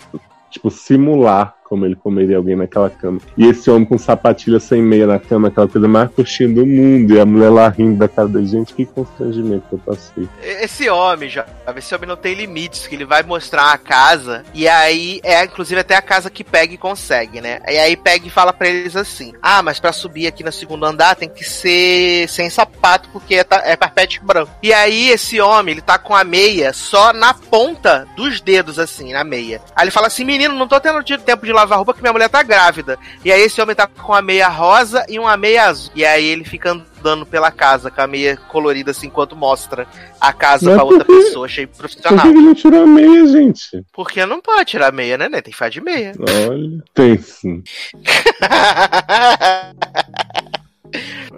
tipo, simular como ele comeria alguém naquela cama. E esse homem com sapatilha sem meia na cama, aquela coisa mais coxinha do mundo, e a mulher lá rindo da cara da gente, que constrangimento que eu passei. Esse homem, já, esse homem não tem limites, que ele vai mostrar a casa, e aí é inclusive até a casa que Peg consegue, né? E aí Peg fala para eles assim: Ah, mas para subir aqui no segundo andar tem que ser sem sapato, porque é, é carpete branco. E aí esse homem, ele tá com a meia só na ponta dos dedos, assim, na meia. Aí ele fala assim: Menino, não tô tendo tempo de lavar roupa que minha mulher tá grávida. E aí esse homem tá com uma meia rosa e uma meia azul. E aí ele fica andando pela casa com a meia colorida assim enquanto mostra a casa Mas pra outra que... pessoa. Achei profissional. Por que ele não tirou a meia, gente? Porque não pode tirar a meia, né, né? Tem que de meia. Olha, tem sim.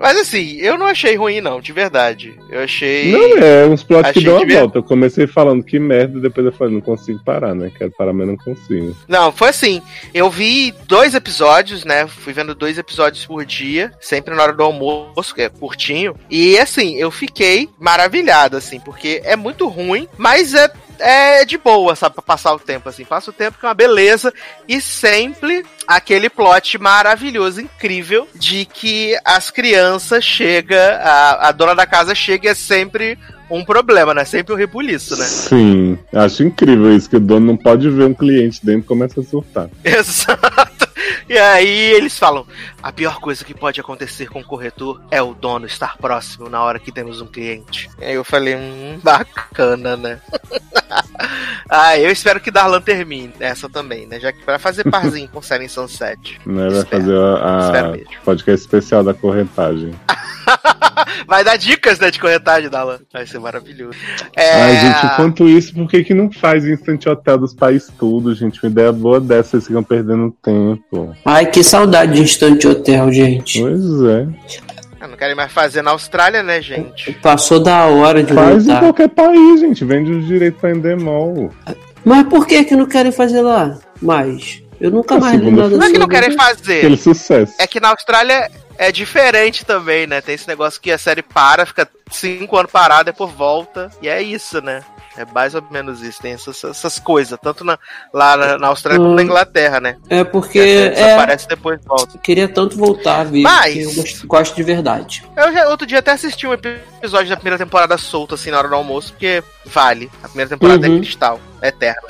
Mas assim, eu não achei ruim, não, de verdade. Eu achei. Não, é uns plots que dão a volta. Eu comecei falando que merda, depois eu falei, não consigo parar, né? Quero parar, mas não consigo. Não, foi assim. Eu vi dois episódios, né? Fui vendo dois episódios por dia, sempre na hora do almoço, que é curtinho. E assim, eu fiquei maravilhado, assim, porque é muito ruim, mas é é de boa, sabe, pra passar o tempo, assim. Passa o tempo que é uma beleza. E sempre aquele plot maravilhoso, incrível, de que as crianças chega, a, a dona da casa chega e é sempre um problema, né? Sempre um rebuliço, né? Sim, acho incrível isso, que o dono não pode ver um cliente dentro e começa a surtar. Exato. E aí eles falam: a pior coisa que pode acontecer com o corretor é o dono estar próximo na hora que temos um cliente. E aí eu falei, hum, bacana, né? ah, eu espero que Darlan termine essa também, né? Já que vai fazer parzinho com Seven Sunset. Né, vai fazer a, a podcast especial da corretagem. vai dar dicas, né, de corretagem, Darlan. Vai ser maravilhoso. É... Ai, gente, enquanto isso, por que, que não faz Instant Hotel dos países tudo, gente? Uma ideia boa dessa, vocês ficam perdendo tempo. Ai, que saudade de Instante Hotel, gente. Pois é. Ah, Não querem mais fazer na Austrália, né, gente? Passou da hora de Faz em voltar. qualquer país, gente. Vende os direitos pra Endemol. Mas por que que não querem fazer lá? Mais. Eu nunca A mais li nada Não é que não querem fazer. Aquele sucesso. É que na Austrália é diferente também, né? Tem esse negócio que a série para, fica cinco anos parada, depois volta. E é isso, né? É mais ou menos isso. Tem essas, essas coisas, tanto na- lá na, na Austrália como na Hum. Inglaterra, né? É porque É, é, desaparece e depois volta. queria tanto voltar ver, Mas- eu gosto, gosto de verdade. Eu já, outro dia até assisti um episódio da primeira temporada solto, assim, na hora do almoço, porque vale. A primeira temporada Uhum. é cristal, é eterna.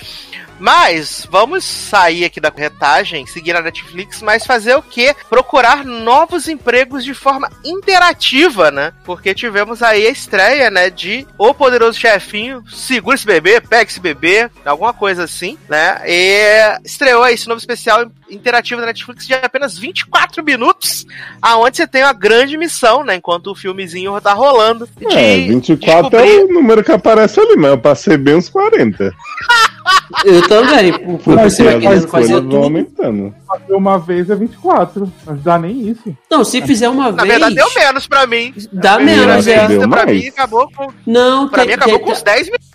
Mas vamos sair aqui da corretagem, seguir a Netflix, mas fazer o quê? Procurar novos empregos de forma interativa, né? Porque tivemos aí a estreia, né, de O Poderoso Chefinho, Segura esse bebê, pega esse bebê, alguma coisa assim, né? E estreou aí esse novo especial interativo da Netflix de apenas 24 minutos, aonde você tem uma grande missão, né? Enquanto o filmezinho tá rolando. De É, 24 descobrir- é o número que aparece ali, mas eu passei bem uns 40. Eu também, por- por Mas você Porque as querendo escolhas fazer vão tudo. aumentando. Fazer uma vez é 24. Não dá nem isso. Não, se fizer uma Na vez. verdade, deu menos pra mim. Dá menos, é. Deu pra mais? mim acabou com. Não, Pra tem- mim acabou tem- com uns 10 minutos.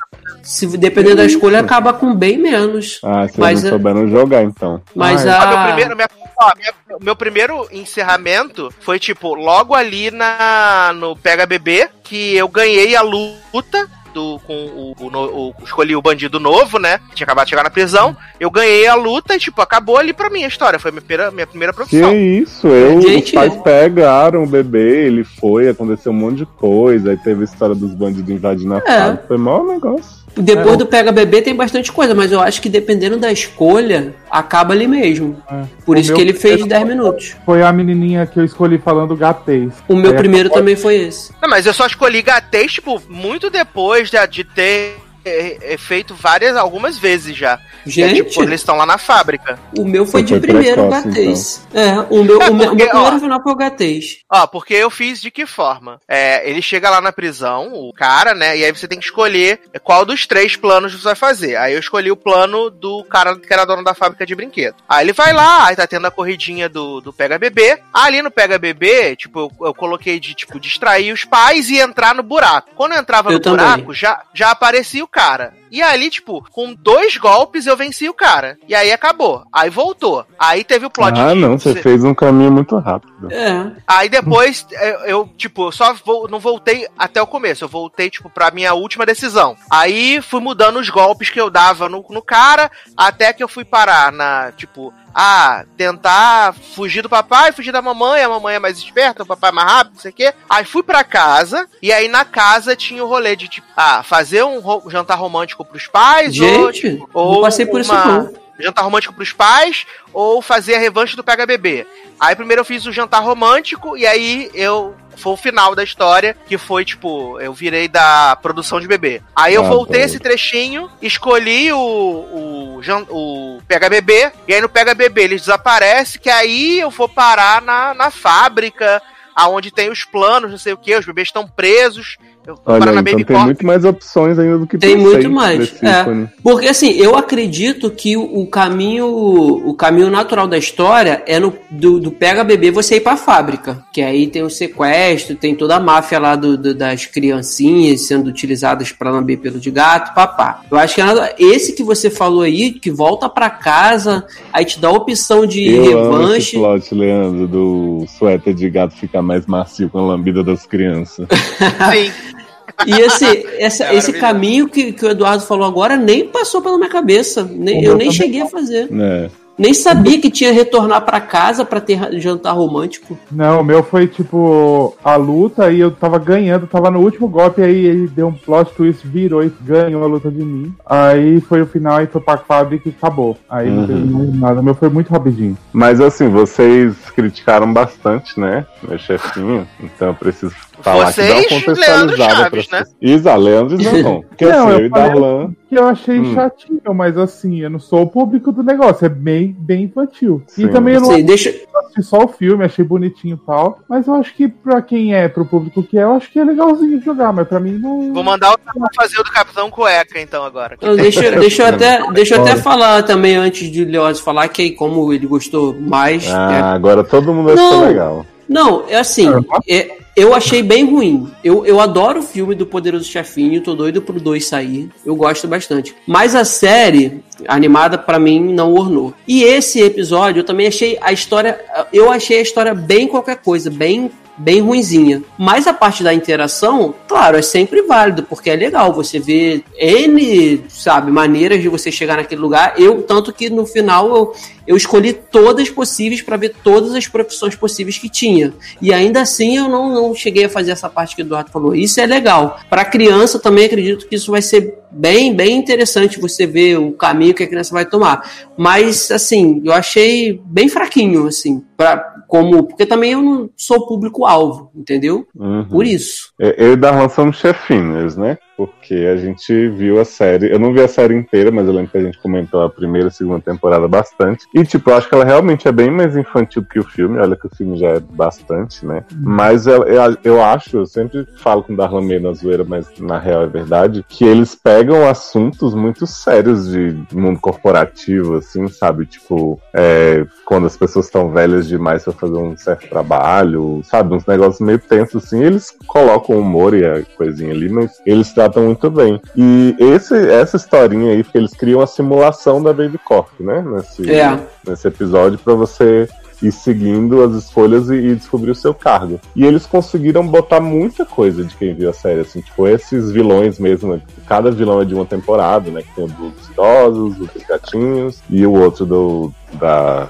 Se dependendo da escolha, acaba com bem menos. Ah, vocês Mas não souberam jogar, então. Mas. Ah, meu a. primeiro, minha- ó, minha- meu primeiro encerramento foi, tipo, logo ali na, no Pega Bebê, que eu ganhei a luta. Do, com o, o, o- escolhi o bandido novo, né? Que tinha acabado de chegar na prisão. Eu ganhei a luta e, tipo, acabou ali pra mim a história. Foi minha primeira, minha primeira Que profissão. isso, eu, Gente, os pais pegaram o bebê, ele foi, aconteceu um monte de coisa, aí teve a história dos bandidos invadindo a casa, foi mau negócio. Depois É. do Pega Bebê tem bastante coisa, mas eu acho que dependendo da escolha, acaba ali mesmo. É. Por O isso que ele fez primeiro 10 minutos. Foi a menininha que eu escolhi falando gatês. O meu Aí primeiro acabou- também foi esse. Não, mas eu só escolhi gatês, tipo, muito depois de, de ter é, é, feito várias, algumas vezes já. É, Gente, tipo, eles estão lá na fábrica. o meu foi Você de foi primeiro precoce, gatês. É, o meu, É, o meu, o porque, meu primeiro ó, final foi o gatês. Ó, porque eu fiz de que forma? É, ele chega lá na prisão, o cara, né? E aí você tem que escolher qual dos três planos você vai fazer. Aí eu escolhi o plano do cara que era dono da fábrica de brinquedo. Aí ele vai lá, aí tá tendo a corridinha do, do Pega Bebê. Ali no Pega Bebê, tipo, eu, eu coloquei de, tipo, distrair os pais e entrar no buraco. Quando eu entrava Eu no também. buraco, já, já aparecia o cara. E ali, tipo, com dois golpes eu venci o cara. E aí acabou. Aí voltou. Aí teve o plot ah, de- não, você fez um caminho muito rápido. É. Aí depois eu, eu, tipo, só vou, não voltei até o começo. Eu voltei, tipo, pra minha última decisão. Aí fui mudando os golpes que eu dava no, no cara, até que eu fui parar na, tipo, ah, tentar fugir do papai, fugir da mamãe, a mamãe é mais esperta, o papai é mais rápido, não sei o quê. Aí fui pra casa, e aí na casa tinha o rolê de, tipo, ah, fazer um ro- jantar romântico pros pais, ou, Gente, tipo, não ou passei por isso uma- não. Jantar romântico pros pais ou fazer a revanche do Pega Bebê. Aí primeiro eu fiz o jantar romântico e aí eu foi o final da história, que foi tipo, eu virei da produção de bebê. Aí eu Ah, voltei esse trechinho, escolhi o, o, o Pega Bebê, e aí no Pega Bebê eles desaparecem, que aí eu vou parar na, na fábrica, aonde tem os planos, não sei o que, os bebês estão presos. Eu Olha, então Baby tem Corp. muito mais opções ainda do que Tem muito mais, é. Porque assim, eu acredito que o, caminho o caminho natural da história é no do, do pega bebê você ir pra fábrica, que aí tem o sequestro, tem toda a máfia lá do, do- das criancinhas sendo utilizadas pra lamber pelo de gato, papá. Eu acho que é nada- esse que você falou aí, que volta pra casa, aí te dá a opção de Eu amo esse revanche. plot, Leandro, do suéter de gato ficar mais macio com a lambida das crianças. Sim. E esse, essa- É esse caminho que, que o Eduardo falou agora nem passou pela minha cabeça. Nem, eu nem cheguei a fazer. É. Nem sabia que tinha retornar para casa para ter jantar romântico. Não, o meu foi tipo a luta e eu tava ganhando, tava no último golpe, aí ele deu um plot twist, virou e ganhou a luta de mim. Aí foi o final e foi pra fábrica e acabou. Aí não teve mais nada. O meu foi muito rapidinho. Mas assim, vocês criticaram bastante, né? Meu chefinho. Então eu preciso falar que dá uma Vocês, Leandro Chaves, pras né? Isa, Leandro e Zanon. Porque Não, assim, eu eu e Darlan. Que eu achei Hum. chatinho, mas assim, eu não sou o público do negócio, é bem, bem infantil. Sim. E também eu não Assim, deixa, assisti só o filme, achei bonitinho e tal. Mas eu acho que pra quem é, pro público que é, eu acho que é legalzinho de jogar, mas pra mim não. Vou mandar o fazer o do Capitão Cueca, então, agora. Não, deixa, deixa eu até, deixa eu até falar também antes de Leoz falar que como ele gostou mais. é, Ah, agora todo mundo achou Não. legal. Não, é assim, é, eu achei bem ruim. Eu, eu adoro o filme do Poderoso Chefinho, tô doido pro 2 sair. Eu gosto bastante. Mas a série animada, pra mim, não ornou. E esse episódio, eu também achei a história. Eu achei a história bem qualquer coisa, bem. Bem ruinzinha. Mas a parte da interação, claro, é sempre válido, porque é legal. Você vê N, sabe, maneiras de você chegar naquele lugar. Eu, tanto que no final eu, eu escolhi todas possíveis para ver todas as profissões possíveis que tinha. E ainda assim eu não, não cheguei a fazer essa parte que o Eduardo falou. Isso é legal. Para criança também acredito que isso vai ser bem, bem interessante você ver o caminho que a criança vai tomar. Mas assim, eu achei bem fraquinho assim, para como, porque também eu não sou público alvo, entendeu? Uhum. Por isso. É, Eu e Darlan somos chefinhos, né? Porque a gente viu a série. Eu não vi a série inteira, mas eu lembro que a gente comentou a primeira e segunda temporada bastante. E, tipo, eu acho que ela realmente é bem mais infantil que o filme. Olha que o filme já é bastante, né? Mas eu, eu, eu acho, eu sempre falo com o Darlan meio na zoeira, mas na real é verdade, que eles pegam assuntos muito sérios de mundo corporativo, assim, sabe? Tipo, é, quando as pessoas estão velhas demais pra fazer um certo trabalho, sabe? Uns negócios meio tensos, assim. Eles colocam humor e a coisinha ali, mas eles tratam muito bem. E esse, essa historinha aí, porque eles criam a simulação da Baby Corp, né? Nesse, É. nesse episódio, pra você ir seguindo as escolhas e, e descobrir o seu cargo. E eles conseguiram botar muita coisa de quem viu a série, assim, tipo, esses vilões mesmo, né? cada vilão é de uma temporada, né? Que tem o dos idosos, o dos gatinhos e o outro do da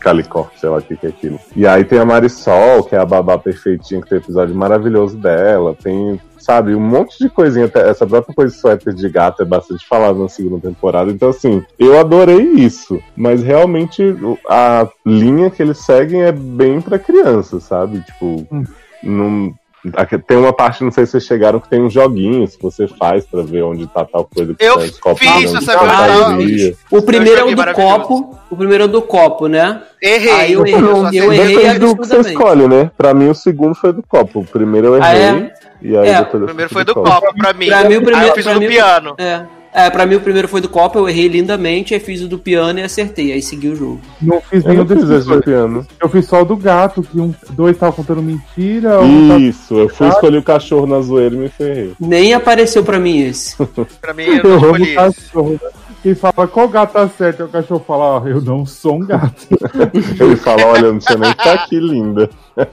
Calicorp, sei lá o que, que é aquilo. E aí tem a Marisol, que é a babá perfeitinha, que tem um episódio maravilhoso dela, tem sabe, um monte de coisinha. Essa própria coisa de suéter de gato é bastante falada na segunda temporada. Então, assim, eu adorei isso. Mas realmente a linha que eles seguem é bem pra criança, sabe? Tipo, não. Aqui- Tem uma parte, não sei se vocês chegaram, que tem uns joguinhos que você faz pra ver onde tá tal coisa. Que Eu tá fiz onde essa tá a versão. maioria. O primeiro é o do copo. O primeiro é o do copo, né? Errei. Aí eu errei, eu acertei. errei Depende do que você escolhe, né? Pra mim, o segundo foi do copo. O primeiro eu errei. Ah, é? E aí É, depois eu O primeiro foi do copo. copo pra mim. Pra mim, o primeiro- Aí eu fiz o pra do mim, piano. É. É, pra mim o primeiro foi do copo, eu errei lindamente, aí fiz o do piano e acertei, aí segui o jogo. Não fiz nenhum desses esse de dois. piano. Eu fiz só o do gato, que um, dois estavam contando mentira, um tava Isso, eu fui escolher o cachorro na zoeira e me ferrei. Nem apareceu pra mim esse. Pra mim, eu Eu não amo escolhi. o Quem fala qual gato tá certo, e o cachorro fala, ó, eu não sou um gato. Ele fala, olha, não tinha nem que tá aqui, linda.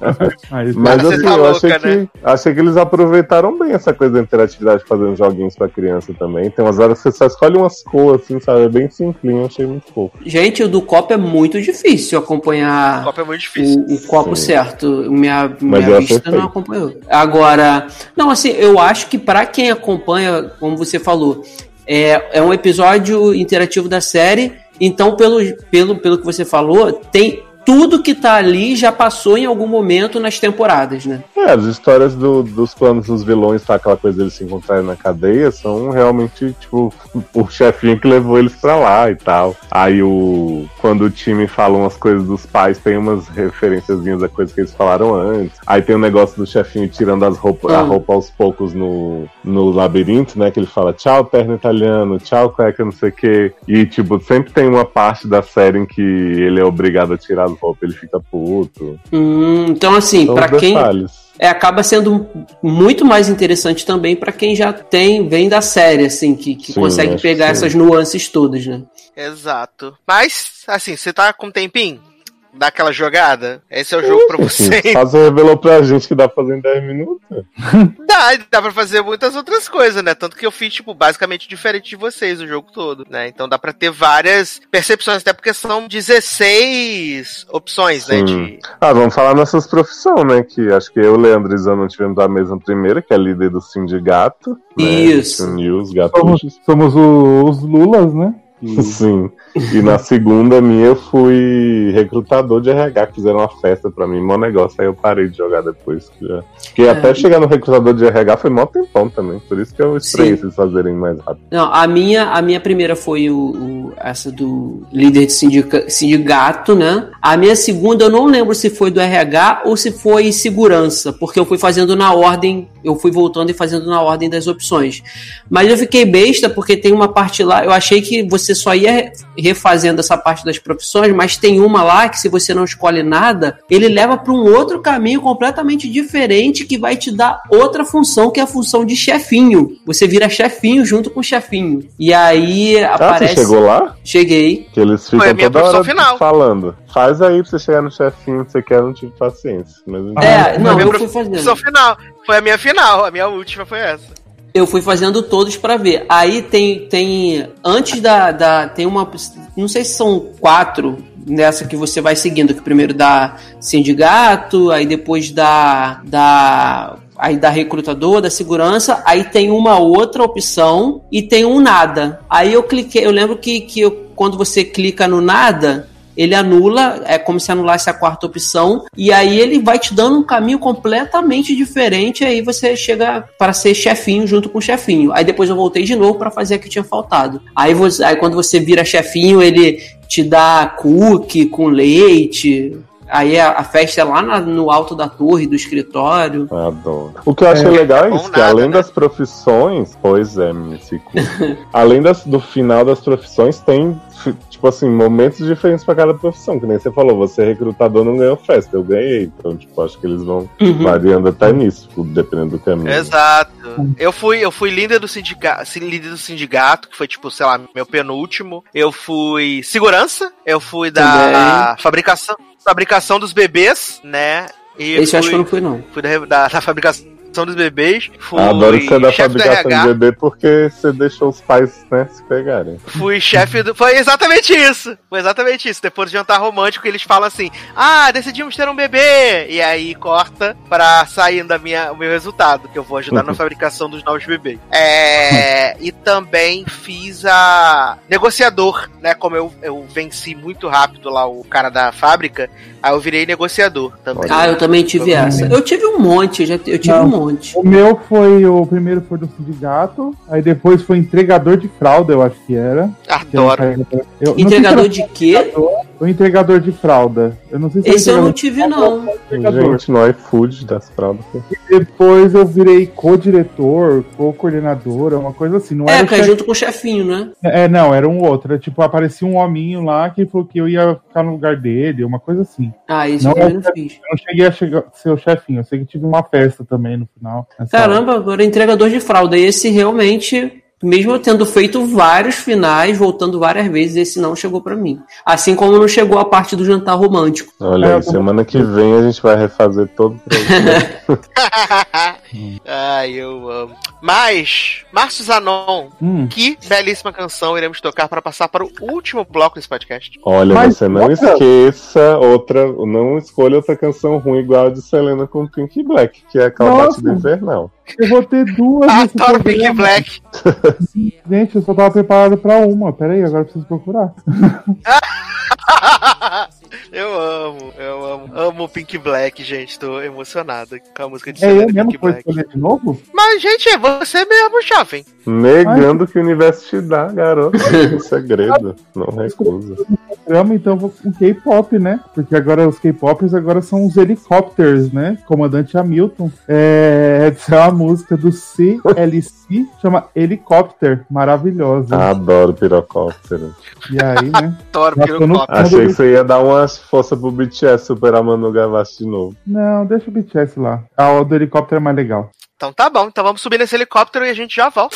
Aí, Mas assim, tá eu louca, achei, que, né? achei que eles aproveitaram bem essa coisa da interatividade fazendo joguinhos pra criança também. Tem umas horas que você só escolhe umas cores, assim, sabe? É bem simplinho, eu achei muito fofo. Gente, o do copo é muito difícil O acompanhar copo é muito difícil. o, o copo Sim. certo. Minha, Mas minha vista acertei. não acompanhou. Agora, não, assim, eu acho que pra quem acompanha, como você falou, é, é um episódio interativo da série, então, pelo, pelo, pelo que você falou, tem tudo que tá ali já passou em algum momento nas temporadas, né? É, as histórias do- dos planos dos vilões, tá? Aquela coisa deles se encontrarem na cadeia, são realmente, tipo, o chefinho que levou eles pra lá e tal. Aí o. Quando o time fala umas coisas dos pais, tem umas referenciazinhas a coisas que eles falaram antes. Aí tem o negócio do chefinho tirando as roupas, a Ah. roupa aos poucos no, no labirinto, né? Que ele fala tchau, terno italiano, tchau, cueca, não sei o quê. E, tipo, sempre tem uma parte da série em que ele é obrigado a tirar as roupas, ele fica puto. Hum, então, assim, pra os quem. é, acaba sendo muito mais interessante também pra quem já tem, vem da série, assim, que, que Sim, consegue que pegar sim. essas nuances todas, né? Exato. Mas, assim, você tá com um tempinho? Dar aquela jogada? Esse é o jogo pra vocês. Fácil revelou pra gente que dá pra fazer em 10 minutos. Dá, dá pra fazer muitas outras coisas, né? Tanto que eu fiz, tipo, basicamente diferente de vocês o jogo todo, né? Então dá pra ter várias percepções, até porque são 16 opções, né? De... Ah, vamos falar nessas profissões, né? Que acho que eu, Leandro e Zan não tivemos a mesma primeira, que é a líder do sindicato. Né? Isso. Somos, somos o- os Lulas, né? Sim. E na segunda minha eu fui recrutador de RH, fizeram uma festa pra mim, mó negócio, aí eu parei de jogar depois. Que já... Porque É. até chegar no recrutador de RH foi mó tempão também, por isso que eu estranhei vocês fazerem mais rápido. Não, a minha, a minha primeira foi o, o- essa do líder de sindica- sindicato, né? A minha segunda eu não lembro se foi do RH ou se foi segurança, porque eu fui fazendo na ordem, eu fui voltando e fazendo na ordem das opções. Mas eu fiquei besta porque tem uma parte lá, eu achei que você só ia re- refazendo essa parte das profissões, mas tem uma lá que se você não escolhe nada, ele leva para um outro caminho completamente diferente que vai te dar outra função, que é a função de chefinho. Você vira chefinho junto com o chefinho. E aí Ah, aparece. você chegou lá? Cheguei. Que eles Foi a ficam minha toda hora profissão final. falando. Faz aí pra você chegar no chefinho que você quer, eu não tive paciência. Mas É, Ah, não, eu fui fazendo. final. Foi a minha final, a minha última foi essa. Eu fui fazendo todos pra ver. Aí tem, tem antes da, da tem uma, não sei se são quatro nessa que você vai seguindo, que primeiro dá sindicato, aí depois dá da aí da recrutador, da segurança, aí tem uma outra opção e tem um nada. Aí eu cliquei, eu lembro que, que eu, quando você clica no nada, ele anula, é como se anulasse a quarta opção, e aí ele vai te dando um caminho completamente diferente, aí você chega para ser chefinho junto com o chefinho. Aí depois eu voltei de novo para fazer o que tinha faltado. Aí, você, aí quando você vira chefinho, ele te dá cookie com leite. Aí a, a festa é lá na- no alto da torre do escritório. Adoro. O que eu achei É. legal é isso, que nada, além né? das profissões, pois é, cu. além das, do final das profissões, tem, tipo assim, momentos diferentes pra cada profissão. Que nem você falou, você é recrutador não ganhou festa, eu ganhei. Então, tipo, acho que eles vão Uhum. variando até nisso, tipo, dependendo do caminho. Exato. Eu fui, eu fui líder do sindicato, líder do sindicato, que foi tipo, sei lá, meu penúltimo. Eu fui segurança, eu fui da fabricação, fabricação dos bebês, né? E Esse eu acho que eu não fui, não. fui da, da- da fabricação dos bebês. Fui Adoro que você da do fabricação de bebê porque você deixou os pais, né, se pegarem. Fui chefe do. Foi exatamente isso. Foi exatamente isso. Depois do jantar romântico, eles falam assim: Ah, decidimos ter um bebê. E aí corta pra sair da minha, o meu resultado, que eu vou ajudar na fabricação dos novos bebês. É, e também fiz a negociador, né? Como eu, eu venci muito rápido lá o cara da fábrica, aí eu virei negociador também. Ah, eu também tive essa. Eu tive um monte, eu, já, eu tive Não. um monte. O meu foi. O primeiro foi do sindicato, aí depois foi entregador de fralda, eu acho que era. que era Adoro. eu se Entregador era de quê? O entregador de fralda. Eu não sei se Esse eu não tive, não. Gente, no iFood das fraldas. Depois eu virei co-diretor, co-coordenadora, uma coisa assim. Não É, era chefe- junto com o chefinho, né? É, não, era um outro. Era, tipo, aparecia um hominho lá que falou que eu ia ficar no lugar dele, uma coisa assim. Ah, esse Não, eu também não é- fiz. Eu não cheguei a chegar, ser o chefinho, eu sei que tive uma festa também no final. hora. Caramba, agora é entregador de fralda. Esse realmente, mesmo eu tendo feito vários finais, voltando várias vezes, esse não chegou pra mim. Assim como não chegou a parte do jantar romântico. Olha É, semana que vem a gente vai refazer todo o Ai, eu amo. Mas, Márcio Zanon, Hum. que belíssima canção iremos tocar para passar para o último bloco desse podcast. Olha, Mas, você não olha- esqueça outra, não escolha outra canção ruim igual a de Selena com Pink Black, que é aquela Nossa. batida infernal. Eu vou ter duas nesse Adoro Pink. Black. Gente, eu só tava preparado pra uma. Pera aí, agora eu preciso procurar. eu amo, eu amo. Amo Pink Black, gente. Tô emocionado com a música de É eu mesmo Pink que vou Black. escolher de novo? Mas, gente, é você mesmo, jovem. Negando que o universo te dá, garoto. É segredo. Não recusa. Programa, então eu vou com K-pop, né? Porque agora os K-popers agora são os helicópteros, né? Comandante Hamilton. É, essa é uma música do CLC, chama Helicópter. Maravilhosa. Adoro pirocóptero. E aí, né? Adoro pirocóptero. Achei que você ia dar uma força pro BTS superar Manu Gavassi de novo. Não, deixa o BTS lá. Ah, o do helicóptero é mais legal. Então tá bom, então vamos subir nesse helicóptero e a gente já volta.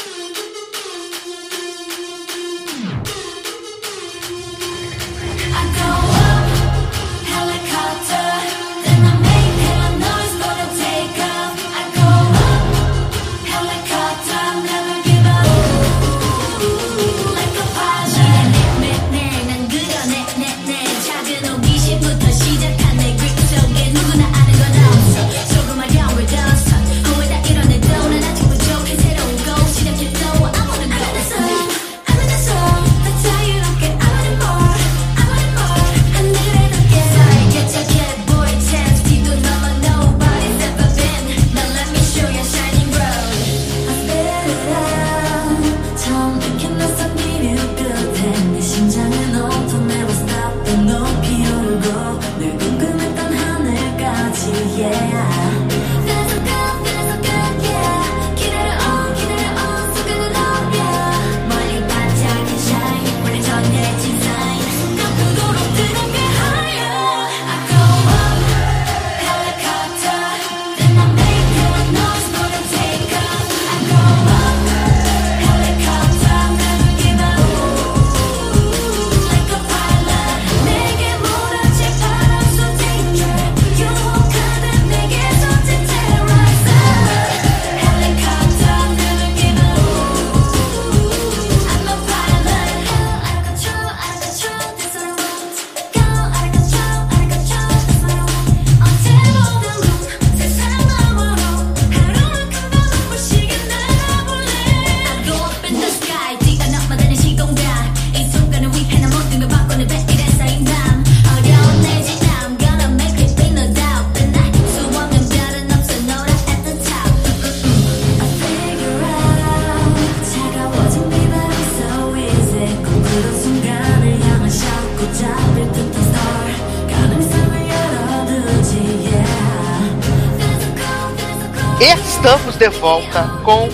De volta com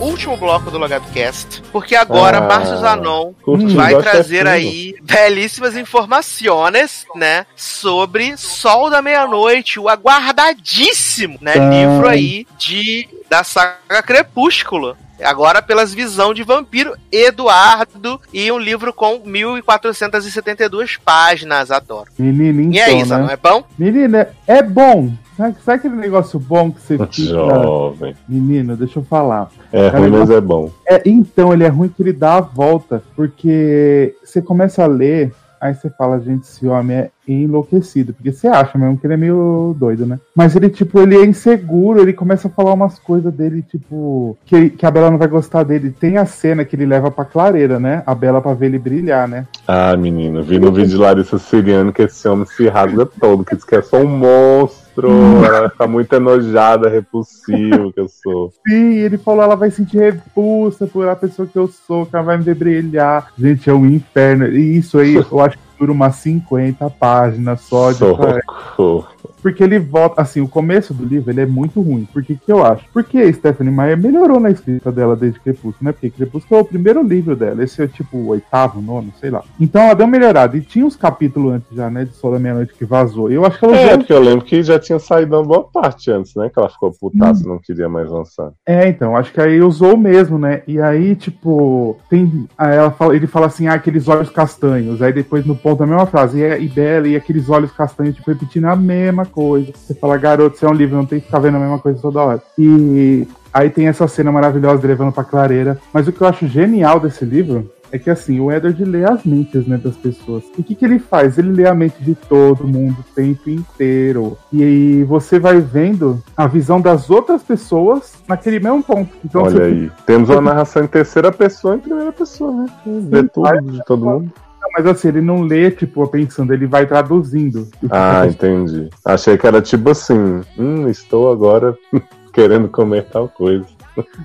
o último bloco do Logado Cast, porque agora Ah, Márcio Zanon vai é trazer aí belíssimas informações, né, sobre Sol da Meia-Noite, o aguardadíssimo, né, Tá. livro aí de da saga Crepúsculo. Agora pelas visão de vampiro Eduardo e um livro com 1472 páginas, adoro. Menina, então, E aí, Zanon, né? é bom? Menina, é bom. Sabe, sabe aquele negócio bom que você fica... Jovem. Menino, deixa eu falar. É ruim, mas é bom. É, então, ele é ruim que ele dá a volta, porque você começa a ler, aí você fala, gente, esse homem é enlouquecido, porque você acha mesmo que ele é meio doido, né? Mas ele, tipo, ele é inseguro, ele começa a falar umas coisas dele, tipo, que, que a Bela não vai gostar dele. Tem a cena que ele leva pra clareira, né? A Bela pra ver ele brilhar, né? Ah, menino, vi no vídeo de Larissa Siriano que esse homem se rasga todo, que diz que é só um monstro. Ela tá muito enojada, repulsivo que eu sou. Sim, ele falou, ela vai sentir repulsa por a pessoa que eu sou, que ela vai me ver brilhar. Gente, é um inferno. E isso aí, eu acho que dura umas 50 páginas só de Socorro. Porque ele volta, assim, o começo do livro ele é muito ruim. Por que que eu acho? Porque a Stephanie Meyer melhorou na escrita dela desde Crepúsculo, né? Porque Crepúsculo é o primeiro livro dela, esse é tipo o oitavo, nono, sei lá. Então ela deu uma melhorada. E tinha uns capítulos antes já, né, de Sol da Meia-Noite que vazou. Eu acho que ela É, já... porque eu lembro que já tinha saído uma boa parte antes, né? Que ela ficou putaça, não queria mais lançar. É, então, acho que aí usou mesmo, né? E aí, tipo, tem. Aí ela fala, ele fala assim, ah, aqueles olhos castanhos. Aí depois no ponto a mesma frase, e, e Bela, e aqueles olhos castanhos, tipo, repetindo a mesma coisa. Você fala, garoto, você é um livro, não tem que ficar vendo a mesma coisa toda hora. E aí tem essa cena maravilhosa levando pra clareira. Mas o que eu acho genial desse livro é que assim, o Edward lê as mentes né, das pessoas. E o que, que ele faz? Ele lê a mente de todo mundo o tempo inteiro. E aí você vai vendo a visão das outras pessoas naquele mesmo ponto. Então Olha aí. Temos uma narração em terceira pessoa e em primeira pessoa, né? Vê tudo de todo mundo. Mas assim, ele não lê, tipo, pensando, ele vai traduzindo. Ah, entendi. Achei que era tipo assim, hum, estou agora querendo comer tal coisa.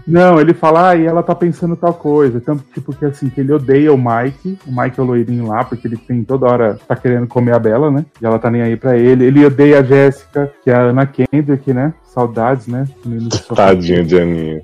Não, ele fala, ah, e ela tá pensando tal coisa. Tanto tipo que assim, que ele odeia o Mike, o Mike é o loirinho lá, porque ele tem toda hora, tá querendo comer a Bela, né? E ela tá nem aí pra ele. Ele odeia a Jéssica, que é a Ana Kendrick, né? Saudades, né? Tadinha de Aninha.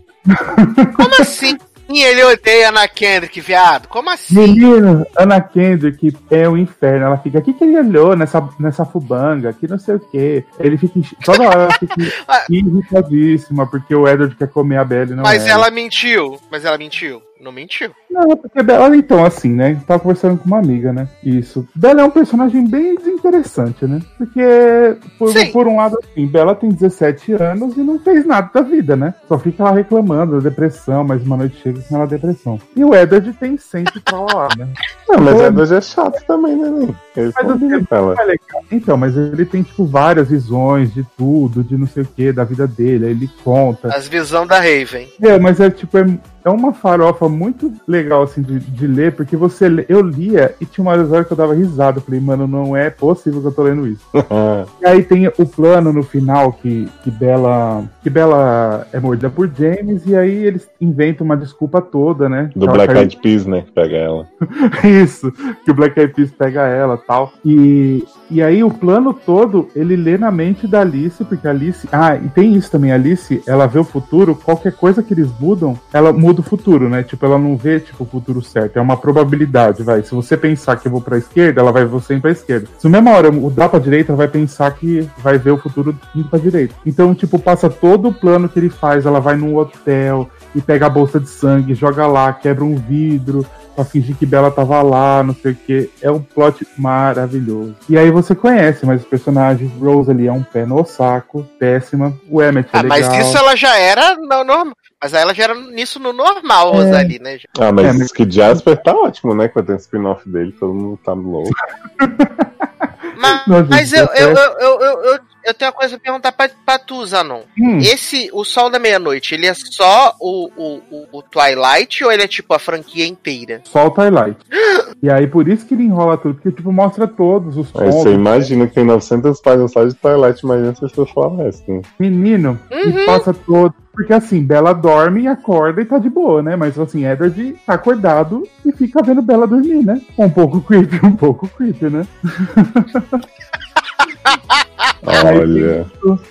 Como assim? Ele odeia Ana Kendrick, viado? Como assim? Menino, Ana Kendrick é o inferno. Ela fica, o que, que ele olhou nessa, nessa fubanga? Que não sei o quê. Ele fica. Toda hora ela fica irritadíssima, porque o Edward quer comer a Belle não Mas é. ela mentiu. Mas ela mentiu. Não mentiu. Não, porque Bela, então, assim, né? Tava conversando com uma amiga, né? Isso. Bela é um personagem bem desinteressante, né? Porque, por, por um lado, assim, Bela tem 17 anos e não fez nada da vida, né? Só fica lá reclamando da depressão, mas uma noite chega com ela depressão. E o Edward tem sempre pra lá, né? Não, mas É. Edward é chato também, né? Ele Mas assim, é legal. Então, mas ele tem, tipo, várias visões de tudo, de não sei o que, da vida dele. Aí ele conta. As visão da Raven. É, mas é tipo, é, é uma farofa muito legal, assim, de, de ler, porque você lê- eu lia e tinha umas horas que eu dava risada. Eu falei, mano, não é possível que eu tô lendo isso. E aí tem o plano no final que, que Bela. Que Bela é mordida por James, e aí eles inventam uma desculpa toda, né? do Black caiu- Eyed Peas, né? Que pega ela. Isso, que o Black Eyed Peas pega ela tal. E, e aí o plano todo, ele lê na mente da Alice, porque a Alice. Ah, e tem isso também, a Alice, ela vê o futuro, qualquer coisa que eles mudam, ela muda o futuro, né? Tipo, ela não vê tipo, o futuro certo, é uma probabilidade, vai. Se você pensar que eu vou pra esquerda, ela vai você indo pra esquerda. Se na mesma hora eu mudar pra direita, ela vai pensar que vai ver o futuro indo pra direita. Então, tipo, passa todo o plano que ele faz, ela vai num hotel e pega a bolsa de sangue, joga lá, quebra um vidro, pra fingir que Bela tava lá, não sei o que. É um plot maravilhoso. E aí você conhece, mas os personagens, Rose ali é um pé no saco, péssima. O Emmett é Ah, legal. mas isso ela já era no normal. Mas ela já era nisso no normal, É. Rosalie, né? Ah, mas É, que Jasper tá ótimo, né? Que vai ter um spin-off dele, todo mundo tá louco. Mas, Não, gente, mas eu, eu, eu, eu, eu, eu, tenho uma coisa pra perguntar pra, pra tu, Zanon. Hum, Esse, o Sol da Meia-Noite, ele é só o, o, o, o Twilight ou ele é tipo a franquia inteira? só o Twilight. e aí por isso que ele enrola tudo, porque tipo, mostra todos os Aí você imagina que tem 900 páginas só de Twilight, imagina se as pessoas florescem. Menino, Uhum. e passa todo. Porque assim, Bela dorme e acorda e tá de boa, né? Mas assim, Edward tá acordado e fica vendo Bela dormir, né? Um pouco creepy, um pouco creepy, né? Olha.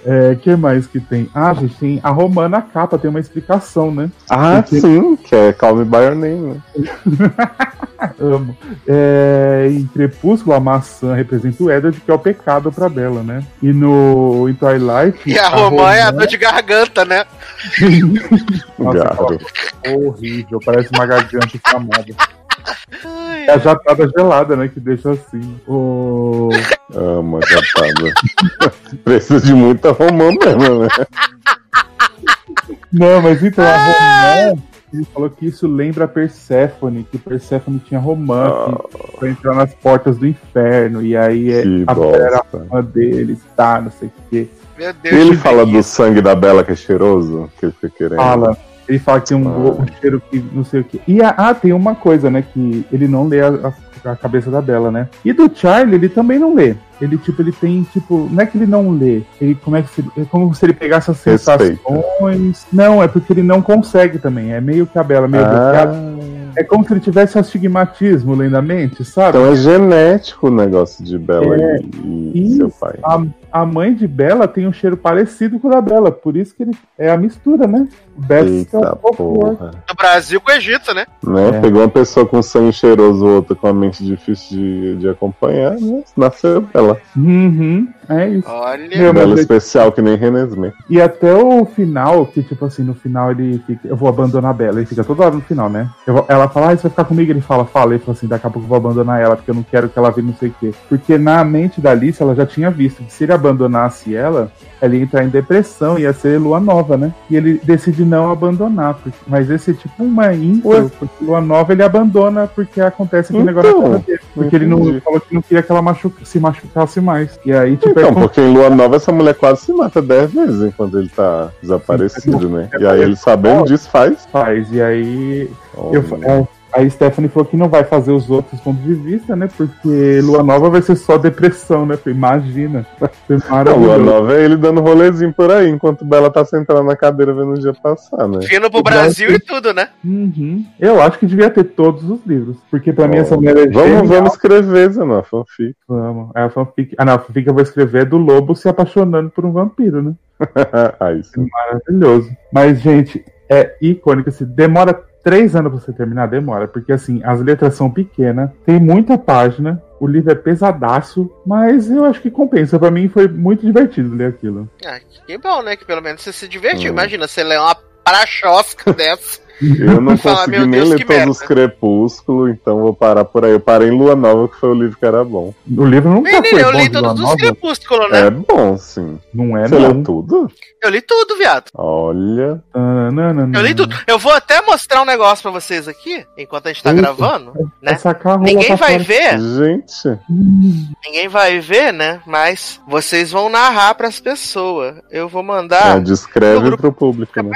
É, que mais que tem? Ah, gente, tem a Romana na capa, tem uma explicação, né? Ah, Porque- sim, que é Call Me By Your Name. né? Amo. É, em Crepúsculo, a maçã representa o Edward, que é o pecado pra Bela, né? E no em Twilight. E a Romã é a dor de garganta, né? Nossa, Garo. horrível, parece uma garganta inflamada. É a jatada gelada, né? Que deixa assim. O... Amo a jatada. Precisa de muita romã mesmo, né? Não, mas então a Romã. Ele falou que isso lembra a Perséfone, que Perséfone tinha romã que pra entrar nas portas do inferno, e aí é, Que a Bela deles, tá, não sei o quê. Meu Deus. Ele que fala do sangue da Bela que é cheiroso, que ele fica querendo. Fala. Ele fala que tem um, um cheiro que não sei o que. E a- ah, tem uma coisa, né? Que ele não lê a, a- a cabeça da Bela, né? E do Charlie, ele também não lê. Ele, tipo, ele tem, tipo, não é que ele não lê. Ele, como é que se, é como se ele pegasse as Respeita. sensações. Não, é porque ele não consegue também. É meio que a Bela, meio bloqueada. Ah, É como se ele tivesse astigmatismo lentamente, sabe? então é genético o negócio de Bela É, e, e seu pai. A, a mãe de Bela tem um cheiro parecido com o da Bela, por isso que ele é a mistura, né? É Eita o folclore. porra. Do Brasil com o Egito, né? Né? É. Pegou uma pessoa com sangue cheiroso, outra com a mente difícil de, de acompanhar, né? Nasceu Bela. Uhum, é isso. Olha. Bela é- especial, que nem Renesmee. E até o final, que tipo assim, no final ele fica. Eu vou abandonar a Bela. Ele fica toda hora no final, né? Vou- ela fala, ah, você vai ficar comigo? Ele fala, fala. Ele fala assim, daqui a pouco eu vou abandonar ela, porque eu não quero que ela veja não sei o quê. Porque na mente da Alice, ela já tinha visto que se ele abandonasse ela, ela ia entrar em depressão, ia ser lua nova, né? E ele decide não abandonar. porque- mas esse é tipo uma intro, Ué? porque lua nova ele abandona porque acontece aquele Então, negócio dele. Porque ele não falou que não queria que ela machuca- se machucasse mais. E aí, tipo, é Então, como- porque em Lua Nova essa mulher quase se mata 10 vezes enquanto ele tá desaparecido, né? E aí ele sabendo disso faz. faz. E aí Eu, Olha. é, aí Stephanie falou que não vai fazer os outros pontos de vista, né? Porque Lua Nova vai ser só depressão, né? Imagina. Foi Não, Lua maravilhoso. Nova é ele dando rolezinho por aí, enquanto Bela tá sentada na cadeira vendo o dia passar, né? Vindo pro Brasil e tudo, né? Uhum. Eu acho que devia ter todos os livros. Porque pra mim essa mulher é Vamos, genial. vamos escrever, Zé, não, fanfic. Vamos. É a fanfic. Ah, não, a fanfic que eu vou escrever é do lobo se apaixonando por um vampiro, né? aí sim. Maravilhoso. Mas, gente, é icônico. Assim, demora três anos pra você terminar? Demora. Porque, assim, as letras são pequenas, tem muita página, o livro é pesadaço, mas eu acho que compensa. Pra mim foi muito divertido ler aquilo. Ah, que bom, né? Que pelo menos você se divertiu. Hum. Imagina, você lê uma parachosca dessa. Eu não Fala, consegui nem Deus, ler todos merda. os Crepúsculos, então vou parar por aí. Eu parei em Lua Nova, que foi o livro que era bom. O livro nunca Menino, foi eu bom li todos os Nova. crepúsculos, né? É bom, sim. Não é, Você não. leu tudo? Eu li tudo, viado. Olha. Tananana. Eu li tudo. Eu vou até mostrar um negócio pra vocês aqui, enquanto a gente tá Eita. gravando, né? Ninguém pra vai fora. ver, Gente. ninguém vai ver, né? Mas vocês vão narrar pras pessoas. Eu vou mandar. é, descreve grupo- pro público, né?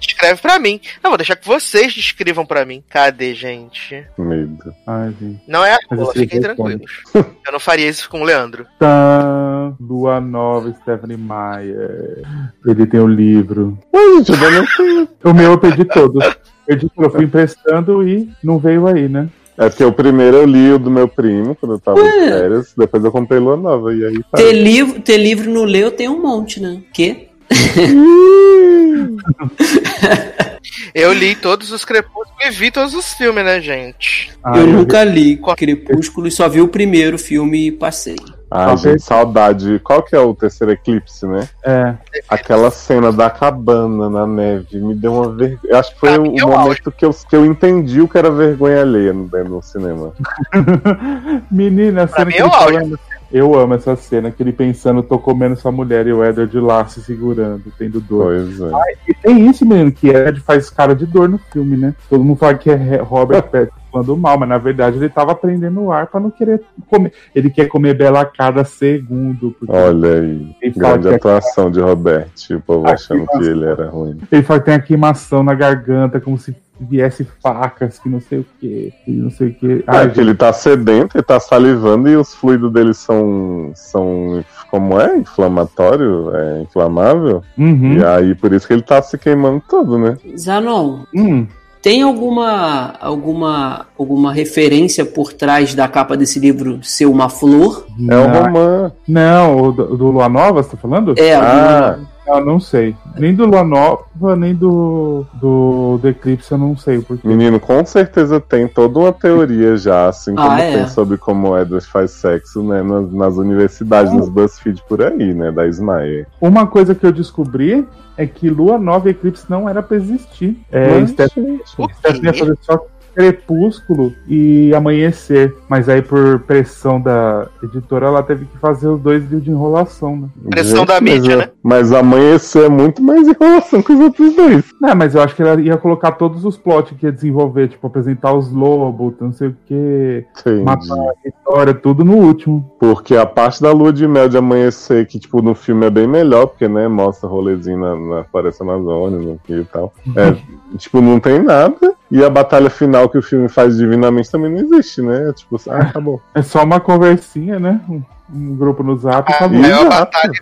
Escreve pra mim. Não, vou deixar que vocês descrevam pra mim. Cadê, gente? Medo. Ai, gente. Não é a esse fiquem tranquilos. Eu não faria isso com o Leandro. Tan, Lua Nova, Stephanie Meyer. Ele tem o livro. Ué, gente, eu. O meu eu perdi todo. Perdi. Eu fui emprestando e não veio aí, né? É porque o primeiro eu li o do meu primo, quando eu tava de Ué. férias. Depois eu comprei Lua Nova. E aí tá. Ter livro, ter livro no ler eu tenho um monte, né? Que? Eu li todos os crepúsculos e vi todos os filmes, né, gente? Ah, eu vi- nunca li Crepúsculo e só vi o primeiro filme e passei. Ai, Tá gente, saudade. Qual que é o terceiro eclipse, né? É. Aquela cena da cabana na neve me deu uma vergonha. Eu acho que foi o, é o momento que eu, que eu entendi o que era vergonha alheia no, no cinema. Menina, a cena que é ele. Eu amo essa cena, que ele pensando, tô comendo sua mulher e o Edward lá se segurando, tendo dor. Pois é. E tem isso, menino, que Edward faz cara de dor no filme, né? Todo mundo fala que é Robert Pattinson falando mal, mas na verdade ele tava prendendo o ar pra não querer comer. Ele quer comer Bela a cada segundo. Olha aí. Grande é- atuação de Robert. O povo Ah, achando que que ele era ruim. Ele fala que tem a queimação na garganta, como se viesse facas, que não sei o que, não sei o que. Ah, que ele tá sedento, ele tá salivando e os fluidos dele são. são. como é? Inflamatório? É inflamável? Uhum. E aí por isso que ele tá se queimando todo, né? Zanon, Hum. Tem alguma, alguma, alguma referência por trás da capa desse livro ser uma flor? É o Não, romance. Não, o do, do Lua Nova, você tá falando? É, Ah, Eu não sei. Nem do Lua Nova, nem do, do, do Eclipse, eu não sei o porquê. menino, com certeza tem toda uma teoria já, assim como Ah, é? tem sobre como o Edward faz sexo, né, nas, nas universidades, nos BuzzFeed por aí, né, da Smile. Uma coisa que eu descobri é que Lua Nova e Eclipse não era pra existir. É, Mas, Stephanie O Stephanie ia fazer só Crepúsculo e Amanhecer. Mas aí, por pressão da editora, ela teve que fazer os dois livros de enrolação, né? Pressão da mas mídia, é- né? Mas amanhecer é muito mais enrolação que os outros dois. Não, mas eu acho que ela ia colocar todos os plots que ia desenvolver, tipo, apresentar os lobos, não sei o que, matar a história, tudo no último. Porque a parte da lua de mel de amanhecer, que tipo, no filme é bem melhor, porque, né, mostra rolezinho na, na Floresta Amazônia, e tal. É, tipo, não tem nada. E a batalha final que o filme faz divinamente também não existe, né? Tipo, ah, acabou. É só uma conversinha, né? Um, um grupo no zap A acabou. maior Exato. batalha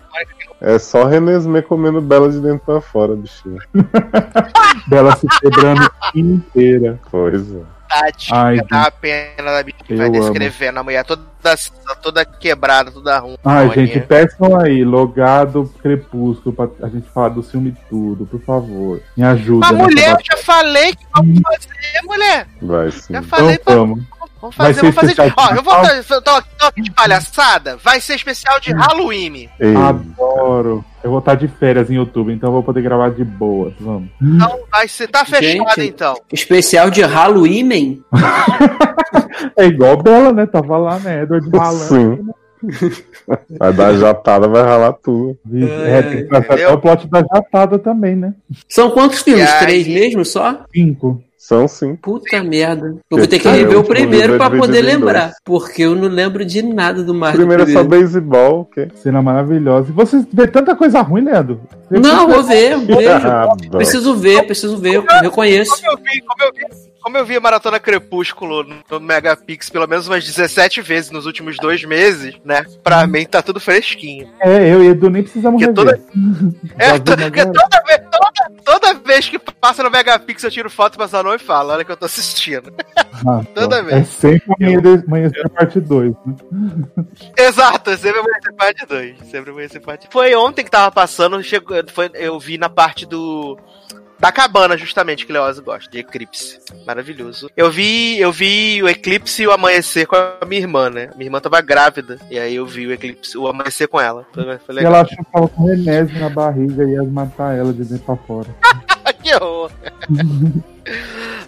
É só Renesmee comendo Bela de dentro pra fora, bichinho. Dela se quebrando inteira. Pois é. Tática Ai, dá a pena da bicha que vai eu amo. descrevendo a mulher toda, toda quebrada, toda ruim. Ai, gente, peçam aí, logado Crepúsculo, pra a gente falar do filme tudo, por favor. Me ajuda. Mas nessa mulher, eu já falei que vamos fazer, mulher. Vai sim. Já falei Então pra vamos. Vamos Vai fazer, ser vamos fazer. especial de Ó, eu vou eu tô, tô aqui de palhaçada. Vai ser especial de Halloween. Ei, Adoro. Eu vou estar de férias em outubro, então eu vou poder gravar de boa. Vamos. Então vai ser. Tá fechado Gente. então. Especial de Halloween? É igual Bela, né? Tava lá, né? Edward sim. Vai dar jatada, vai ralar tudo. É, tem que até o plot da jatada também, né? São quantos filmes? Três mesmo só? Cinco. São sim. Puta merda. Eu vou ter que Ah, rever o o último primeiro é pra poder lembrar. Porque eu não lembro de nada do mais. O primeiro é só beisebol, o quê? Cena maravilhosa. E você vê tanta coisa ruim, Leandro? Você Não, vou ver, vejo. Ah. Preciso ver, preciso ver, eu reconheço. Como eu vi, como eu vi, como eu vi a Maratona Crepúsculo no- Megapix pelo menos umas 17 vezes nos últimos dois meses, né? Pra mim tá tudo fresquinho. É, eu e Edu nem precisamos Que rever. É, Já vi to- na porque cara. toda vez, toda, vez que passa no Megapix eu tiro foto pra Zanon e falo, olha que eu tô assistindo. Ah, toda É vez. sempre amanhã, amanhecer parte 2. Né? Exato, sempre amanhecer parte 2. Sempre amanhecer parte Foi ontem que tava passando, chegou, foi, eu vi na parte do. Da cabana, justamente, que Leoz gosta, de Eclipse. Maravilhoso. Eu vi, eu vi o Eclipse e o Amanhecer com a minha irmã, né? Minha irmã tava grávida. E aí eu vi o Eclipse, o Amanhecer com ela. Foi, foi E legal. ela achou que tava com renésio na barriga e ia matar ela de dentro pra fora. que horror.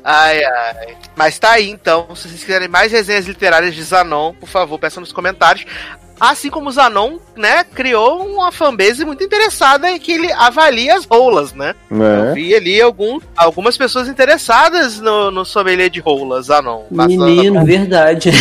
ai, ai. Mas tá aí, então. Se vocês quiserem mais resenhas literárias de Zanon, por favor, peçam nos comentários. Assim como o Zanon, né, criou uma fanbase muito interessada em que ele avalia as rolas, né? Eu Né? vi ali algum, algumas pessoas interessadas no, no sommelier de rolas, Zanon. Menino, verdade.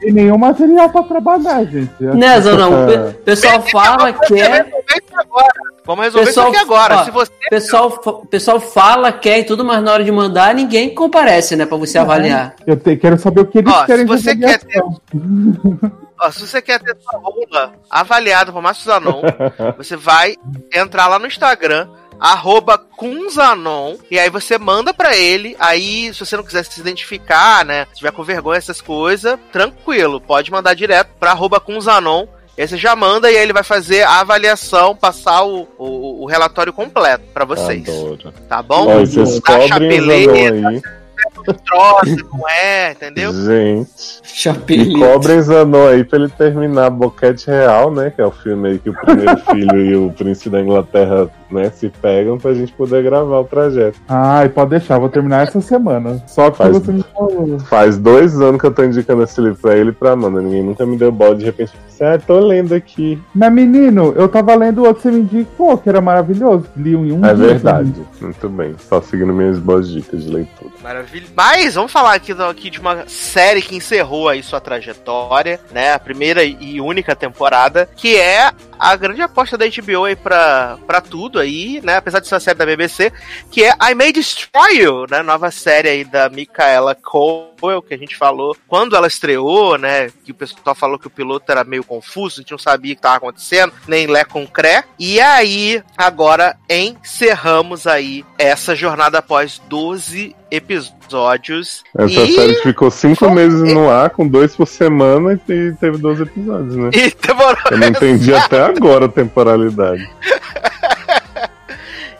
E nenhum material pra trabalhar, gente. Né, Zanão? O pessoal fala que é. Vamos resolver isso agora. Vamos resolver Pessoal, isso aqui agora. ó, Se você pessoal, pessoal fala, quer e tudo, mas na hora de mandar, ninguém comparece, né? Pra você avaliar. Eu te- quero saber o que eles Ó, querem se você quer ter-. Ó, se você quer ter sua rola avaliada por Márcio Zanon, você vai entrar lá no Instagram, arroba Kunzanon, e aí você manda pra ele, aí se você não quiser se identificar, né, se tiver com vergonha, essas coisas, tranquilo, pode mandar direto pra arroba Kunzanon, e aí você já manda e aí ele vai fazer a avaliação, passar o, o, o relatório completo pra vocês, Adoro. tá bom? E vocês Dá cobrem o chapeleta, Zanon aí. Troça, não é, entendeu? Gente. E Chapeleta. cobrem Zanon aí pra ele terminar Boquete Real, né? Que é o filme aí que o primeiro filho e o príncipe da Inglaterra né, se pegam pra gente poder gravar o trajeto. Ai, pode deixar, vou terminar essa semana. Só que Faz- você me falou. Faz dois anos que eu tô indicando esse livro pra ele e pra Amanda. Ninguém nunca me deu bola de repente. eu Ah, tô lendo aqui. Mas menino, eu tava lendo o outro que você me indicou, que era maravilhoso. Li um em um É dia, verdade. Muito bem. Só seguindo minhas boas dicas de leitura. Maravilha. Mas vamos falar aqui, aqui de uma série que encerrou aí sua trajetória, né? A primeira e única temporada, que é a grande aposta da HBO aí pra, pra tudo aí, né? Apesar de ser uma série da BBC, que é I May Destroy You, né? Nova série aí da Micaela Cole, que a gente falou quando ela estreou, né? Que o pessoal falou que o piloto era meio confuso, a gente não sabia o que estava acontecendo, nem lé com. E aí, agora encerramos aí essa jornada após 12 episódios. Essa e... série ficou cinco Foi- meses no ar, com dois por semana, e teve 12 episódios, né? E demorou. Eu não entendi até agora a temporalidade.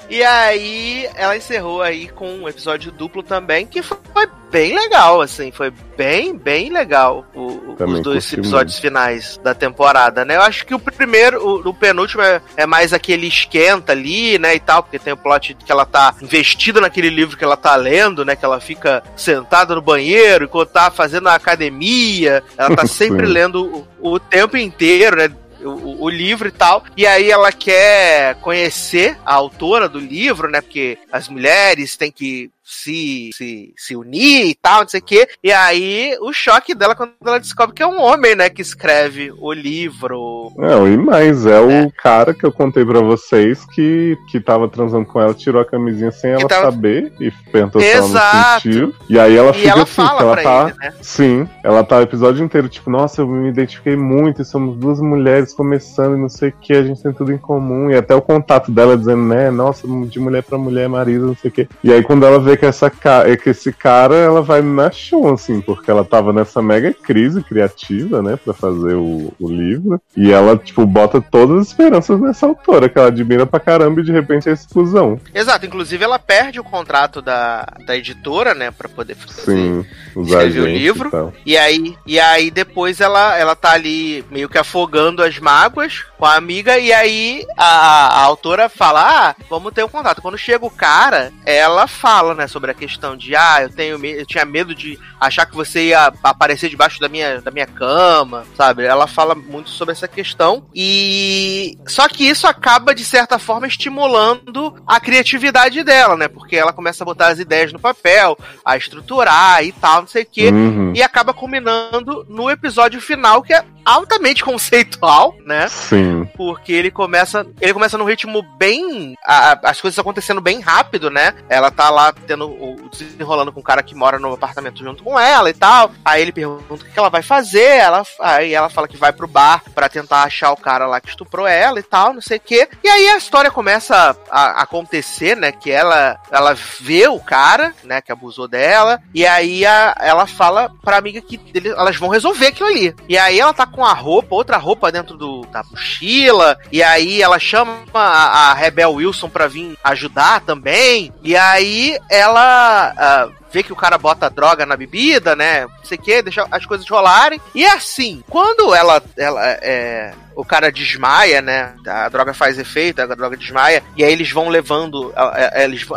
E aí ela encerrou aí com um episódio duplo também, que foi bem legal, assim, foi bem, bem legal o- os dois episódios finais da temporada, né? Eu acho que o primeiro, o, o penúltimo é, é mais aquele esquenta ali, né, e tal, porque tem o plot que ela tá investida naquele livro que ela tá lendo, né, que ela fica sentada no banheiro enquanto tá fazendo a academia, ela tá sempre lendo o, o tempo inteiro, né, o, o livro e tal. E aí ela quer conhecer a autora do livro, né? Porque as mulheres têm que se, se, se unir e tal, não sei o quê. E aí o choque dela quando ela descobre que é um homem, né? Que escreve o livro. Não, e mais, é o cara que eu contei pra vocês que, que tava transando com ela, tirou a camisinha sem ela tava- saber e perguntou se ela não Exato. sentiu. E aí ela E fica ela assim, ela tá. ele, né? Sim, ela tá o episódio inteiro, tipo, nossa, eu me identifiquei muito, e somos duas mulheres começando e não sei o que, a gente tem tudo em comum. E até o contato dela dizendo, né, nossa, de mulher pra mulher, marido, não sei o que. E aí quando ela vê que, essa ca... é que esse cara, ela vai na chão, assim, porque ela tava nessa mega crise criativa, né, pra fazer o, o livro. E ela, tipo, bota todas as esperanças nessa autora, que ela admira pra caramba e de repente é exclusão. Exato, inclusive ela perde o contrato da, da editora, né? Pra poder fazer. Sim, os Escreveu o livro. e. E aí, e aí depois ela, ela tá ali meio que afogando as mágoas com a amiga, e aí a, a autora fala: Ah, vamos ter um contato. Quando chega o cara, ela fala, né, sobre a questão de ah, eu tenho eu tinha medo de achar que você ia aparecer debaixo da minha, da minha cama, sabe? Ela fala muito sobre essa questão. E só que isso acaba, de certa forma, estimulando a criatividade dela, né? Porque ela começa a botar as ideias no papel, a estruturar e tal, não sei o quê Uhum. e acaba culminando no episódio final que é altamente conceitual, né? Sim. Porque ele começa, ele começa num ritmo bem, a- a- as coisas acontecendo bem rápido, né? Ela tá lá tendo o desenrolando com um cara que mora no apartamento junto com ela e tal. Aí ele pergunta o que que ela vai fazer, ela aí ela fala que vai pro bar pra tentar achar o cara lá que estuprou ela e tal, não sei o quê. E aí a história começa a, a acontecer, né? Que ela ela vê o cara, né, que abusou dela, e aí a- ela fala pra amiga que ele- elas vão resolver aquilo ali. E aí ela tá com a roupa, outra roupa dentro do, da mochila, e aí ela chama a, a Rebel Wilson pra vir ajudar também, e aí ela ah, vê que o cara bota droga na bebida, né, não sei o que, deixa as coisas rolarem, e assim, quando ela, ela é, o cara desmaia, né? A droga faz efeito, a droga desmaia, e aí eles vão levando,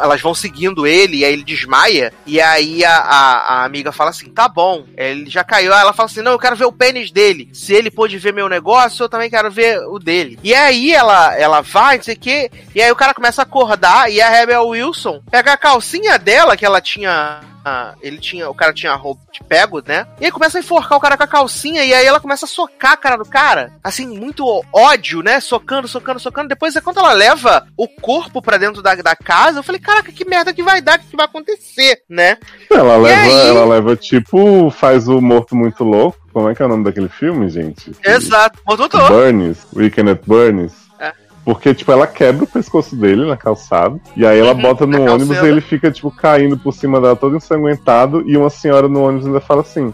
elas vão seguindo ele, e aí ele desmaia, e aí a, a, a amiga fala assim: tá bom, ele já caiu. Ela fala assim: não, eu quero ver o pênis dele. Se ele pôde ver meu negócio, eu também quero ver o dele. E aí ela, ela vai, não sei o quê, e aí o cara começa a acordar, e a Rebel Wilson pega a calcinha dela, que ela tinha ele tinha, o cara tinha a roupa de pego, né? E aí começa a enforcar o cara com a calcinha e aí ela começa a socar a cara do cara. Assim, muito ódio, né? Socando, socando, socando. Depois é quando ela leva o corpo pra dentro da, da casa, eu falei, caraca, que merda que vai dar, que vai acontecer, né? Ela E leva, aí? ela leva tipo, faz o morto muito louco. Como é que é o nome daquele filme, gente? Exato. Burns, Weekend at Burns. Porque, tipo, ela quebra o pescoço dele na calçada. E aí ela Uhum, bota no ônibus e ele fica, tipo, caindo por cima dela todo ensanguentado. E uma senhora no ônibus ainda fala assim: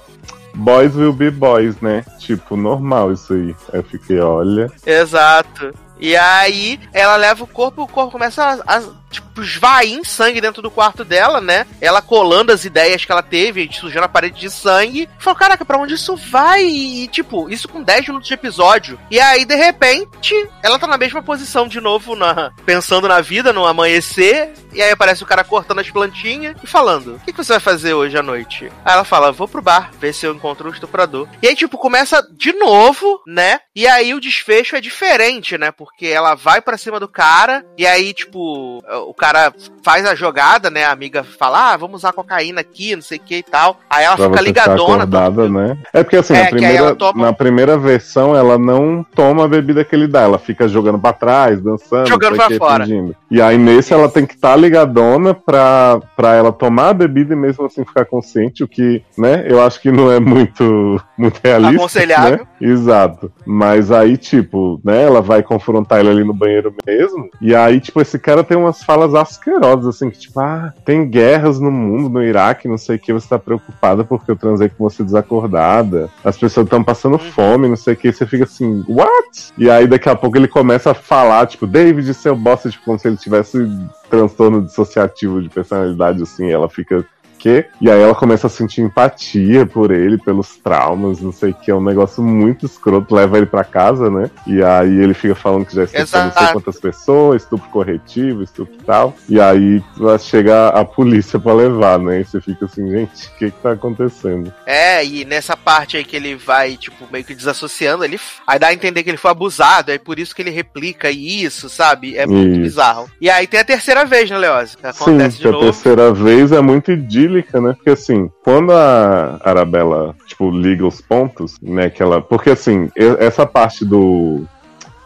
Boys will be boys, né? Tipo, normal isso aí. Aí eu fiquei, olha. Exato. E aí ela leva o corpo, o corpo começa a, a, tipo, esvair em sangue dentro do quarto dela, né? Ela colando as ideias que ela teve, sujando a parede de sangue. Falou, caraca, pra onde isso vai? E, tipo, isso com 10 minutos de episódio. E aí, de repente, ela tá na mesma posição de novo, na, pensando na vida, no amanhecer. E aí aparece o cara cortando as plantinhas e falando: O que, que você vai fazer hoje à noite? Aí ela fala: Vou pro bar, ver se eu encontro um estuprador. E aí, tipo, começa de novo, né? E aí o desfecho é diferente, né? Porque ela vai pra cima do cara, e aí, tipo, o cara faz a jogada, né? A amiga fala: Ah, vamos usar cocaína aqui, não sei o que e tal. Aí ela Pra fica ligadona. acordada, né? É porque assim, É, na, que primeira, toma- na primeira versão ela não toma a bebida que ele dá, ela fica jogando pra trás, dançando, Jogando pra quê, fora. fingindo. E aí nesse ela tem que estar ligadona pra, pra ela tomar a bebida e mesmo assim ficar consciente, o que, né, eu acho que não é muito, muito realista. Aconselhável. Né? Exato. Mas aí, tipo, né, ela vai confrontar ele ali no banheiro mesmo, e aí, tipo, esse cara tem umas falas asquerosas, assim, que tipo, ah, tem guerras no mundo, no Iraque, não sei o que, você tá preocupada porque eu transei com você desacordada, as pessoas estão passando fome, não sei o que, você fica assim, what? E aí daqui a pouco ele começa a falar, tipo, David, seu boss, tipo, como se ele tivesse transtorno dissociativo de personalidade, assim, ela fica quê. E aí ela começa a sentir empatia por ele, pelos traumas, não sei o que. É um negócio muito escroto, leva ele pra casa, né? E aí ele fica falando que já estuprou não sei quantas pessoas, estupro corretivo, estupro tal. E aí chega a polícia pra levar, né? E você fica assim, gente, o que que tá acontecendo? É, e nessa parte aí que ele vai, tipo, meio que desassociando, ele. Aí dá a entender que ele foi abusado, é por isso que ele replica isso, sabe? É muito Isso. bizarro. E aí tem a terceira vez, né, Leose? Sim, acontece que de a novo. terceira vez é muito idílica, né? Porque assim, quando a Arabella, tipo, liga os pontos, né? Que ela. Porque assim, essa parte do,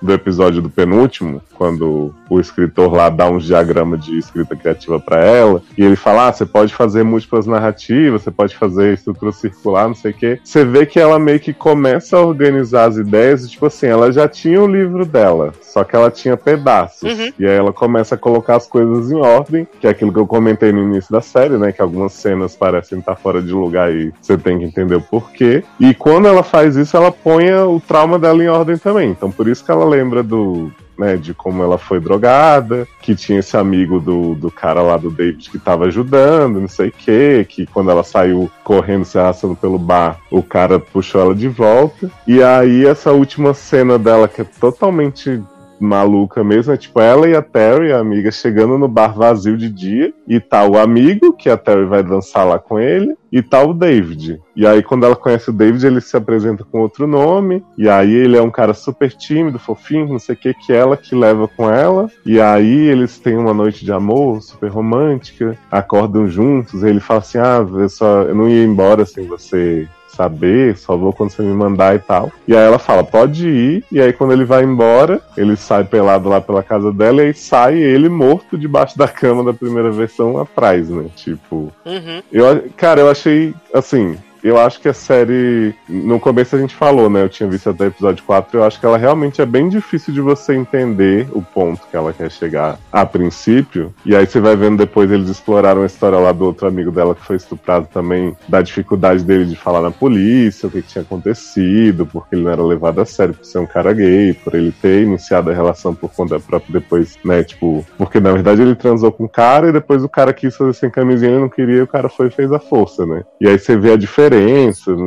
do episódio do penúltimo, quando o escritor lá dá uns diagramas de escrita criativa pra ela, e ele fala: ah, você pode fazer múltiplas narrativas, você pode fazer estrutura circular, não sei o quê. Você vê que ela meio que começa a organizar as ideias, e, tipo assim, ela já tinha o livro dela, só que ela tinha pedaços. Uhum. E aí ela começa a colocar as coisas em ordem, que é aquilo que eu comentei no início da série, né? Que algumas cenas parecem estar fora de lugar e você tem que entender o porquê. E quando ela faz isso, ela põe o trauma dela em ordem também. Então por isso que ela lembra do. Né, de como ela foi drogada, que tinha esse amigo do, do cara lá do David que tava ajudando, não sei o que, que quando ela saiu correndo, se arrastando pelo bar, o cara puxou ela de volta. E aí essa última cena dela, que é totalmente maluca mesmo, é tipo ela e a Terry, a amiga, chegando no bar vazio de dia, e tá o amigo, que a Terry vai dançar lá com ele, e tá o David. E aí, quando ela conhece o David, ele se apresenta com outro nome, e aí ele é um cara super tímido, fofinho, não sei o que, que ela que leva com ela, e aí eles têm uma noite de amor super romântica, acordam juntos, ele fala assim: ah, eu, só, eu não ia embora sem você saber, só vou quando você me mandar e tal. E aí ela fala, pode ir. E aí quando ele vai embora, ele sai pelado lá pela casa dela e aí sai ele morto debaixo da cama da primeira versão atrás, né? Tipo, Uhum. eu, cara, eu achei assim. Eu acho que a série. No começo a gente falou, né? Eu tinha visto até o episódio 4. Eu acho que ela realmente é bem difícil de você entender o ponto que ela quer chegar a princípio. E aí você vai vendo depois eles exploraram a história lá do outro amigo dela que foi estuprado também, da dificuldade dele de falar na polícia, o que, que tinha acontecido, porque ele não era levado a sério por ser um cara gay, por ele ter iniciado a relação por conta própria depois, né? Tipo, porque na verdade ele transou com o cara e depois o cara quis fazer sem camisinha e não queria, e o cara foi e fez a força, né? E aí você vê a diferença.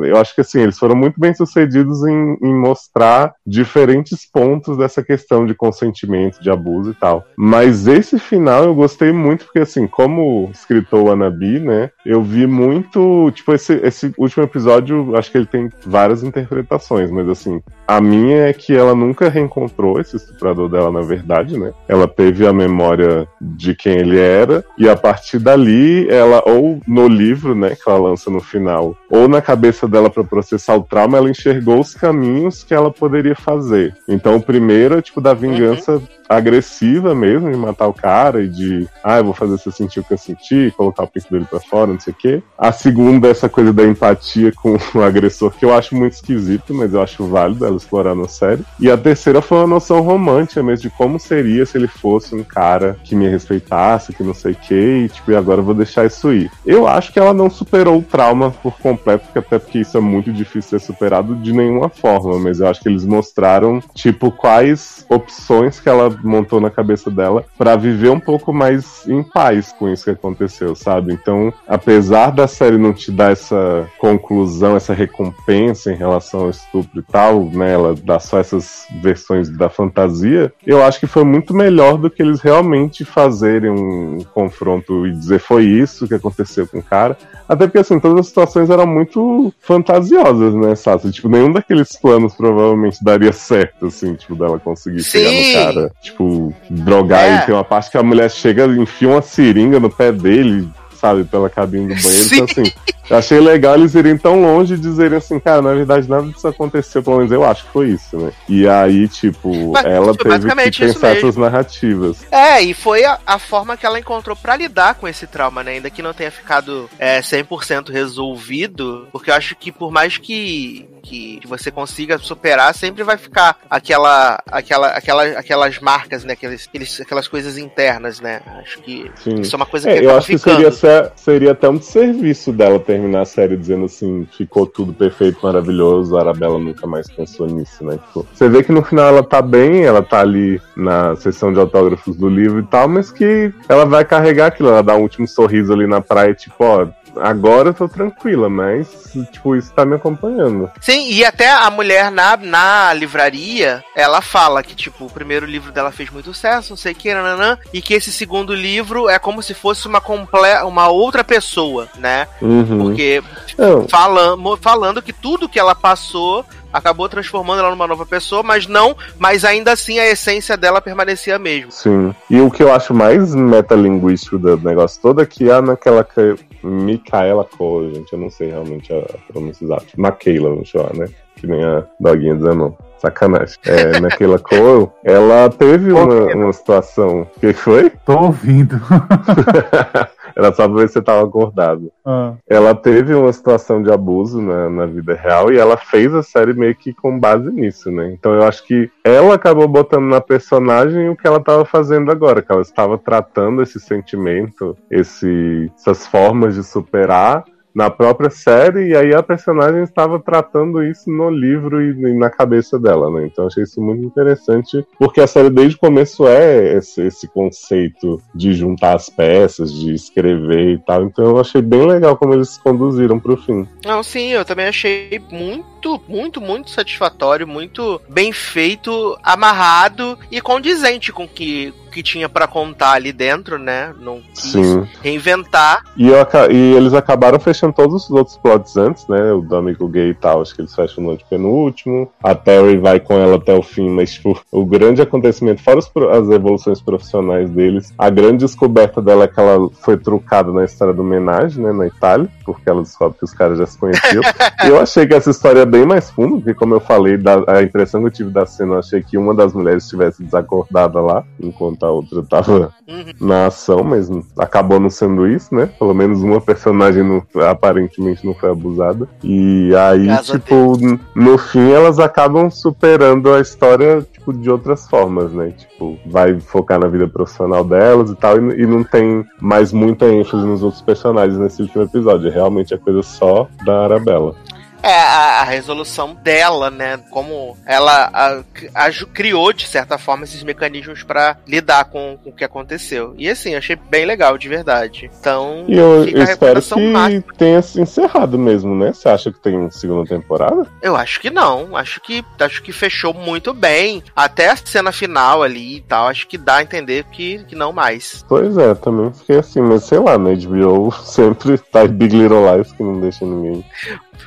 Eu acho que assim, eles foram muito bem sucedidos em, em mostrar diferentes pontos dessa questão de consentimento, de abuso e tal. Mas esse final eu gostei muito, porque assim, como escritor Anabi, né? Eu vi muito. Tipo, esse, esse último episódio, acho que ele tem várias interpretações, mas assim, a minha é que ela nunca reencontrou esse estuprador dela, na verdade, né? Ela teve a memória de quem ele era, e a partir dali, ela, ou no livro, né, que ela lança no final, ou na cabeça dela para processar o trauma, ela enxergou os caminhos que ela poderia fazer. Então, o primeiro é tipo da vingança agressiva mesmo, de matar o cara e de, ah, eu vou fazer você sentir o que eu senti, colocar o pinto dele pra fora, não sei o quê. A segunda é essa coisa da empatia com o agressor, que eu acho muito esquisito, mas eu acho válido explorar na série. E a terceira foi uma noção romântica mesmo, de como seria se ele fosse um cara que me respeitasse, que não sei o quê, e tipo, e agora eu vou deixar isso ir. Eu acho que ela não superou o trauma por completo, porque até porque isso é muito difícil ser superado de nenhuma forma, mas eu acho que eles mostraram, tipo, quais opções que ela montou na cabeça dela pra viver um pouco mais em paz com isso que aconteceu, sabe? Então, apesar da série não te dar essa conclusão, essa recompensa em relação ao estupro e tal, né? Ela dá só essas versões da fantasia, eu acho que foi muito melhor do que eles realmente fazerem um confronto e dizer foi isso que aconteceu com o cara. Até porque, assim, todas as situações eram muito fantasiosas, né, Sassi? Tipo, nenhum daqueles planos provavelmente daria certo, assim, tipo, dela conseguir chegar Sim. no cara, tipo, drogar É. ele. Tem uma parte que a mulher chega, enfia uma seringa no pé dele, sabe, pela cabine do banheiro. Então, Sim. assim, Eu achei legal eles irem tão longe e dizerem assim, cara, na verdade nada disso aconteceu, pelo menos eu acho que foi isso, né? E aí, tipo, Mas ela teve que pensar essas narrativas. É, e foi a, a forma que ela encontrou pra lidar com esse trauma, né? Ainda que não tenha ficado é, 100% resolvido, porque eu acho que por mais que, que você consiga superar, sempre vai ficar aquela, aquela, aquela, aquelas marcas, né? Aqueles, aqueles, aquelas coisas internas, né? Acho que Sim. isso é uma coisa que É, eu acho que ficando. Seria, ser- seria até um desserviço dela terminar a série dizendo assim, ficou tudo perfeito, maravilhoso, a Arabella nunca mais pensou nisso, né? Tipo, você vê que no final ela tá bem, ela tá ali na sessão de autógrafos do livro e tal, mas que ela vai carregar aquilo, ela dá um último sorriso ali na praia, tipo, ó, agora eu tô tranquila, mas, tipo, isso tá me acompanhando. Sim, e até a mulher na, na livraria, ela fala que, tipo, o primeiro livro dela fez muito sucesso, não sei o que, nananã, e que esse segundo livro é como se fosse uma, comple uma outra pessoa, né? Uhum. Porque falando, falando que tudo que ela passou acabou transformando ela numa nova pessoa, mas não, mas ainda assim a essência dela permanecia a mesma. Sim. E o que eu acho mais metalinguístico do negócio todo é que há naquela que... Micaela Cole, gente, eu não sei realmente a pronúncia exata. Maquila, vamos chamar, né? Que nem a doguinha dizendo. Sacanagem. É, naquela Cole, ela teve uma, uma situação. O que foi? Tô ouvindo. Era só pra ver se você tava acordado. Ah, Ela teve uma situação de abuso na, na vida real e ela fez a série meio que com base nisso, né? Então eu acho que ela acabou botando na personagem o que ela estava fazendo agora, que ela estava tratando esse sentimento, esse, essas formas de superar na própria série, e aí a personagem estava tratando isso no livro e, e na cabeça dela, né? Então achei isso muito interessante, porque a série desde o começo é esse, esse conceito de juntar as peças, de escrever e tal. Então eu achei bem legal como eles conduziram pro fim. Não, sim, eu também achei muito, muito, muito satisfatório, muito bem feito, amarrado e condizente com o que, que tinha pra contar ali dentro, né? Não quis Sim. reinventar. E, eu e eles acabaram fechando todos os outros plots antes, né? O do amigo gay e tal, acho que eles fecham no antepenúltimo. A Terry vai com ela até o fim, mas, tipo, o grande acontecimento, fora os as evoluções profissionais deles, a grande descoberta dela é que ela foi trucada na história do homenagem, né? Na Itália, porque ela descobre que os caras já se conheciam. E eu achei que essa história bem mais funda, porque, como eu falei, da- a impressão que eu tive da cena, eu achei que uma das mulheres estivesse desacordada lá, enquanto a outra tava Uhum. na ação, mas acabou não sendo isso, né? Pelo menos uma personagem não- aparentemente não foi abusada. E aí, Graças tipo, no fim elas acabam superando a história, tipo, de outras formas, né? Tipo, vai focar na vida profissional delas e tal, e, e não tem mais muita ênfase nos outros personagens nesse último episódio. É realmente a coisa só da Arabella. É, a, a resolução dela, né? Como ela a- a- criou, de certa forma, esses mecanismos pra lidar com, com o que aconteceu. E assim, achei bem legal, de verdade. Então, E eu, eu espero que máxima. tenha se encerrado mesmo, né? Você acha que tem segunda temporada? Eu acho que não. Acho que acho que fechou muito bem. Até a cena final ali e tal. Acho que dá a entender que, que não mais. Pois é, também fiquei assim, mas sei lá, na HBO sempre tá em Big Little Lies que não deixa ninguém.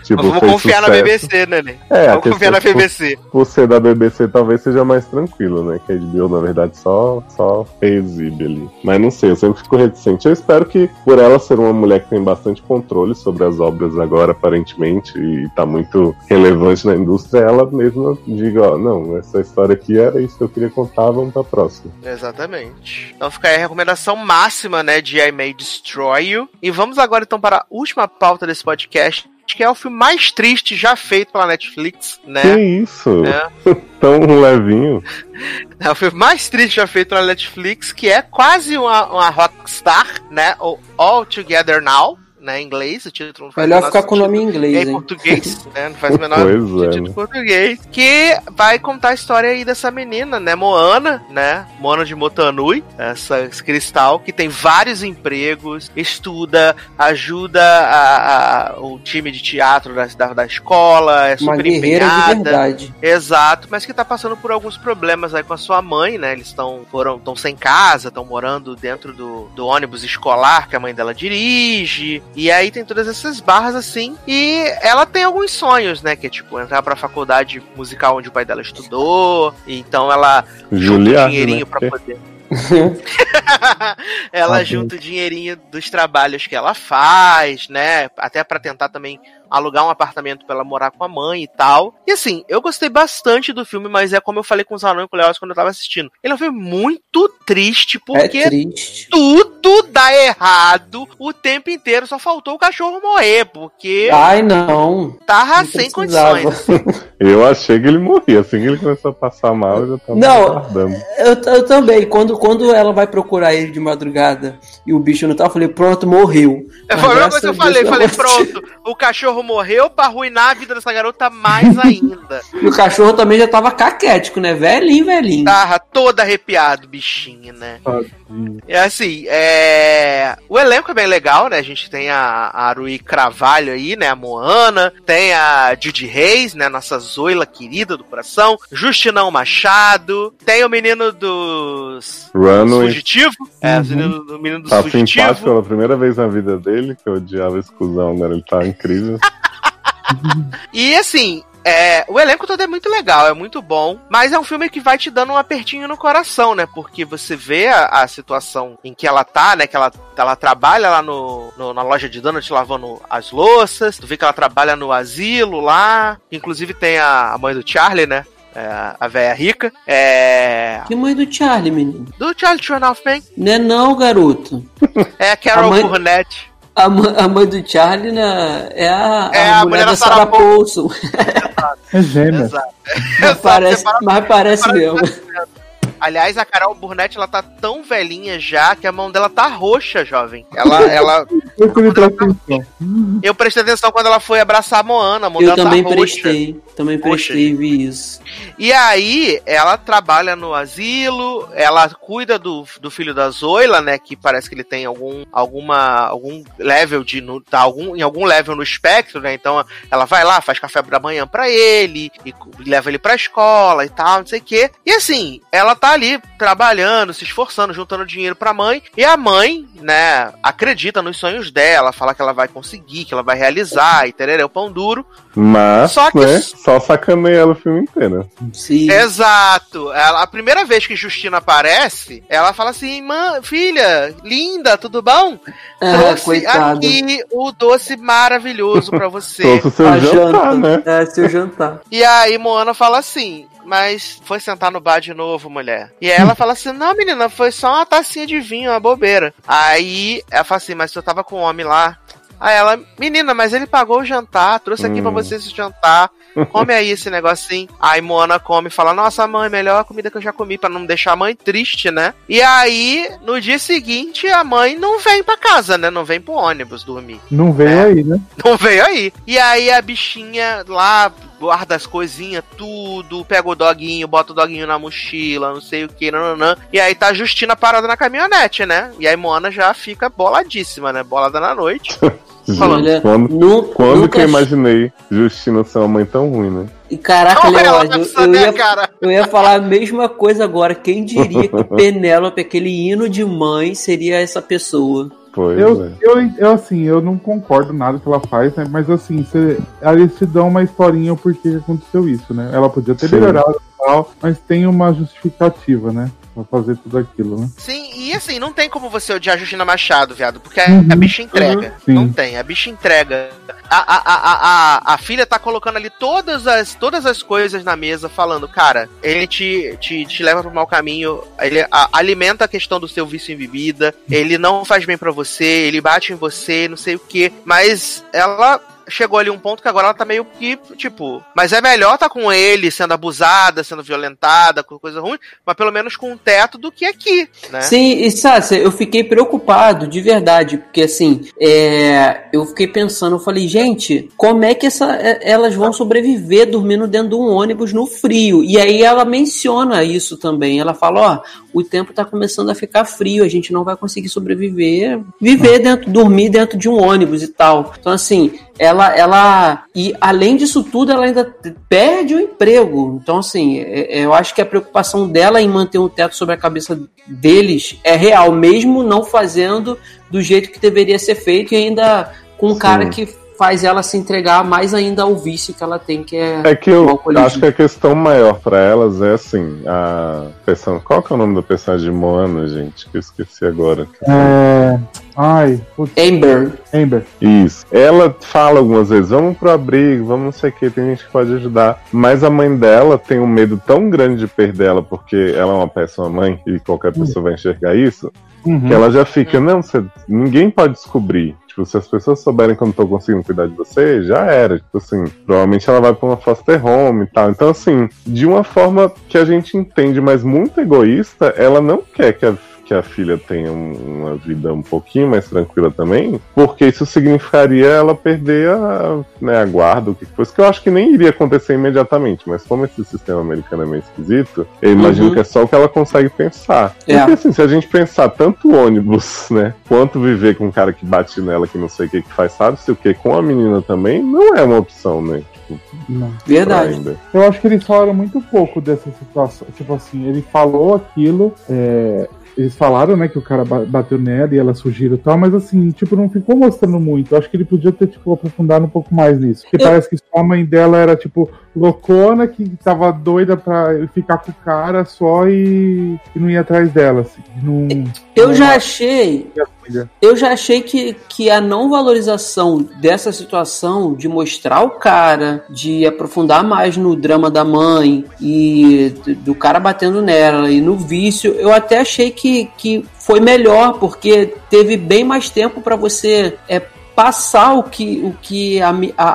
Tipo, Confiar na. BBC, né, Ney? É, Vamos confiar na por- BBC. Por ser da BBC, talvez seja mais tranquilo, né? Que a HBO, na verdade, só, só exibe ali. Mas não sei, eu sempre fico reticente. Eu espero que, por ela ser uma mulher que tem bastante controle sobre as obras agora, aparentemente, e tá muito relevante na indústria, ela mesma diga, ó, não, essa história aqui era isso que eu queria contar, vamos pra próxima. Exatamente. Então fica aí a recomendação máxima, né, de I May Destroy You. E vamos agora então para a última pauta desse podcast, que é o filme mais triste já feito pela Netflix, Que né? isso? É. Tão levinho. É o filme mais triste já feito pela Netflix, que é quase uma, uma rockstar, né? O All Together Now, né? Em inglês, o título não faz Melhor ficar com o nome em inglês, É em hein? português, né? Não faz o menor Pois é, sentido né? em português. Que vai contar a história aí dessa menina, né? Moana, né? Moana de Motanui, essa esse cristal, que tem vários empregos, estuda, ajuda a- a- o time de teatro da, da, da escola, é Uma super guerreira de empenhada. verdade. Exato, mas que tá passando por alguns problemas aí com a sua mãe, né? Eles estão foram tão sem casa, estão morando dentro do, do ônibus escolar que a mãe dela dirige. E aí tem todas essas barras assim. E ela tem alguns sonhos, né? Que é tipo entrar pra faculdade musical onde o pai dela estudou. Então ela junta um Juliard, dinheirinho né? pra poder. ela Ok. junta o dinheirinho dos trabalhos que ela faz, né? Até pra tentar também alugar um apartamento pra ela morar com a mãe e tal. E assim, eu gostei bastante do filme, mas é como eu falei com os anões e com o Leoz quando eu tava assistindo. Ele é um filme muito triste, É porque triste. tudo dá errado o tempo inteiro. Só faltou o cachorro morrer, porque Ai, não. tava não sem precisava. condições. Eu achei que ele morria. Assim que ele começou a passar mal, eu já tava Não. aguardando. Eu, eu também. Quando, quando ela vai procurar ele de madrugada e o bicho não tá, eu falei, pronto, morreu. É, Foi a mesma coisa que eu falei. Deus, Falei, pronto, o cachorro morreu pra arruinar a vida dessa garota mais ainda. E o cachorro também já tava caquético, né? Velhinho, velhinho. Tava todo arrepiado, bichinho, né? Tadinho. É assim, é... o elenco é bem legal, né? A gente tem a, a Arui Cravalho aí, né? A Moana, tem a Judy Reis, né? Nossa Zoila querida do coração, Justinão Machado, tem o menino dos Runway Fugitivo, é, Uhum. o menino, o menino dos tá simpático Fugitivos. pela primeira vez na vida dele, que eu odiava esse cuzão, né? Ele tá incrível. E assim, é, o elenco todo é muito legal, é muito bom, mas é um filme que vai te dando um apertinho no coração, né? Porque você vê a, a situação em que ela tá, né? Que ela, ela trabalha lá no, no- na loja de donut lavando as louças, tu vê que ela trabalha no asilo lá, inclusive tem a, a mãe do Charlie, né? É, a velha rica. É. Que mãe do Charlie, menino? Do Charlie Trenoff-Man. Não é não, garoto. É a Carol A mãe- Burnett. A, ma- a mãe do Charlie né, é a, É a mulher da Sarah Paulson. É gêmea. Exato. Mas parece, mas parece separa- mesmo. Aliás, a Carol Burnett, ela tá tão velhinha já que a mão dela tá roxa, jovem. Ela, ela, Eu atenção. eu prestei atenção quando ela foi abraçar a Moana, a mão Eu dela também tá roxa. prestei. Também Roxa. prestei e vi isso. E aí, ela trabalha no asilo, ela cuida do, do filho da Zoila, né? Que parece que ele tem algum, alguma, algum level de. No, tá algum, em algum level no espectro, né? Então ela vai lá, faz café da manhã pra ele, e, e leva ele pra escola e tal, não sei o quê. E assim, ela tá ali trabalhando, se esforçando, juntando dinheiro pra mãe. E a mãe, né, acredita nos sonhos dela, fala que ela vai conseguir, que ela vai realizar, e tereré, o pão duro. Mas, Só que- né, só sacaneia ela o filme inteiro. Sim. Exato. Ela, a primeira vez que Justina aparece, ela fala assim: "Mãe, filha, linda, tudo bom? Ah, Trouxe coitado. aqui o doce maravilhoso pra você." Trouxe o seu jantar, janta. né? É, seu jantar. e aí Moana fala assim: mas foi sentar no bar de novo, mulher. E aí ela fala assim: não, menina, foi só uma tacinha de vinho, uma bobeira. Aí ela fala assim: mas eu tava com um homem lá. Aí ela, menina, mas ele pagou o jantar, trouxe aqui Hum. pra você esse jantar. Come aí esse negocinho. Aí Moana come e fala: Nossa, mãe, melhor comida que eu já comi pra não deixar a mãe triste, né? E aí, no dia seguinte, a mãe não vem pra casa, né? Não vem pro ônibus dormir. Não veio É. aí, né? Não veio aí. E aí a bichinha lá guarda as coisinhas, tudo, pega o doguinho, bota o doguinho na mochila, não sei o que, nananã. E aí tá a Justina parada na caminhonete, né? E aí Moana já fica boladíssima, né? Bolada na noite. Olha, quando, nu- quando nunca que eu imaginei Justina ser uma mãe tão ruim, né? E caraca, Leódio, eu, né, ia, cara? eu ia falar a mesma coisa agora. Quem diria que Penélope, aquele hino de mãe, seria essa pessoa? Pois Eu, é. eu, eu, assim, eu não concordo nada que ela faz, né? Mas assim, cê, eles te dão uma historinha o porquê que aconteceu isso, né? Ela podia ter Sim. melhorado e tal, mas tem uma justificativa, né? Pra fazer tudo aquilo, né? Sim, e assim, não tem como você odiar a Justina Machado, viado, porque a, Uhum, a bicha entrega. uhum, não tem, a bicha entrega. A, a, a, a, a, filha tá colocando ali todas as, todas as coisas na mesa, falando, cara, ele te, te, te leva pro mau caminho, ele a- alimenta a questão do seu vício em bebida, ele não faz bem pra você, ele bate em você, não sei o que, mas ela chegou ali um ponto que agora ela tá meio que, tipo, mas é melhor tá com ele sendo abusada, sendo violentada, com coisa ruim, mas pelo menos com um teto do que aqui, né? Sim, e Sácia, eu fiquei preocupado, de verdade, porque assim, é, eu fiquei pensando, eu falei, gente, como é que essa, é, elas vão sobreviver dormindo dentro de um ônibus no frio? E aí ela menciona isso também, ela fala, ó, o tempo tá começando a ficar frio, a gente não vai conseguir sobreviver, viver dentro, dormir dentro de um ônibus e tal. Então assim, ela, ela, e além disso tudo, ela ainda perde o emprego. Então assim, é- é- eu acho que a preocupação dela em manter um teto sobre a cabeça deles é real, mesmo não fazendo do jeito que deveria ser feito e ainda com um Sim. cara que faz ela se entregar mais ainda ao vício que ela tem, que é. É que eu acho que a questão maior para elas é assim, a pessoa. Qual que é o nome da personagem de Moana, gente? Que eu esqueci agora. É. Ai, putz. Amber. Amber. Isso. Ela fala algumas vezes, vamos pro abrigo, vamos não sei o que, tem gente que pode ajudar. Mas a mãe dela tem um medo tão grande de perder ela, porque ela é uma péssima mãe e qualquer pessoa vai enxergar isso, Uhum. que ela já fica, não, você, ninguém pode descobrir. Tipo, se as pessoas souberem que eu não tô conseguindo cuidar de você, já era. Tipo assim, provavelmente ela vai pra uma foster home e tal. Então, assim, de uma forma que a gente entende, mas muito egoísta, ela não quer que a que a filha tenha um- uma vida um pouquinho mais tranquila também, porque isso significaria ela perder a, né, a guarda, o que fosse, que eu acho que nem iria acontecer imediatamente, mas como esse sistema americano é meio esquisito, eu imagino Uhum. que é só o que ela consegue pensar. É. Porque assim, se a gente pensar tanto ônibus, né, quanto viver com um cara que bate nela, que não sei o que, que faz, sabe, se o que, com a menina também, não é uma opção, né, tipo, Não. Verdade. ainda. Eu acho que eles falaram muito pouco dessa situação. Tipo assim, ele falou aquilo. é, Eles falaram, né, que o cara ba- bateu nela e ela surgiram e tal, mas assim, tipo, não ficou mostrando muito. Eu acho que ele podia ter, tipo, aprofundado um pouco mais nisso. Porque Eu- parece que só a mãe dela era, tipo, loucona, que tava doida pra ficar com o cara só e, e não ia atrás dela, assim. Não, Eu já achei. Eu já achei que, que a não valorização dessa situação, de mostrar o cara, de aprofundar mais no drama da mãe e do- cara batendo nela e no vício, eu até achei que, que foi melhor, porque teve bem mais tempo para você é, passar o que, o que a, a,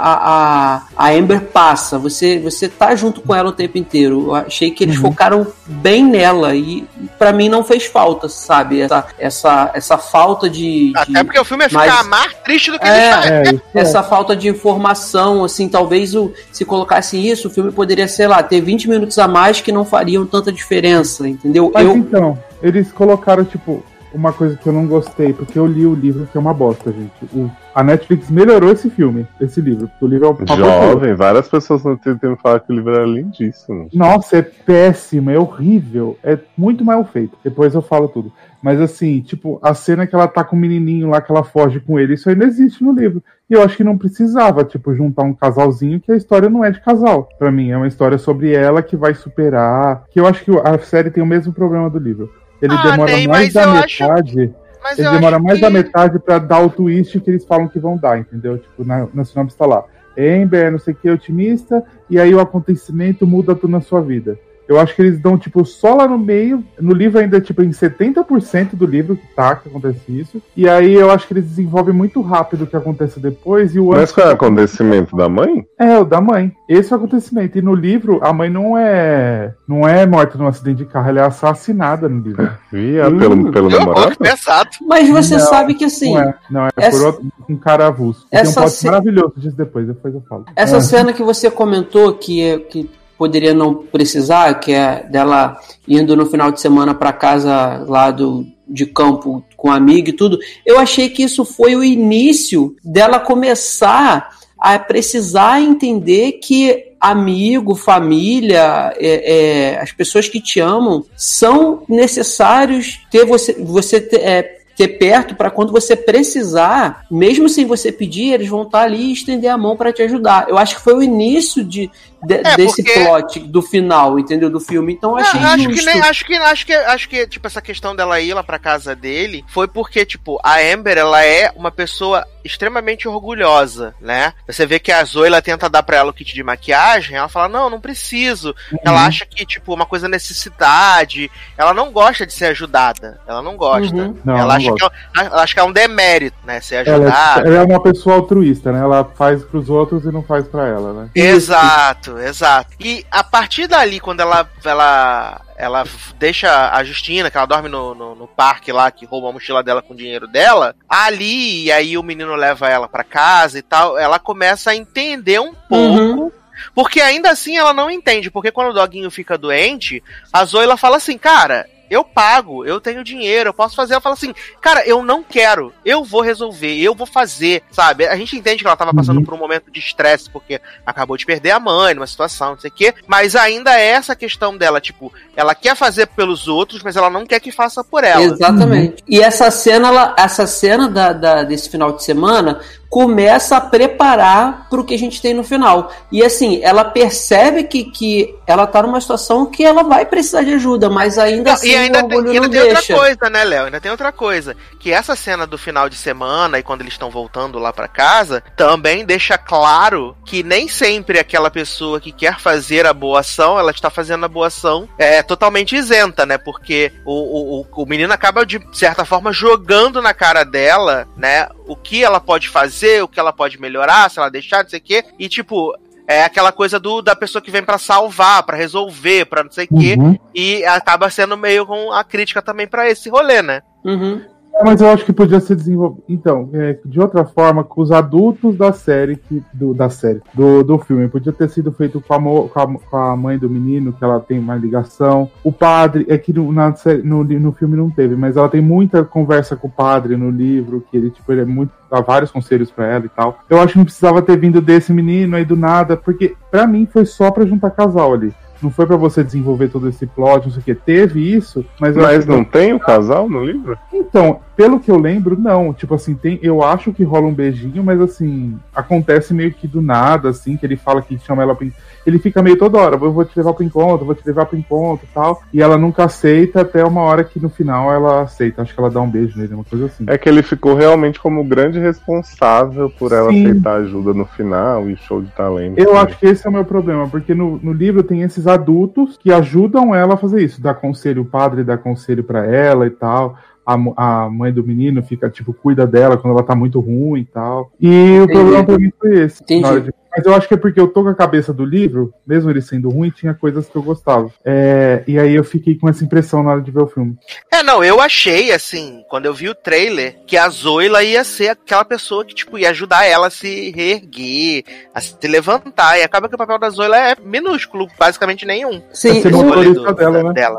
a, a- Amber passa. Você, você tá junto com ela o tempo inteiro. Eu achei que eles focaram bem nela e para mim não fez falta, sabe? Essa, essa, essa falta de. de- Até porque o filme ia mas- ficar mais triste do que É, ele já é. É, é. essa falta de informação, assim, talvez o, se colocasse isso, o filme poderia, sei lá, ter 20 minutos a mais que não fariam tanta diferença, entendeu? Mas Eu, então, eles colocaram, tipo, uma coisa que eu não gostei, porque eu li o livro que é uma bosta, gente. O- a Netflix melhorou esse filme, esse livro, porque o livro é um papo Jovem, várias pessoas no Twitter me falaram que o livro era lindíssimo. Nossa, é péssimo, é horrível, é muito mal feito. Depois eu falo tudo. Mas assim, tipo, a cena que ela tá com o menininho lá, que ela foge com ele, isso aí não existe no livro. E eu acho que não precisava, tipo, juntar um casalzinho, que a história não é de casal. Pra mim, é uma história sobre ela que vai superar. Que eu acho que a série tem o mesmo problema do livro. Ele Ah, demora Ney, mais da eu acho- metade. Mas Ele demora mais que... da metade pra dar o twist que eles falam que vão dar, entendeu? Tipo, na, na sinopse tá lá. Amber, não sei o que, otimista, e aí o acontecimento muda tudo na sua vida. Eu acho que eles dão, tipo, só lá no meio. No livro ainda, tipo, em 70% do livro que tá, que acontece isso. E aí eu acho que eles desenvolvem muito rápido o que acontece depois. E o Mas qual é o acontecimento da mãe? É, o da mãe. Esse é o acontecimento. E no livro, a mãe não é. não é morta num acidente de carro, ela é assassinada no livro. Via Hum. pelo, pelo namorado? pesado. mas você Não, sabe que assim, Não é, não, é essa- por outro, um cara avulso. Tem um ce- maravilhoso disso depois, depois eu falo. essa É. cena que você comentou que, é- que poderia não precisar, que é dela indo no final de semana para casa lá do, de campo com a amiga e tudo, eu achei que isso foi o início dela começar a precisar entender que amigo, família, é, é, as pessoas que te amam são necessários ter você, você ter, é, ter perto para quando você precisar, mesmo sem você pedir, eles vão estar ali e estender a mão para te ajudar. Eu acho que foi o início de, de- É, desse porque- plot do final, entendeu? Do filme. Então achei Ah, acho justo. que nem acho que acho que acho que tipo essa questão dela ir lá pra casa dele foi porque tipo a Amber ela é uma pessoa extremamente orgulhosa, né? Você vê que a Zoe ela tenta dar pra ela o kit de maquiagem, ela fala não, não preciso. Ela acha que tipo uma coisa é necessidade, ela não gosta de ser ajudada, ela não gosta. Uhum. Não, ela não acha que, é, um- ela acha que é um demérito, né? Ser Ela ajudada. é, ela é uma pessoa altruísta, né? Ela faz pros outros e não faz pra ela, né? Exato, exato. E a partir dali, quando ela ela, ela deixa a Justina, que ela dorme no, no, no parque lá, que rouba a mochila dela com o dinheiro dela, ali, e aí o menino leva ela pra casa e tal, ela começa a entender um pouco. Uhum. Porque ainda assim ela não entende, porque quando o doguinho fica doente, a Zoe ela fala assim, cara, eu pago, eu tenho dinheiro, eu posso fazer. Ela fala assim, cara, eu não quero, eu vou resolver, eu vou fazer, sabe? A gente entende que ela tava passando Uhum. por um momento de estresse, porque acabou de perder a mãe numa situação, não sei o quê, mas ainda é essa questão dela, tipo, ela quer fazer pelos outros, mas ela não quer que faça por ela. Exatamente. E essa cena, ela, essa cena da, da- desse final de semana começa a preparar para o que a gente tem no final. E assim, ela percebe que, que ela tá numa situação que ela vai precisar de ajuda, mas ainda Não, assim e ainda o tem, orgulho ainda não tem outra deixa. coisa, né, Léo? Ainda tem outra coisa. Que essa cena do final de semana e quando eles estão voltando lá pra casa, também deixa claro que nem sempre aquela pessoa que quer fazer a boa ação, ela está fazendo a boa ação é totalmente isenta, né? Porque o, o- o menino acaba, de certa forma, jogando na cara dela, né? O que ela pode fazer, o que ela pode melhorar, se ela deixar, não sei o quê. E, tipo, é aquela coisa do, da pessoa que vem pra salvar, pra resolver, pra não sei o quê. Uhum. E acaba sendo meio com a crítica também pra esse rolê, né? Uhum. É, Mas eu acho que podia ser desenvolvido. Então, é, de outra forma, com os adultos da série, que, do, da série, do, do filme. Podia ter sido feito com a, mo- com, a, com a mãe do menino, que ela tem uma ligação. O padre, é que no, na série- no, no filme não teve, mas ela tem muita conversa com o padre no livro, que ele, tipo, ele é muito. dá vários conselhos pra ela e tal. Eu acho que não precisava ter vindo desse menino aí do nada, porque pra mim foi só pra juntar casal ali. Não foi pra você desenvolver todo esse plot, não sei o que. Teve isso, mas Mas que- não tem o casal no livro? então, pelo que eu lembro, não. Tipo assim, tem, eu acho que rola um beijinho, mas assim, acontece meio que do nada, assim, que ele fala que chama ela pra. Ele fica meio toda hora, eu vou te levar pro encontro, vou te levar pro encontro e tal. E ela nunca aceita até uma hora que no final ela aceita. Acho que ela dá um beijo nele, uma coisa assim. É que ele ficou realmente como o grande responsável por ela Sim. aceitar ajuda no final e show de talento. Eu acho que esse é o meu problema, porque no, no livro tem esses adultos que ajudam ela a fazer isso. Dá conselho, o padre dá conselho pra ela e tal. A, a mãe do menino fica, tipo, cuida dela quando ela tá muito ruim e tal. E o Entendi. problema pra mim foi esse. Entendi. Mas eu acho que é porque eu tô com a cabeça do livro, mesmo ele sendo ruim, tinha coisas que eu gostava. É, e aí eu fiquei com essa impressão na hora de ver o filme. É, não, eu achei, assim, quando eu vi o trailer, que a Zoila ia ser aquela pessoa que, tipo, ia ajudar ela a se reerguer, a se levantar. E acaba que o papel da Zoila é minúsculo, basicamente nenhum. Sim, Vai ser um- motorista dela, né? dela.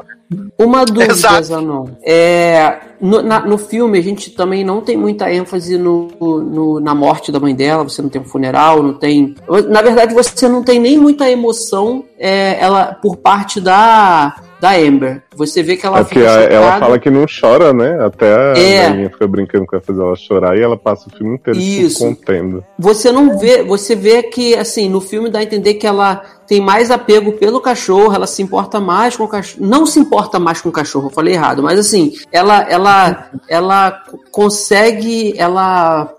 Uma dúvida, Exato. Zanon. É, no, na- no filme, a gente também não tem muita ênfase no, no- na morte da mãe dela. Você não tem um funeral, não tem. Na verdade, você não tem nem muita emoção é, ela, por parte da, da Amber. Você vê que ela É fica ela fala que não chora, né? Até a É. velhinha fica brincando que vai fazer ela chorar e ela passa o filme inteiro Isso. se contendo. Você não vê, você vê que assim, no filme dá a entender que ela tem mais apego pelo cachorro, ela se importa mais com o cachorro, não se importa mais com o cachorro, eu falei errado, mas assim, ela ela ela consegue, ela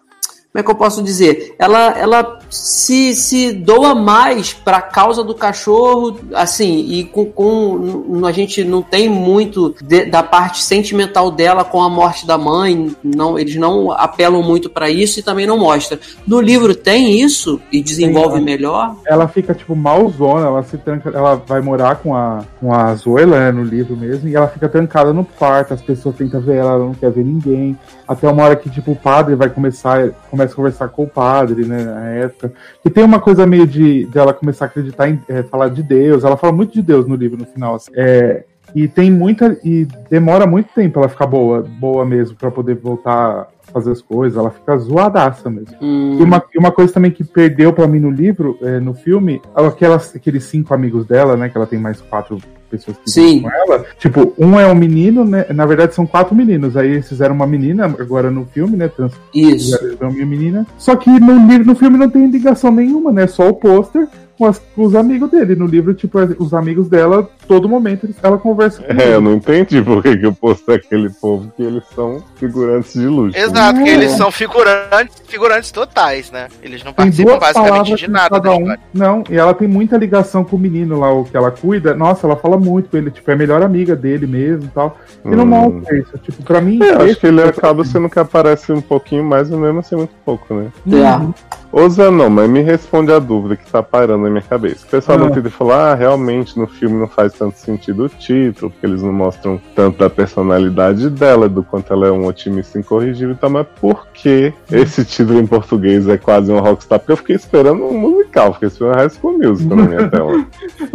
como é que eu posso dizer? Ela, ela se, se doa mais para a causa do cachorro, assim, e com, com a gente não tem muito de- da parte sentimental dela com a morte da mãe, não, eles não apelam muito para isso e também não mostra. No livro tem isso e desenvolve Tem, melhor. ela fica, tipo, malzona, ela se tranca, ela vai morar com a, com a Zoila, né, no livro mesmo, e ela fica trancada no quarto, as pessoas tentam ver ela, ela não quer ver ninguém, até uma hora que, tipo, o padre vai começar, começa a conversar com o padre, né, na época, e tem uma coisa meio de, de ela começar a acreditar em, é, falar de Deus, ela fala muito de Deus no livro, no final, assim, é, e tem muita, e demora muito tempo ela ficar boa, boa mesmo, pra poder voltar a fazer as coisas, ela fica zoadaça mesmo. Hum, E uma, uma coisa também que perdeu pra mim no livro, é, no filme, aquelas, aqueles cinco amigos dela, né? Que ela tem mais quatro pessoas que Sim. com ela. Tipo, um é um menino, né? Na verdade, são quatro meninos. Aí eles fizeram uma menina agora no filme, né? Trans isso. fizeram uma menina. Só que no, livro, no filme não tem ligação nenhuma, né? Só o pôster com, as- com os amigos dele. No livro, tipo, os amigos dela, todo momento ela conversa com É, eu ele. não entendi por que, que eu postei aquele povo que eles são figurantes de luxo. Exato, porque É. eles são figurantes, figurantes totais, né? Eles não Tem participam duas basicamente de nada da cada um. Não, e ela tem muita ligação com o menino lá, o que ela cuida. Nossa, ela fala muito com ele, tipo, é a melhor amiga dele mesmo e tal. E não Hum. mostra isso. Tipo, pra mim. É, acho que ele é acaba sendo que aparece um pouquinho mais, mas mesmo assim muito pouco, né? É. Ô Zanon, mas me responde a dúvida que tá parando na minha cabeça. O pessoal Ah. no Twitter falou: ah, realmente no filme não faz tanto sentido o título, porque eles não mostram tanto da personalidade dela, do quanto ela é um otimista incorrigível e tal, mas por que esse título em português é quase um rockstar? Porque eu fiquei esperando um musical, fiquei esperando High School Musical na minha tela.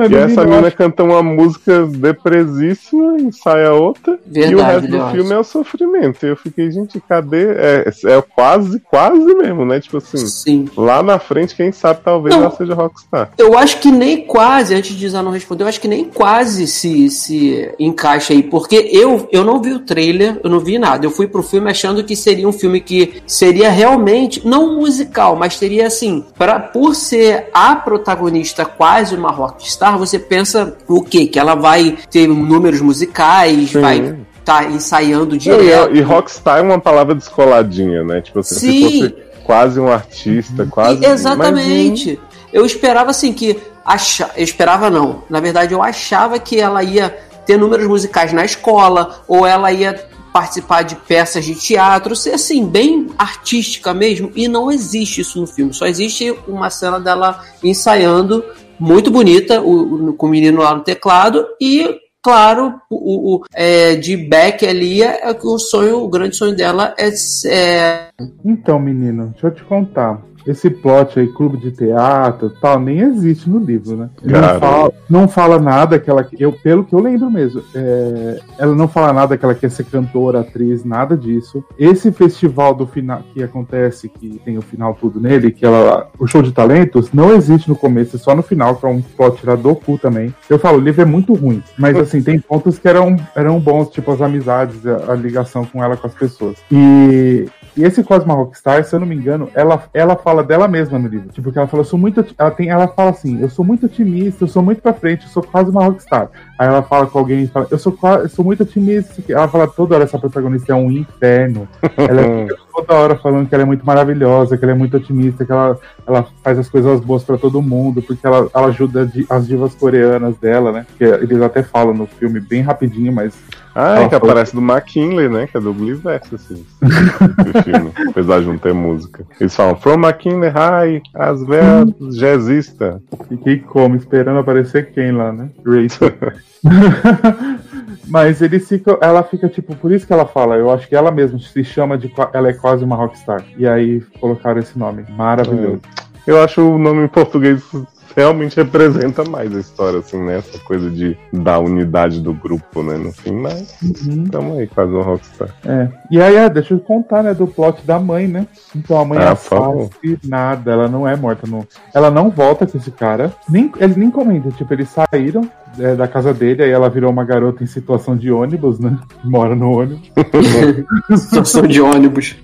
E essa menina acho- canta uma música depresíssima, ensaia outra, e o Verdade, resto do filme é o sofrimento. E eu fiquei, gente, cadê? É, é quase, quase mesmo, né? Tipo assim, Sim. lá na frente, quem sabe talvez Não. ela seja rockstar. Eu acho que nem quase, antes de Zé não responder, eu acho que nem quase se, se encaixa aí, porque eu, eu não vi o trailer, eu não vi nada. Eu fui pro filme achando que seria um filme que seria realmente, não musical, mas teria assim, pra, por ser a protagonista quase uma rockstar, você pensa o quê? Que ela vai ter números musicais, Sim. vai estar ensaiando Não, direto. e, e rockstar é uma palavra descoladinha, né? Tipo assim, Sim. se fosse quase um artista, quase. E- exatamente. mas, Eu esperava assim que. Acha... Eu esperava não. Na verdade, eu achava que ela ia ter números musicais na escola, ou ela ia participar de peças de teatro, ser assim, bem artística mesmo. E não existe isso no filme. Só existe uma cena dela ensaiando, muito bonita, o, o- com o menino lá no teclado, e. Claro, o, o- é, de Beck ali é que o sonho, o grande sonho dela é, é Então, menino, deixa eu te contar. Esse plot aí, clube de teatro e tal, nem existe no livro, né? Não fala, não fala nada que ela. Eu, pelo que eu lembro mesmo, é, ela não fala nada que ela quer ser cantora, atriz, nada disso. Esse festival do final que acontece, que tem o final tudo nele, que ela. O show de talentos, não existe no começo, é só no final, que é um plot tirado do cu também. Eu falo, o livro é muito ruim. Mas assim, tem pontos que eram, eram bons, tipo as amizades, a, a ligação com ela com as pessoas. E e esse Cosma Rockstar, se eu não me engano, ela, ela fala dela mesma no livro. Tipo, que ela fala, eu sou muito. Ela, tem, ela fala assim, eu sou muito otimista, eu sou muito pra frente, eu sou quase uma rockstar. Aí ela fala com alguém e fala, eu sou, eu sou muito otimista. Ela fala toda hora, essa protagonista é um inferno. Ela fica toda hora falando que ela é muito maravilhosa, que ela é muito otimista, que ela, ela faz as coisas boas pra todo mundo, porque ela, ela ajuda as divas coreanas dela, né? Que eles até falam no filme bem rapidinho, mas Ah, é que aparece do McKinley, né? Que é do Gulliverse, assim. do filme, apesar de não ter música. Eles falam, From McKinley High, as velas jazzista. Fiquei como? Esperando aparecer quem lá, né? Rachel. Mas eles ficam. Ela fica, tipo, por isso que ela fala. Eu acho que ela mesma se chama de. Ela é quase uma rockstar. E aí colocaram esse nome. Maravilhoso. Eu acho o nome em português realmente representa mais a história, assim, né? Essa coisa de da unidade do grupo, né? No fim, mas Uhum. tamo aí, quase um rockstar. É. E aí, é, deixa eu contar, né, do plot da mãe, né? Então a mãe Ah, é assassinada, ela não é morta. Não. Ela não volta com esse cara. Nem, ele nem comenta, tipo, eles saíram é, da casa dele, aí ela virou uma garota em situação de ônibus, né? Mora no ônibus. situação de ônibus.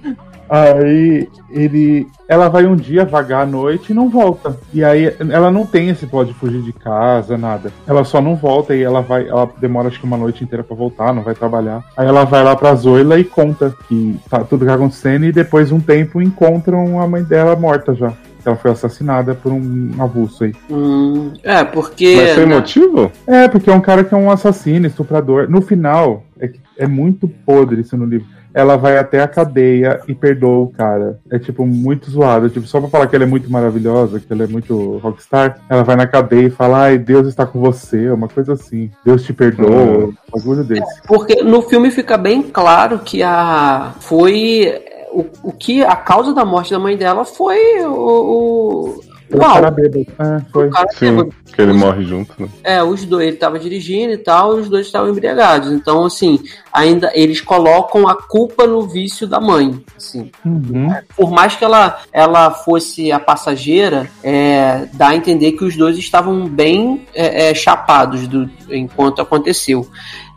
Aí ele. Ela vai um dia vagar à noite e não volta. E aí ela não tem esse plot de fugir de casa, nada. Ela só não volta e ela vai. Ela demora acho que uma noite inteira pra voltar, não vai trabalhar. Aí ela vai lá pra Zoila e conta que tá tudo que tá acontecendo e depois de um tempo encontram a mãe dela morta já. Ela foi assassinada por um avulso aí. Hum, é, porque. Mas sem né, motivo? É, porque é um cara que é um assassino, estuprador. No final, é, é muito podre isso no livro. Ela vai até a cadeia e perdoa o cara. É, tipo, muito zoado. Tipo, só pra falar que ela é muito maravilhosa, que ela é muito rockstar, ela vai na cadeia e fala, ai, Deus está com você, uma coisa assim. Deus te perdoa, Hum. uma coisa desse. Porque no filme fica bem claro que a. Foi. O, o que. A causa da morte da mãe dela foi o. o O Uau, cara bêbado. É, foi. o cara Sim, bêbado. que ele morre junto, né? É, os dois, ele tava dirigindo e tal, e os dois estavam embriagados. Então, assim, ainda eles colocam a culpa no vício da mãe. Assim, Uhum. por mais que ela, ela fosse a passageira, é, dá a entender que os dois estavam bem é, é, chapados do, enquanto aconteceu.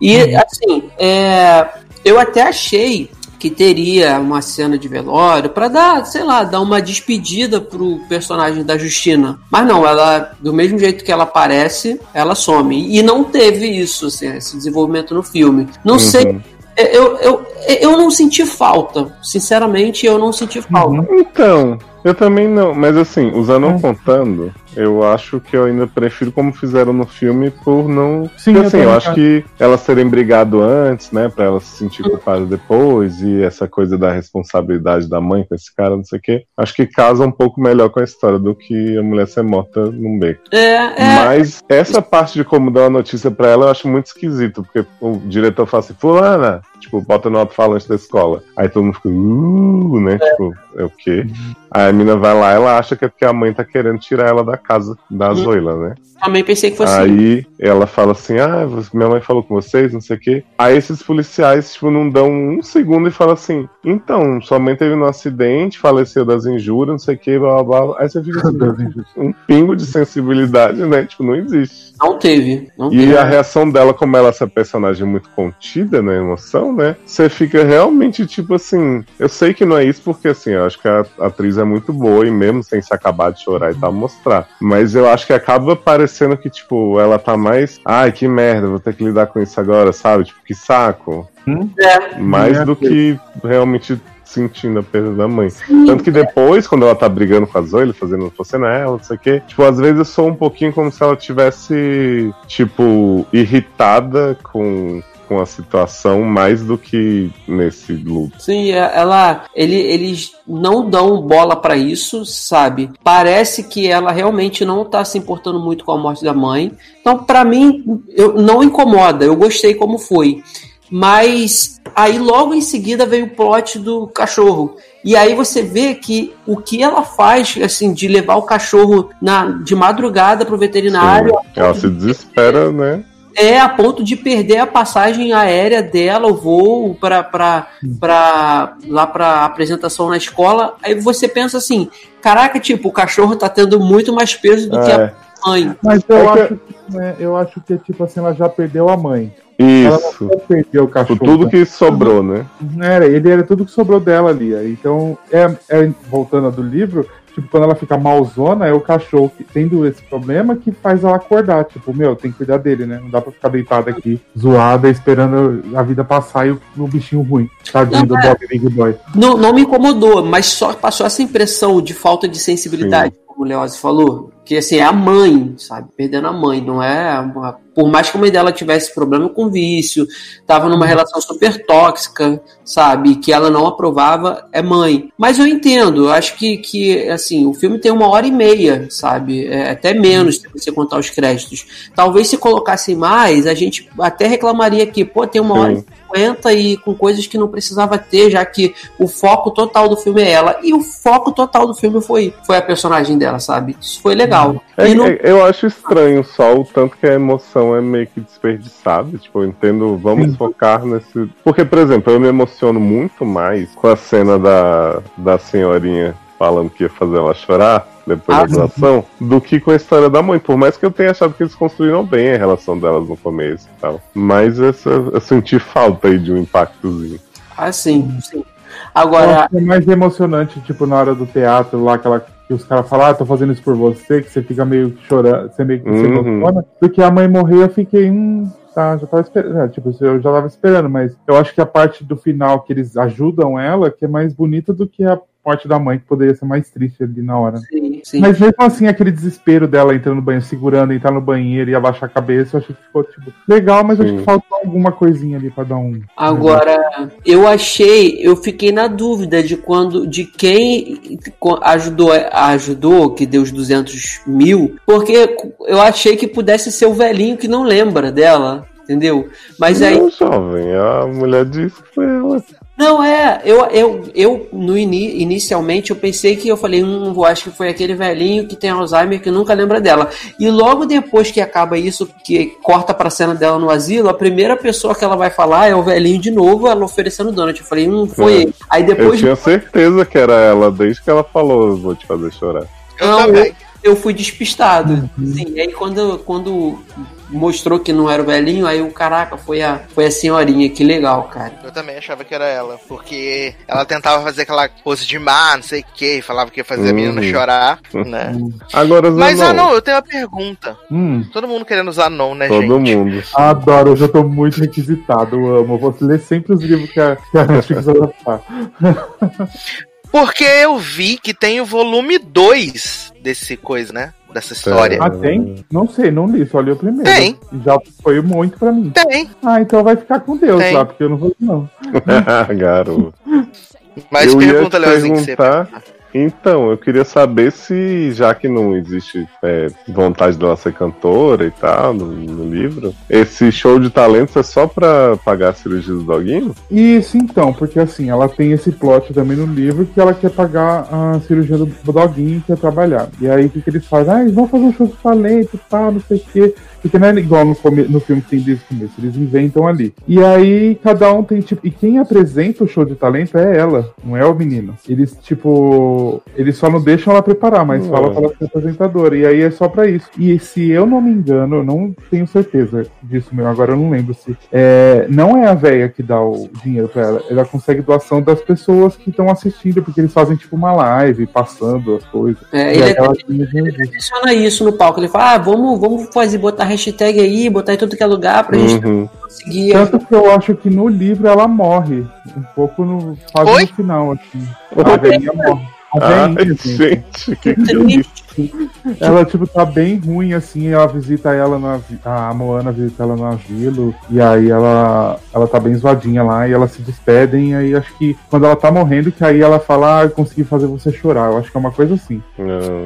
E, assim, é, eu até achei que teria uma cena de velório pra dar, sei lá, dar uma despedida pro personagem da Justina. Mas não, ela, do mesmo jeito que ela aparece, ela some. E não teve isso, assim, esse desenvolvimento no filme. Não sei Uhum. eu, eu, eu não senti falta. Sinceramente, eu não senti falta. Então, eu também não, mas assim, usando É. não contando, eu acho que eu ainda prefiro como fizeram no filme por não. Sim, Porque, eu assim, eu também acho que elas terem brigado antes, né, pra ela se sentir culpada depois, e essa coisa da responsabilidade da mãe com esse cara, não sei o quê, acho que casa um pouco melhor com a história do que a mulher ser morta num beco. É, é. Mas essa parte de como dar uma notícia pra ela eu acho muito esquisito, porque o diretor fala assim, fulana, tipo, bota numa alto-falante da escola. Aí todo mundo fica, uh, né? Tipo, é o quê? Aí a mina vai lá, ela acha que é porque a mãe tá querendo tirar ela da casa da Zoila, né? Também pensei que fosse. Aí ela fala assim: Ah, minha mãe falou com vocês, não sei o quê. Aí esses policiais, tipo, não dão um segundo e falam assim: Então, sua mãe teve um acidente, faleceu das injúrias, não sei o quê, blá blá blá. Aí você fica assim, um pingo de sensibilidade, né? Tipo, não existe. Não teve. Não E teve. a reação dela, como ela é essa personagem muito contida na emoção, né? Você fica realmente tipo assim. Eu sei que não é isso, porque assim, eu acho que a atriz é muito boa e mesmo sem se acabar de chorar e tal, mostrar. Mas eu acho que acaba parecendo que, tipo, ela tá mais. Ai, que merda, vou ter que lidar com isso agora, sabe? Tipo, que saco. É. Mais É, do que realmente sentindo a perda da mãe. Tanto que depois, quando ela tá brigando com a Zoe, fazendo você não é ela, não sei o quê, tipo, às vezes eu sou um pouquinho como se ela tivesse, tipo, irritada com, com a situação mais do que nesse luto. Sim, é- ela, ele, eles não dão bola pra isso, sabe? Parece que ela realmente não tá se importando muito com a morte da mãe. Então, pra mim, eu, não incomoda. Eu gostei como foi. Mas aí logo em seguida veio o plot do cachorro. E aí você vê que o que ela faz, assim, de levar o cachorro na, de madrugada pro veterinário, Sim. Ela se desespera, né? É a ponto de perder a passagem aérea dela, o voo para para para lá para apresentação na escola. Aí você pensa assim, caraca, tipo, o cachorro tá tendo muito mais peso do que É. a mãe. Mas eu, É que- acho que, né, eu acho que, tipo assim, ela já perdeu a mãe. Ela Isso. não perdeu o cachorro. tudo que sobrou, né? Era, ele era tudo que sobrou dela ali. Então, é, é- voltando a do livro, tipo, quando ela fica malzona, é o cachorro que, tendo esse problema que faz ela acordar. Tipo, meu, tem que cuidar dele, né? Não dá pra ficar deitada aqui, zoada, esperando a vida passar e o, o bichinho ruim. Tadinho do Não, é. Bob Big Boy. Não, não me incomodou, mas só passou essa impressão de falta de sensibilidade, como o Leoz falou. Que assim, é a mãe, sabe? Perdendo a mãe, não é. uma- Por mais que a mãe dela tivesse problema com vício, tava numa relação super tóxica, sabe? Que ela não aprovava, é mãe. Mas eu entendo, eu acho que, que assim, o filme tem uma hora e meia, sabe? É, até menos se você contar os créditos. Talvez se colocassem mais, a gente até reclamaria que, pô, tem uma Sim. hora e 50 e com coisas que não precisava ter, já que o foco total do filme é ela. E o foco total do filme foi, foi a personagem dela, sabe? Isso foi legal. É, não- é- eu acho estranho só o tanto que a emoção é meio que desperdiçada. Tipo, eu entendo, vamos focar nesse. Porque, por exemplo, eu me emociono muito mais com a cena da, da senhorinha falando que ia fazer ela chorar depois Ah, da gravação do que com a história da mãe. Por mais que eu tenha achado que eles construíram bem a relação delas no começo e tal. Mas essa, eu senti falta aí de um impactozinho. Ah, sim, sim. Agora, é mais emocionante, tipo, na hora do teatro lá, aquela que os caras falam, ah, tô fazendo isso por você, que você fica meio chorando, você meio que se Uhum. emociona. Porque a mãe morreu, eu fiquei, hum, tá, já tava esperando. é, tipo, eu já tava esperando, mas eu acho que a parte do final que eles ajudam ela, que é mais bonita do que a parte da mãe, que poderia ser mais triste ali na hora. sim, sim. Mas mesmo assim, aquele desespero dela entrando no banheiro, segurando, entrar no banheiro e abaixar a cabeça, eu achei que ficou, tipo, legal, mas eu acho Sim. que faltou alguma coisinha ali pra dar um. Agora, eu achei, eu fiquei na dúvida de quando, de quem ajudou, ajudou, que deu os 200 mil, porque eu achei que pudesse ser o velhinho que não lembra dela, entendeu? Mas aí, Não, jovem, a mulher disse que foi ela. Não é, eu, eu, eu no ini- inicialmente eu pensei que eu falei, hum, eu acho que foi aquele velhinho que tem Alzheimer que nunca lembra dela. E logo depois que acaba isso, que corta pra cena dela no asilo, a primeira pessoa que ela vai falar é o velhinho de novo, ela oferecendo donut. Eu falei, hum, foi É. ele. Aí Eu depois tinha certeza que era ela desde que ela falou, vou te fazer chorar. Eu Não, também. eu fui despistado. Sim, e aí quando, quando mostrou que não era o velhinho, aí o caraca, foi a, foi a senhorinha, que legal, cara. Eu também achava que era ela, porque ela tentava fazer aquela pose de má, não sei o que, falava que ia fazer a menina Uhum. chorar, né? Agora, Mas, Zanon, ah, não, eu tenho uma pergunta. Hum. Todo mundo querendo usar não, né, todo gente? mundo. Adoro, eu já tô muito requisitado, eu amo. Eu vou ler sempre os livros que a, que a Netflix vai lançar. Porque eu vi que tem o volume 2 desse coisa, né? Dessa história. Ah, tem? Não sei, não li, só li o primeiro. Tem. Já foi muito pra mim. Tem, Ah, então vai ficar com Deus Tem. lá, porque eu não vou não. Garoto. mas eu ia pergunta, Leozinho, que você perguntar Então, eu queria saber se, já que não existe é, vontade dela ser cantora e tal no, no, livro, esse show de talentos é só pra pagar a cirurgia do doguinho? Isso então, porque assim, ela tem esse plot também no livro que ela quer pagar a cirurgia do, do doguinho quer trabalhar. E aí o que, que eles fazem? Ah, eles vão fazer um show de talento e tal, não sei o quê. Porque não é igual no, no filme que tem desde o começo, eles inventam ali. E aí, cada um tem, tipo. E quem apresenta o show de talento é ela, não é o menino. Eles, tipo. Eles só não deixam ela preparar, mas uhum. falam pra ela ser apresentadora. E aí é só pra isso. E se eu não me engano, eu não tenho certeza disso mesmo, agora eu não lembro se. É, não é a véia que dá o dinheiro pra ela. Ela consegue doação das pessoas que estão assistindo, porque eles fazem, tipo, uma live passando as coisas. É, ele, ela, ele, ele adiciona isso no palco. Ele fala, ah, vamos, vamos fazer, botar hashtag aí, botar em tudo que é lugar pra uhum. gente conseguir. Tanto que eu acho que no livro ela morre. Um pouco no, quase Oi? no final, assim. A velhinha morre. A velhinha, ah, gente, que que é isso? ela, tipo, tá bem ruim, assim, ela visita ela na. A Moana visita ela no asilo, e aí ela, ela tá bem zoadinha lá, e elas se despedem, e aí acho que quando ela tá morrendo, que aí ela fala, ah, eu consegui fazer você chorar. Eu acho que é uma coisa assim. Não.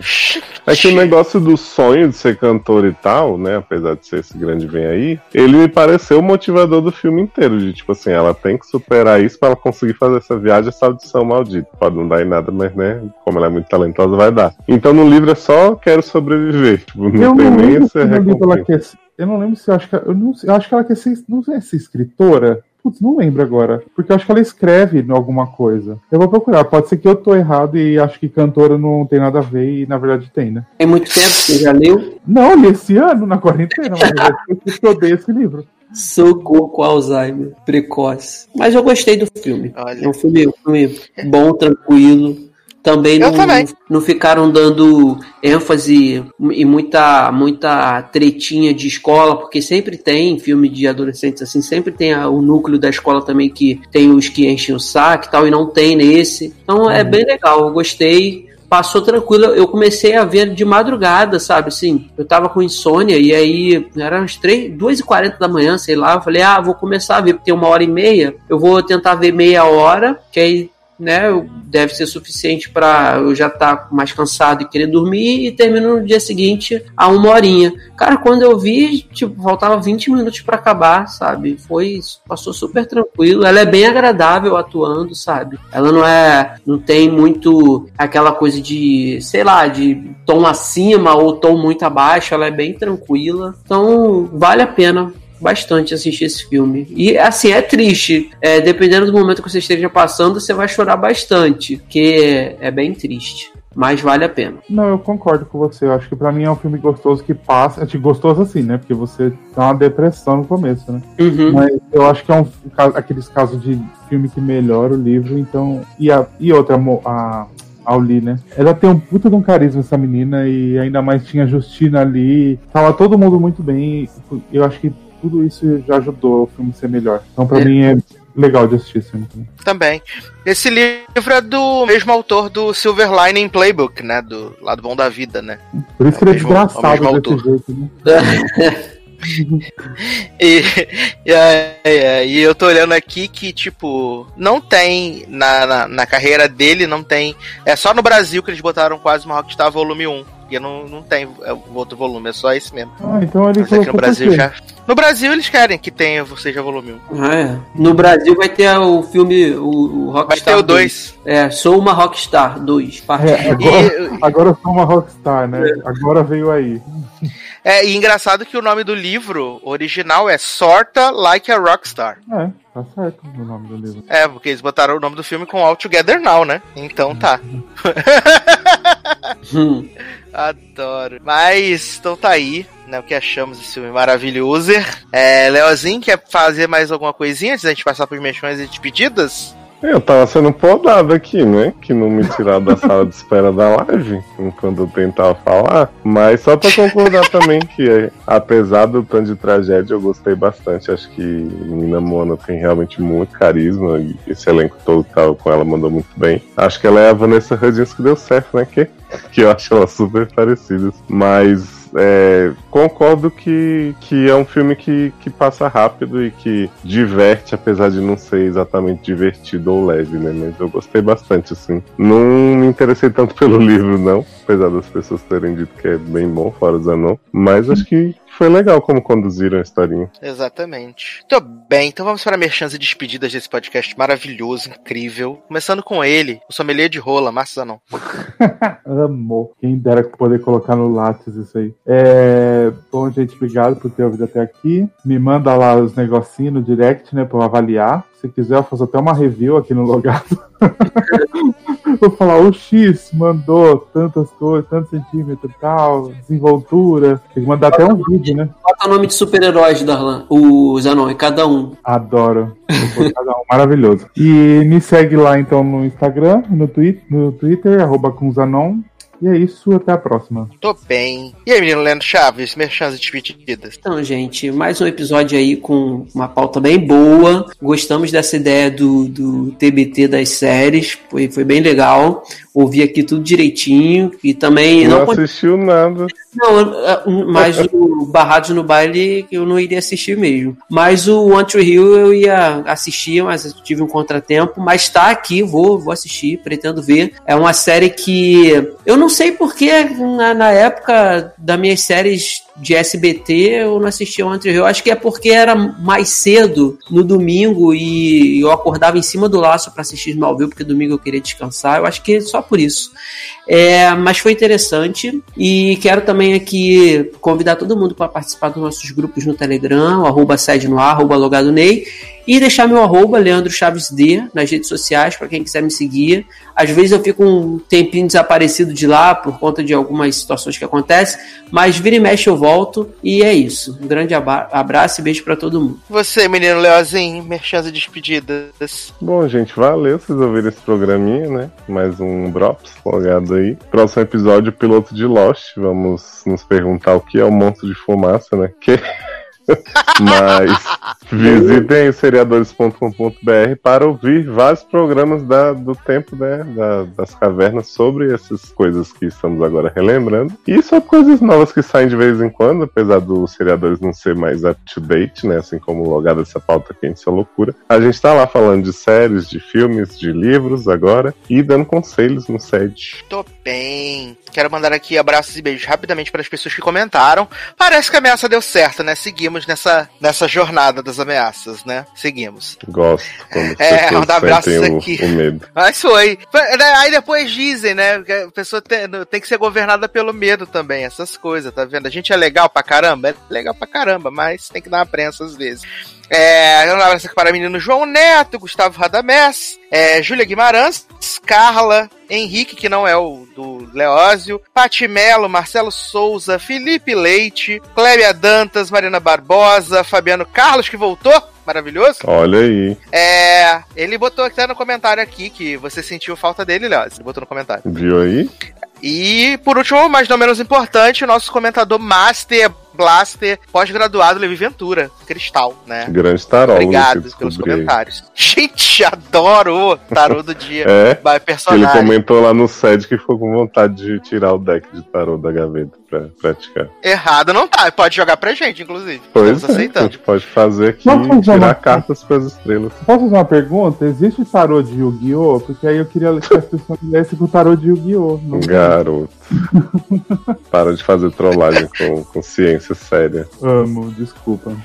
É que o negócio do sonho de ser cantor e tal, né? Apesar de ser esse grande bem aí, ele me pareceu o motivador do filme inteiro. De tipo assim, ela tem que superar isso para ela conseguir fazer essa viagem, essa audição maldita. Pode não dar em nada, mas né? Como ela é muito talentosa, vai dar. Então no livro é só quero sobreviver. Tipo, não eu tem não nem essa recompensa. Eu não lembro se eu acho que eu, não, eu acho que ela quer ser, não sei se escritora. Putz, não lembro agora. Porque eu acho que ela escreve alguma coisa. Eu vou procurar. Pode ser que eu tô errado e acho que cantora não tem nada a ver e na verdade tem, né? Tem muito tempo que você já leu? Não, li esse ano, na quarentena, mas eu odeio esse livro. Socorro com Alzheimer precoce. Mas eu gostei do filme. Olha. É um filme, um filme bom, tranquilo também não, também não, ficaram dando ênfase e muita muita tretinha de escola, porque sempre tem filme de adolescentes assim, sempre tem o núcleo da escola também que tem os que enchem o saco e tal, e não tem nesse. Então é uhum. bem legal, eu gostei. Passou tranquilo, eu comecei a ver de madrugada, sabe? Assim, eu tava com insônia e aí eram as 3, 2h40 da manhã, sei lá. Eu falei, ah, vou começar a ver, porque tem uma hora e meia. Eu vou tentar ver meia hora, que aí né, deve ser suficiente para eu já estar tá mais cansado e querer dormir e termino no dia seguinte a uma horinha. Cara, quando eu vi, tipo, faltava 20 minutos para acabar, sabe? Foi, passou super tranquilo. Ela é bem agradável atuando, sabe? Ela não é, não tem muito aquela coisa de, sei lá, de tom acima ou tom muito abaixo, ela é bem tranquila. Então, vale a pena bastante assistir esse filme. E assim, é triste. É, dependendo do momento que você esteja passando, você vai chorar bastante. Que é bem triste mas vale a pena. Não, eu concordo com você. Eu acho que para mim é um filme gostoso que passa. É gostoso assim, né? Porque você tá uma depressão no começo, né? Uhum. Mas eu acho que é um aqueles casos de filme que melhora o livro, então. E, a, e outra, a, Auli, né? Ela tem um puta de um carisma, essa menina, e ainda mais tinha a Justina ali. Tava todo mundo muito bem. Eu acho que tudo isso já ajudou o filme ser melhor. Então, pra é. mim, é legal de assistir esse filme também. Também. Esse livro é do mesmo autor do Silver Lining Playbook, né? Do Lado Bom da Vida, né? Por isso é que ele é desgraçado desse autor. jeito, né? e, e, é, e, eu tô olhando aqui que, tipo, não tem na, na, na, carreira dele, não tem. É só no Brasil que eles botaram quase uma Rockstar Volume 1 porque não, não tem outro volume, é só esse mesmo. Ah, então ele aqui no Brasil já. No Brasil eles querem que tenha, seja volume 1. Ah, é. No Brasil vai ter o filme, o, o Rockstar. Vai ter o 2. É, Sou uma Rockstar 2. É, agora, e... agora eu sou uma Rockstar, né? É. Agora veio aí. É, e engraçado que o nome do livro original é Sorta Like a Rockstar. É, tá certo o nome do livro. É, porque eles botaram o nome do filme com All Together Now, né? Então tá. Hum. Adoro. Mas, então tá aí, né? O que achamos desse filme maravilhoso. É, Leozinho, quer fazer mais alguma coisinha antes da gente passar por menções e despedidas? Eu tava sendo podado aqui, né? Que não me tiraram da sala de espera da live enquanto eu tentava falar. Mas só pra concordar também que, apesar do tanto de tragédia, eu gostei bastante. Acho que Nina Mona tem realmente muito carisma e esse elenco todo que tava com ela mandou muito bem. Acho que ela é a Vanessa Hudgens que deu certo, né? Que, que eu acho ela super parecida. Mas é, concordo que, que é um filme que, que passa rápido e que diverte, apesar de não ser exatamente divertido ou leve, né? Mas eu gostei bastante, assim. Não me interessei tanto pelo livro, não, apesar das pessoas terem dito que é bem bom, fora o Zanon. Mas acho que foi legal como conduziram a historinha. Exatamente. Tô bem, então vamos para merchans e despedidas desse podcast maravilhoso, incrível. Começando com ele, o sommelier de rola, Márcio Zanon. Amor. Quem dera poder colocar no Lattes isso aí. É... Bom, gente, obrigado por ter ouvido até aqui. Me manda lá os negocinhos no direct, né, pra eu avaliar. Se quiser, eu faço até uma review aqui no logado. Vou falar, o X mandou tantas coisas, tantos centímetros e tal, desenvoltura. Tem que mandar até um vídeo, né? Bota o nome de super-heróis, Darlan. O Zanon, e cada um. Adoro. Cada um maravilhoso. E me segue lá então no Instagram, no Twitter, no Twitter, arroba com Zanon. E é isso, até a próxima. Tô bem. E aí, menino Leandro Chaves, merchans e despedidas. Então, gente, mais um episódio aí com uma pauta bem boa. Gostamos dessa ideia do, do TBT das séries. Foi, foi bem legal. Ouvi aqui tudo direitinho. E também. Não, Não, assistiu nada. não, mas o Barrados no Baile eu não iria assistir mesmo. Mas o One Tree Hill eu ia assistir, mas tive um contratempo. Mas tá aqui, vou, vou assistir, pretendo ver. É uma série que eu não sei porque na, na época das minhas séries de SBT eu não assistia Tree Hill. Acho que é porque era mais cedo no domingo e eu acordava em cima do laço para assistir Smallville, porque domingo eu queria descansar. Eu acho que só por isso. É, mas foi interessante e quero também aqui convidar todo mundo para participar dos nossos grupos no Telegram, o arroba sede no ar, arroba logado Ney, e deixar meu arroba Leandro Chaves D nas redes sociais para quem quiser me seguir. Às vezes eu fico um tempinho desaparecido de lá por conta de algumas situações que acontecem, mas vira e mexe eu volto e é isso. Um grande abraço e beijo para todo mundo. Você, menino Leozinho, merchans e despedidas. Bom, gente, valeu vocês ouvirem esse programinha, né? Mais um Drops logado aí. Próximo episódio, piloto de Lost. Vamos nos perguntar o que é o monstro de fumaça, né? Que... Mas visitem seriadores.com.br para ouvir vários programas da- do tempo né, da- das cavernas sobre essas coisas que estamos agora relembrando. E sobre coisas novas que saem de vez em quando, apesar dos seriadores não ser mais up to date, né? Assim como o logado dessa pauta quente, é loucura. A gente tá lá falando de séries, de filmes, de livros agora e dando conselhos no site. Tô bem. Quero mandar aqui abraços e beijos rapidamente para as pessoas que comentaram. Parece que a ameaça deu certo, né? Seguimos nessa, nessa jornada das ameaças, né? Seguimos. Gosto as É, mandar abraços sentem o- aqui. o medo. Mas foi. Foi, né, Aí depois dizem, né? Que a pessoa tem, tem que ser governada pelo medo também, essas coisas, tá vendo? A gente é legal pra caramba? É legal pra caramba, mas tem que dar uma prensa às vezes. É, abraço aqui para menino João Neto, Gustavo Radamés, é, Júlia Guimarães, Carla, Henrique, que não é o do Leózio, Pati Melo, Marcelo Souza, Felipe Leite, Clébia Dantas, Marina Barbosa, Fabiano Carlos, que voltou, maravilhoso. Olha aí, É, ele botou até no comentário aqui que você sentiu falta dele, Léo. Ele botou no comentário. viu aí? E, por último, mas não menos importante, o nosso comentador Master Blaster, pós-graduado Levi Ventura, Cristal, né? Grande tarol. Obrigado pelos comentários. Gente, adoro o tarô do dia. É, Vai, Ele personagem. comentou lá no site que ficou com vontade de tirar o deck de tarô da gaveta pra praticar. Errado não tá. Pode jogar pra gente, inclusive. Pois Estamos é, a aceitando. gente pode fazer aqui fazer tirar uma- cartas pras estrelas. Posso fazer uma pergunta? Existe tarô de Yu-Gi-Oh? Porque aí eu queria que as pessoas lessem com o tarô de Yu-Gi-Oh! Garoto. Para de fazer trollagem com, com ciência séria. amo, desculpa.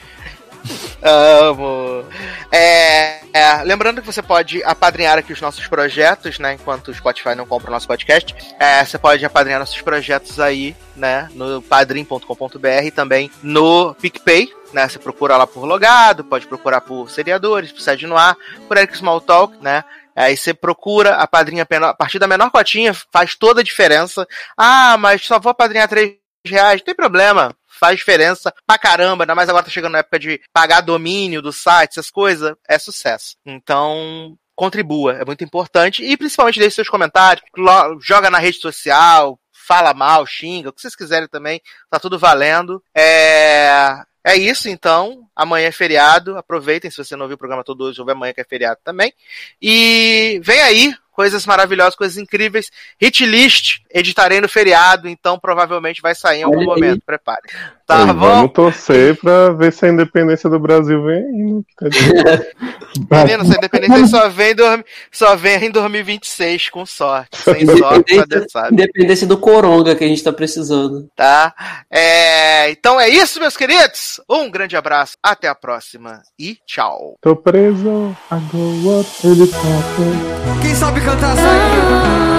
Amo. É, é, lembrando que você pode apadrinhar aqui os nossos projetos, né? Enquanto o Spotify não compra o nosso podcast. É, você pode apadrinhar nossos projetos aí, né? No padrim.com.br e também no PicPay. Né, você procura lá por logado, pode procurar por seriadores, por sede no ar, por Eric Smalltalk, né? Aí você procura a padrinha a partir da menor cotinha, faz toda a diferença. Ah, mas só vou apadrinhar 3 reais, não tem problema faz diferença pra caramba, ainda mais agora tá chegando na época de pagar domínio do site, essas coisas, é sucesso. Então, contribua, é muito importante. E principalmente deixe seus comentários, joga na rede social, fala mal, xinga, o que vocês quiserem também, tá tudo valendo. É. É isso, então. Amanhã é feriado. Aproveitem se você não viu o programa todo hoje, houve amanhã que é feriado também. E vem aí coisas maravilhosas, coisas incríveis. Hit list, editarei no feriado, então provavelmente vai sair em algum Ei. momento, prepare. Tá Ei, bom? Vamos torcer pra ver se a independência do Brasil vem né? aí, tá Menino, essa independência só vem, dormi, só vem em 2026, com sorte. Sem sorte, só Deus sabe. Independência do Coronga que a gente tá precisando. Tá? É, então é isso, meus queridos. Um grande abraço, até a próxima e tchau. Tô preso, agora ele tá. Quem sabe cantar essa.